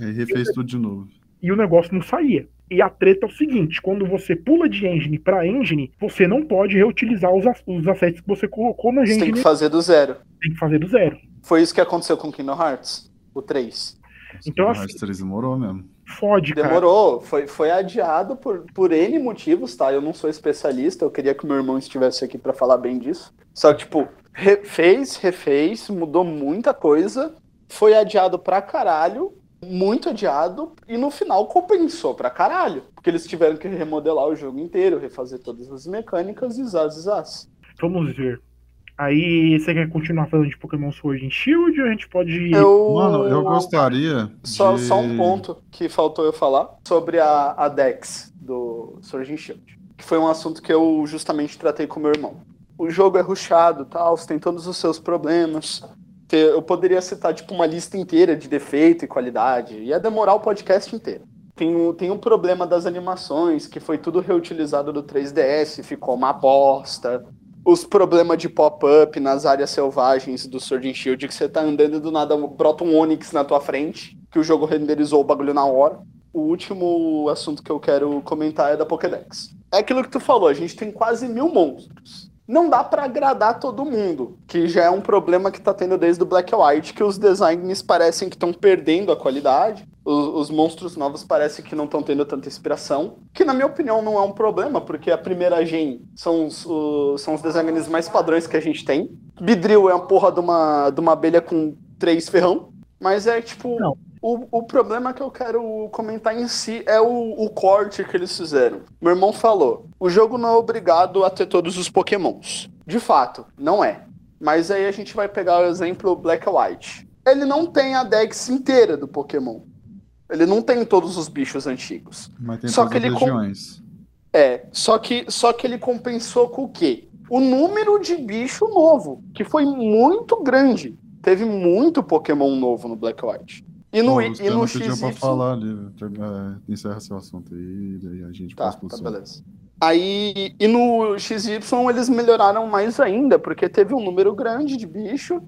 Aí refez tudo de novo. E o negócio não saía. E a treta é o seguinte: quando você pula de engine para engine, você não pode reutilizar os, os assets que você colocou na Você engine. tem que fazer do zero. tem que fazer do zero. Foi isso que aconteceu com Kingdom Hearts, o 3. Então, o assim- Hearts 3 demorou mesmo. Fode, cara. Demorou, foi, foi adiado por, por N motivos, tá? Eu não sou especialista, eu queria que meu irmão estivesse aqui pra falar bem disso. Só que, tipo, re- fez, refez, mudou muita coisa, foi adiado pra caralho, muito adiado, e no final compensou pra caralho. Porque eles tiveram que remodelar o jogo inteiro, refazer todas as mecânicas e zaz, zaz. Vamos ver. Aí, você quer continuar falando de Pokémon Sword and Shield ou a gente pode. Eu... Mano, eu gostaria. Só, de... só um ponto que faltou eu falar sobre a, a Dex do Sword and Shield. Que foi um assunto que eu justamente tratei com meu irmão. O jogo é rushado, tal, você tem todos os seus problemas. Eu poderia citar tipo uma lista inteira de defeito e qualidade. Ia demorar o podcast inteiro. Tem, o- tem um problema das animações, que foi tudo reutilizado do 3DS, ficou uma bosta. Os problemas de pop-up nas áreas selvagens do Sword and Shield, que você tá andando e do nada brota um Onix na tua frente, que o jogo renderizou o bagulho na hora. O último assunto que eu quero comentar é da Pokédex. É aquilo que tu falou, a gente tem quase mil monstros. Não dá pra agradar todo mundo, que já é um problema que tá tendo desde o Black White, que os designs parecem que estão perdendo a qualidade. Os, os monstros novos parecem que não estão tendo tanta inspiração. Que, na minha opinião, não é um problema, porque a primeira gen são os, os- são os designs mais padrões que a gente tem. Bidril é uma porra de uma, de uma abelha com três ferrão. Mas é tipo. Não. O, o problema que eu quero comentar em si é o, o corte que eles fizeram. Meu irmão falou: o jogo não é obrigado a ter todos os Pokémons. De fato, não é. Mas aí a gente vai pegar o exemplo Black and White. Ele não tem a Dex inteira do Pokémon. Ele não tem todos os bichos antigos. Mas tem Só todas que as ele com- regiões. É, só que, só que ele compensou com o quê? O número de bicho novo, que foi muito grande. Teve muito Pokémon novo no Black White. E no, Pô, e no pediu pra XY... falar ali. É, encerra seu assunto aí, daí a gente Tá, passa pro tá, beleza. Aí, e no XY eles melhoraram mais ainda, porque teve um número grande de bicho,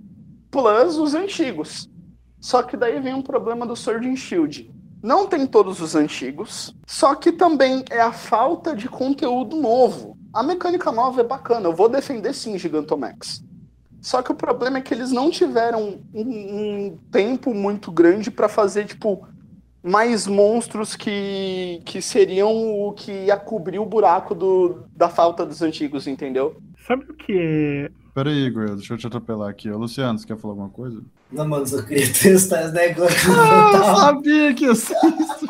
plus os antigos. Só que daí vem um problema do Sword and Shield. Não tem todos os antigos, só que também é a falta de conteúdo novo. A mecânica nova é bacana, eu vou defender sim Gigantomax. Só que o problema é que eles não tiveram um, um tempo muito grande pra fazer, tipo, mais monstros que, que seriam o que ia cobrir o buraco do, da falta dos antigos, entendeu? Sabe o que é. Pera aí, Igor, deixa eu te atropelar aqui. Ô, Luciano, você quer falar alguma coisa? Não, mano, só queria testar esse negócio. Ah, eu sabia que ia ser isso.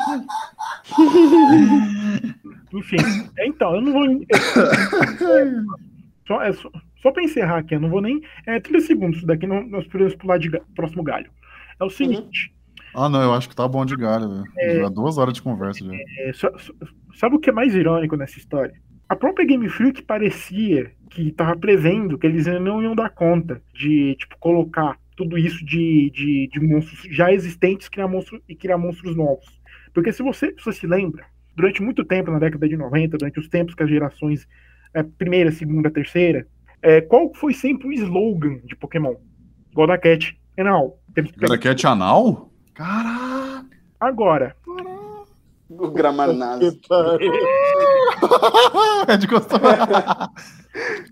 Enfim, é, então, eu não vou. eu- só, é só, só pra encerrar aqui, eu não vou nem. É 30 segundos, isso daqui não- nós podemos pular de próximo galho. É o seguinte. Ah, não, eu acho que tá bom de galho, velho. É. Já duas horas de conversa já. É, só- só- sabe o que é mais irônico nessa história? A própria Game Freak parecia que tava prevendo que eles não iam dar conta de tipo, colocar tudo isso de, de, de monstros já existentes criar monstros, e criar monstros novos. Porque se você, se você se lembra, durante muito tempo, na década de 90, durante os tempos que as gerações é, primeira, segunda, terceira, é, qual foi sempre o slogan de Pokémon? Igual da Cat. Não. Temos que pegar- Garaquete anal? Caraca! Agora, O Gramar Nazi. é de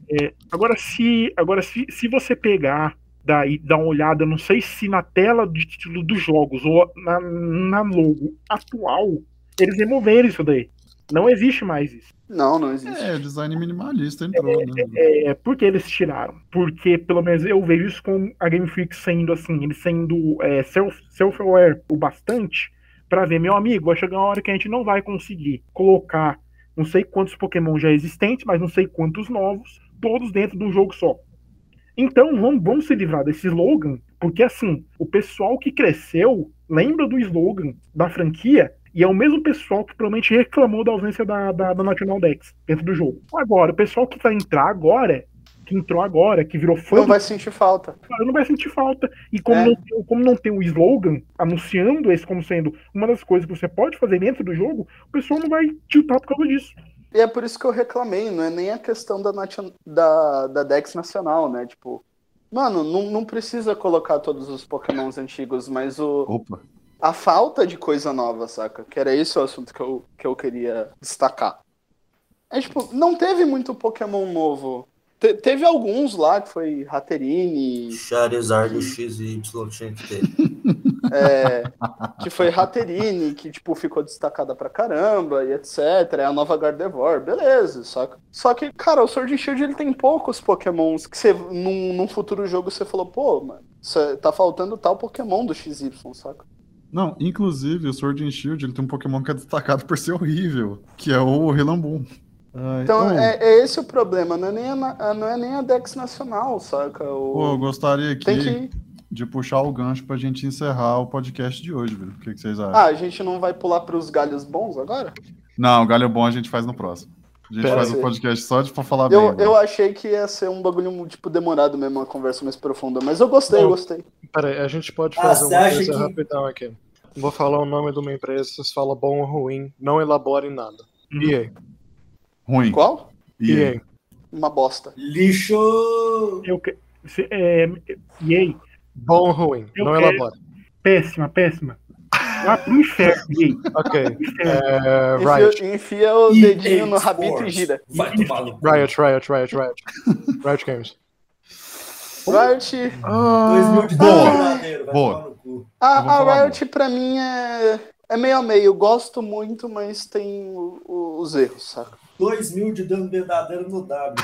gostar. Agora, se, agora se, se você pegar daí dar uma olhada, não sei se na tela de título dos jogos ou na, na logo atual, eles removeram isso daí. Não existe mais isso. Não, não existe. É, design minimalista entrou, né? É, por que eles tiraram? Porque, pelo menos, eu vejo isso com a Game Freak sendo assim, ele sendo é, self- self-aware o bastante pra ver, meu amigo, vai chegar uma hora que a gente não vai conseguir colocar não sei quantos Pokémon já existentes, mas não sei quantos novos, todos dentro de um jogo só. Então, vamos, vamos se livrar desse slogan, porque assim, o pessoal que cresceu lembra do slogan da franquia e é o mesmo pessoal que provavelmente reclamou da ausência da, da, da National Dex dentro do jogo. Agora, o pessoal que vai entrar agora, que entrou agora, que virou fã Não do vai sentir falta. não vai sentir falta. E como, É. não, tem, como não tem o slogan anunciando esse como sendo uma das coisas que você pode fazer dentro do jogo, o pessoal não vai tiltar por causa disso. E é por isso que eu reclamei, não é nem a questão da, da, da Dex Nacional, né? Tipo, mano, não, não precisa colocar todos os Pokémons antigos, mas o, Opa. a falta de coisa nova, saca? Que era esse o assunto que eu, que eu queria destacar. É tipo, não teve muito Pokémon novo. Te- teve alguns lá, que foi Hatterene, Charizard XY tinha que ter. é, que foi Hatterene, que tipo, ficou destacada pra caramba e etc. É a nova Gardevoir, beleza, saca? Só que, cara, o Sword and Shield ele tem poucos Pokémons que você, num, num futuro jogo você falou, pô, mano, cê- tá faltando tal Pokémon do XY, saca? Não, inclusive o Sword and Shield ele tem um Pokémon que é destacado por ser horrível, que é o Rillaboom. Ah, Então bom, é, é esse o problema, não é nem a, não é nem a Dex Nacional, saca? O- pô, eu gostaria aqui de puxar o gancho pra gente encerrar o podcast de hoje, velho. O que, que vocês acham? Ah, a gente não vai pular pros galhos bons agora? Não, o galho bom a gente faz no próximo. A gente Pera faz aí. o podcast só de pra falar Eu, bem. eu achei que ia ser um bagulho, tipo, demorado mesmo, uma conversa mais profunda, mas eu gostei, eu gostei. Pera aí, a gente pode Ah, fazer você uma coisa que- rapidão aqui. Vou falar o nome de uma empresa, vocês falam bom ou ruim, não elaborem nada. Uhum. EA. Ruim. Qual? E aí? EA. Uma bosta. Lixo! Eu, que- se- é, e aí, Bom ou ruim, Eu não quero- elabore. péssima, péssima. Vá pro inferno, e aí, Ok. É, Riot. Enfia, enfia o EA dedinho no rabito e gira. Vai tomar no cu. Riot, Riot, Riot, Riot. Riot Games. Riot. De Boa. vai Boa. tomar no cu. A, Eu vou falar a Riot, pra mim, é, é meio a meio. Gosto muito, mas tem o- o- os erros, saca? 2 mil de dano verdadeiro no W.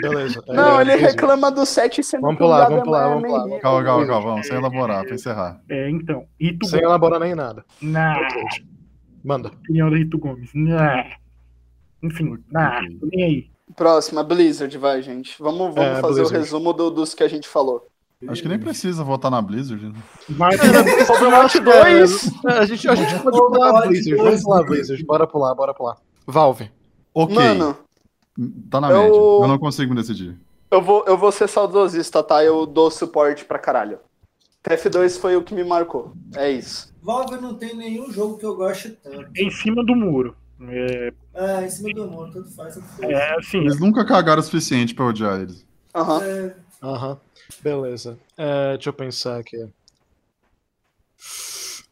Beleza. Não, É, ele easy. reclama do 7 sendo Vamos o pular, vamos pular, vamos pular. horrível. Calma, calma, calma, vamos, sem elaborar, pra encerrar. É, então, Rito Sem Gomes. elaborar nem nada. Na Manda. opinião do Rito Gomes. Nah. Enfim, nah, tô nem aí. Próxima, Blizzard, vai, gente. Vamos, vamos É, fazer o Blizzard. resumo do- dos que a gente falou. Acho que nem precisa votar na Blizzard. né? Vai, Overwatch 2! É, a gente, a gente pode pular Blizzard. Vamos pular Blizzard. Bora pular, bora pular. Valve. Ok, Mano, tá na eu- média. Eu não consigo me decidir. eu vou, eu vou ser saudosista, tá? Eu dou suporte pra caralho. TF2 foi o que me marcou. É isso. Valve não tem nenhum jogo que eu goste tanto. em cima do muro. É, É, em cima do mundo, tanto faz, tanto faz. é assim, Eles nunca cagaram o suficiente pra odiar eles. Aham. É, Aham. Beleza. É, deixa eu pensar aqui.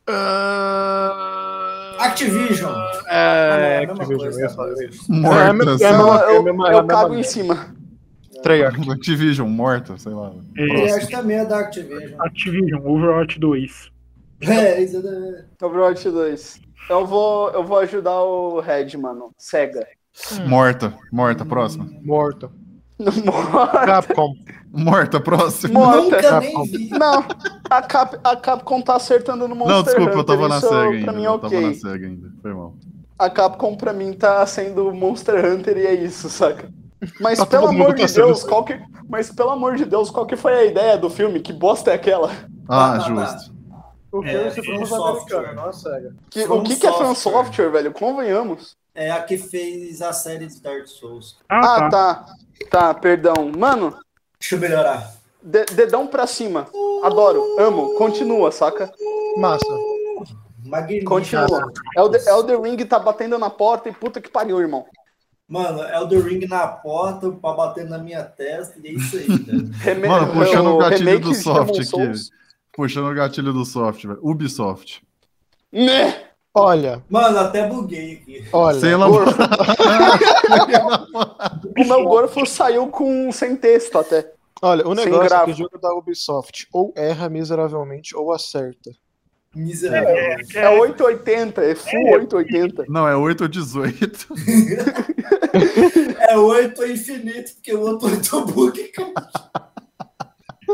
Ah, Activision. É, Ah, não, é a mesma Activision. coisa, eu ia falar né? isso. Morta, é é eu, eu é a cago em cima. Treyarch. Activision, morta, sei lá. É. Que também é da Activision. Activision, Overwatch 2. É, isso é... Overwatch 2. Eu vou, eu vou ajudar o Red, mano. Cega. Morta, morta, próxima. Morto. Morta. Capcom. Morta, próxima. Morta. Nunca nem vi. Não, a, Cap, a Capcom tá acertando no Monster Não, desculpa, eu Hunter, tava na SEGA ainda. mim é Eu tava na. SEGA ainda. Foi mal. A Capcom pra mim tá sendo Monster Hunter e é isso, saca? Mas Tá pelo amor tá de Deus, qual que, mas pelo amor de Deus, qual que foi a ideia do filme? Que bosta é aquela? Ah, tá. justo. O É, se americano, nossa, sério. Que, o que, que é From Software. Software, velho? Convenhamos. É a que fez a série de Dark Souls. Ah, Ah, tá. tá. Tá, perdão. Mano, Deixa eu melhorar. de- dedão pra cima. Adoro, amo. Continua, saca? Massa. Magnífico. Continua. Elder, Elder Ring tá batendo na porta e puta que pariu, irmão. Mano, Elder Ring na porta pra bater na minha testa e é isso aí, cara. Reme Mano, puxando o gatilho do soft aqui. Puxando o gatilho do soft, velho. Ubisoft. Né? Olha, Mano, até buguei aqui. olha. Sem elaborar. O meu Gorfo saiu com sem texto até. Olha, o negócio é que o jogo da Ubisoft ou erra miseravelmente ou acerta. Miserável. É 880, é full 880. Não, é 8 ou 18. É 8 é infinito, porque o outro 8 é bug.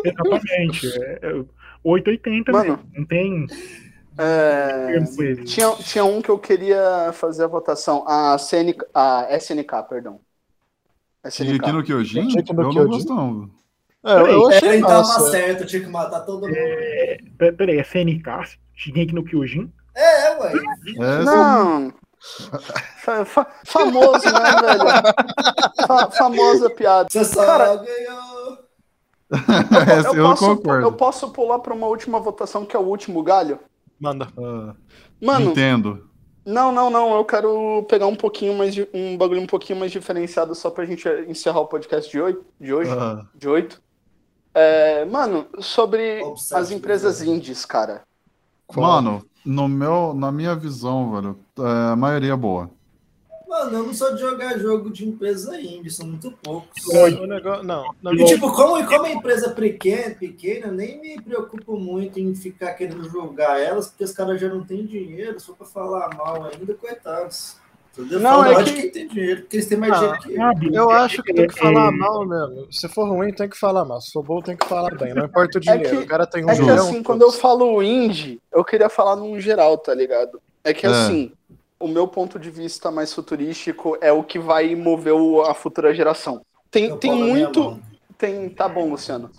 Exatamente. É, é 880, Mano. né? Não tem. É, tinha, tinha um que eu queria fazer a votação. A, CNK, a SNK, perdão. SNK. aqui no Kyojin? Shingeki Eu no não Kyojin? gosto, não. É, eu, eu achei Ele tava certo, eu tinha que matar todo mundo. É, pera- peraí, é CNK? Shingeki no Kyojin? É, ué. É, Não. Fa- fa- famoso, né, velho? Fa- famosa piada. Você só Cara- ganhou. Eu, eu, posso, concordo. eu posso pular pra uma última votação, que é o último galho? Manda. Ah, Mano, Nintendo. não, não, não. Eu quero pegar um pouquinho mais de, um bagulho um pouquinho mais diferenciado só pra gente encerrar o podcast de hoje. De hoje. Ah, de 8. É, mano, sobre Obsessed, as empresas né? indies, cara. Mano, no meu, na minha visão, velho, é, a maioria é boa. Mano, eu não sou de jogar jogo de empresa indie, são muito poucos. O negócio, não, não, E tipo, como, como é empresa pequena, pequena, eu nem me preocupo muito em ficar querendo julgar elas, porque os caras já não têm dinheiro, só pra falar mal ainda, coitados. Entendeu? Não, Fala é que- de quem tem dinheiro, porque eles têm mais Ah, dinheiro que eu. Eu acho que tem que É, falar é, mal mesmo. Se for ruim, tem que falar mal. Se for bom, tem que falar bem. Não importa o É dinheiro. que- o cara tem um É que assim, quando eu falo indie, eu queria falar num geral, tá ligado? É que É. assim, o meu ponto de vista mais futurístico é o que vai mover a futura geração. Tem, Eu tem muito. Tem. Tá bom, Luciano.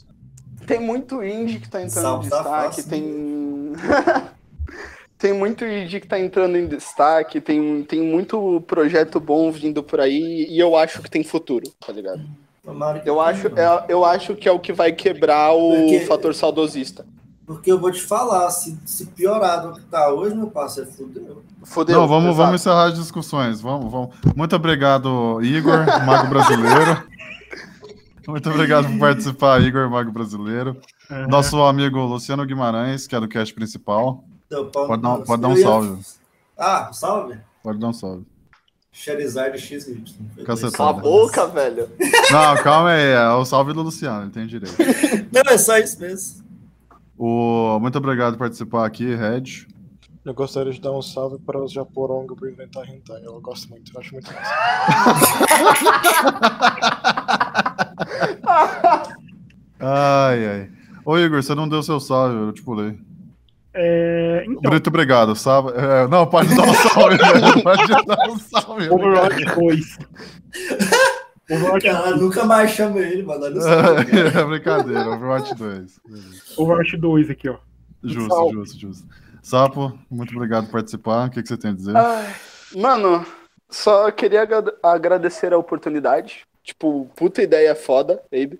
Tem muito indie que tá entrando Salve em destaque, tem. tem muito indie que tá entrando em destaque, tem, tem muito projeto bom vindo por aí, e eu acho que tem futuro, tá ligado? Tomara que Eu acho, é, eu acho que é o que vai quebrar o Porque- fator saudosista. Porque eu vou te falar, se, se piorar do que tá hoje, meu parceiro, fudeu. Fodeu. Não, vamos, exato. vamos encerrar as discussões. Vamos, vamos. Muito obrigado, Igor, Mago Brasileiro. Muito obrigado por participar, Igor, Mago Brasileiro. Aham. Nosso amigo Luciano Guimarães, que é do cast principal. Pau Pode dar- pode dar um Eu ia- salve. Ah, salve? Pode dar um salve. Charizard XY. Foi Cacetado. Cala a boca, velho. Não, calma aí. É o salve do Luciano, ele tem direito. Não, é só isso mesmo. O... Muito obrigado por participar aqui, Red. Eu gostaria de dar um salve para os Japorongo por inventar hentai. Eu gosto muito, eu acho muito massa. Ai, ai. Ô, Igor, você não deu seu salve, eu te pulei. É, então, Muito obrigado, salve. É, não, pode dar um salve, velho. Pode dar um salve. Overwatch 2. Overwatch, Cara, nunca mais chama ele, mano. Só. É brincadeira, Overwatch 2. Beleza. Overwatch 2 aqui, ó. Justo, Salve. justo, justo. Sapo, muito obrigado por participar. O que, que você tem a dizer? Ai, mano, só queria agra- agradecer a oportunidade. Tipo, puta ideia foda, baby.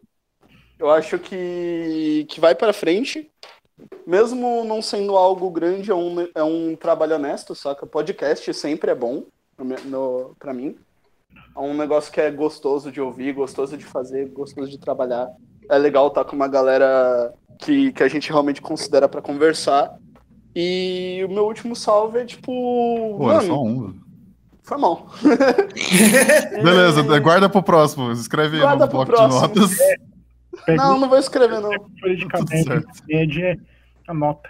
Eu acho que, que vai pra frente. Mesmo não sendo algo grande, é um, é um trabalho honesto, saca? Podcast sempre é bom no, pra mim. É um negócio que é gostoso de ouvir, gostoso de fazer, gostoso de trabalhar. É legal estar com uma galera que, que a gente realmente considera pra conversar. E o meu último salve é tipo. Pô, é mano, só um, foi mal. Beleza, guarda pro próximo. Escreve aí Guarda no pro bloco de próximo. notas. Pega Não, não vou escrever, não. de Tudo certo. é a nota.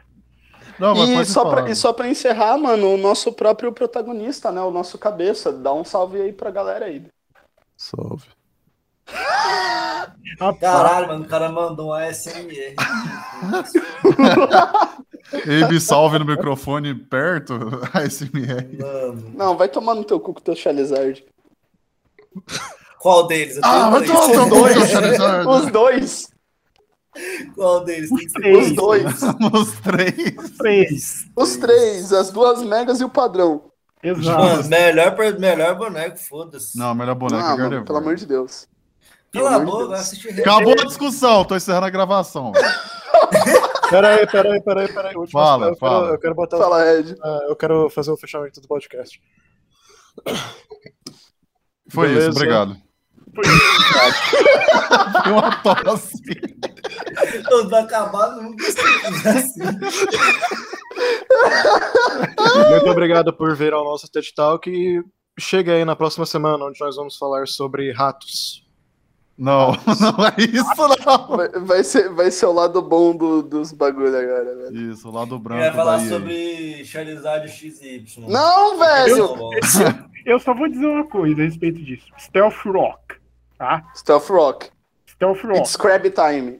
Não, mas E só, pra, e só pra encerrar, mano, o nosso próprio protagonista, né? O nosso cabeça. Dá um salve aí pra galera aí. Salve. Caralho, mano, o cara mandou um ASMR. Abe, salve no microfone perto. ASMR. Mano. Não, vai tomar no teu cu com o teu Charizard. Qual deles? Ah, vai dois. tomar no teu dois. cu. Os dois. Qual deles? Tem que ser três. Os dois. Os três. três. Os três. As duas megas e o padrão. Exato. Mano, melhor, melhor boneco, foda-se. Não, melhor boneco Ah, mano, pelo amor de Deus. Pelo amor de boca, Deus. vai assistir Acabou a discussão, tô encerrando a gravação. Peraí, peraí, peraí, peraí. Última- Fala, eu, fala. Quero, eu quero botar. Fala, Ed. ah, eu quero fazer o fechamento do podcast. Foi Beleza. isso, obrigado. Foi uma tosse. Não vai acabar nunca. assim. Muito obrigado por vir ao nosso TED Talk e chega aí na próxima semana, onde nós vamos falar sobre ratos. Não, não é isso, não. Vai, vai ser, vai ser o lado bom do- dos bagulho agora, velho. Isso, o lado Eu branco ia falar da EA. sobre Charizard XY. Não, velho! Eu só vou dizer uma coisa a respeito disso. Stealth Rock, tá? Stealth Rock. Stealth Rock. It's crab time.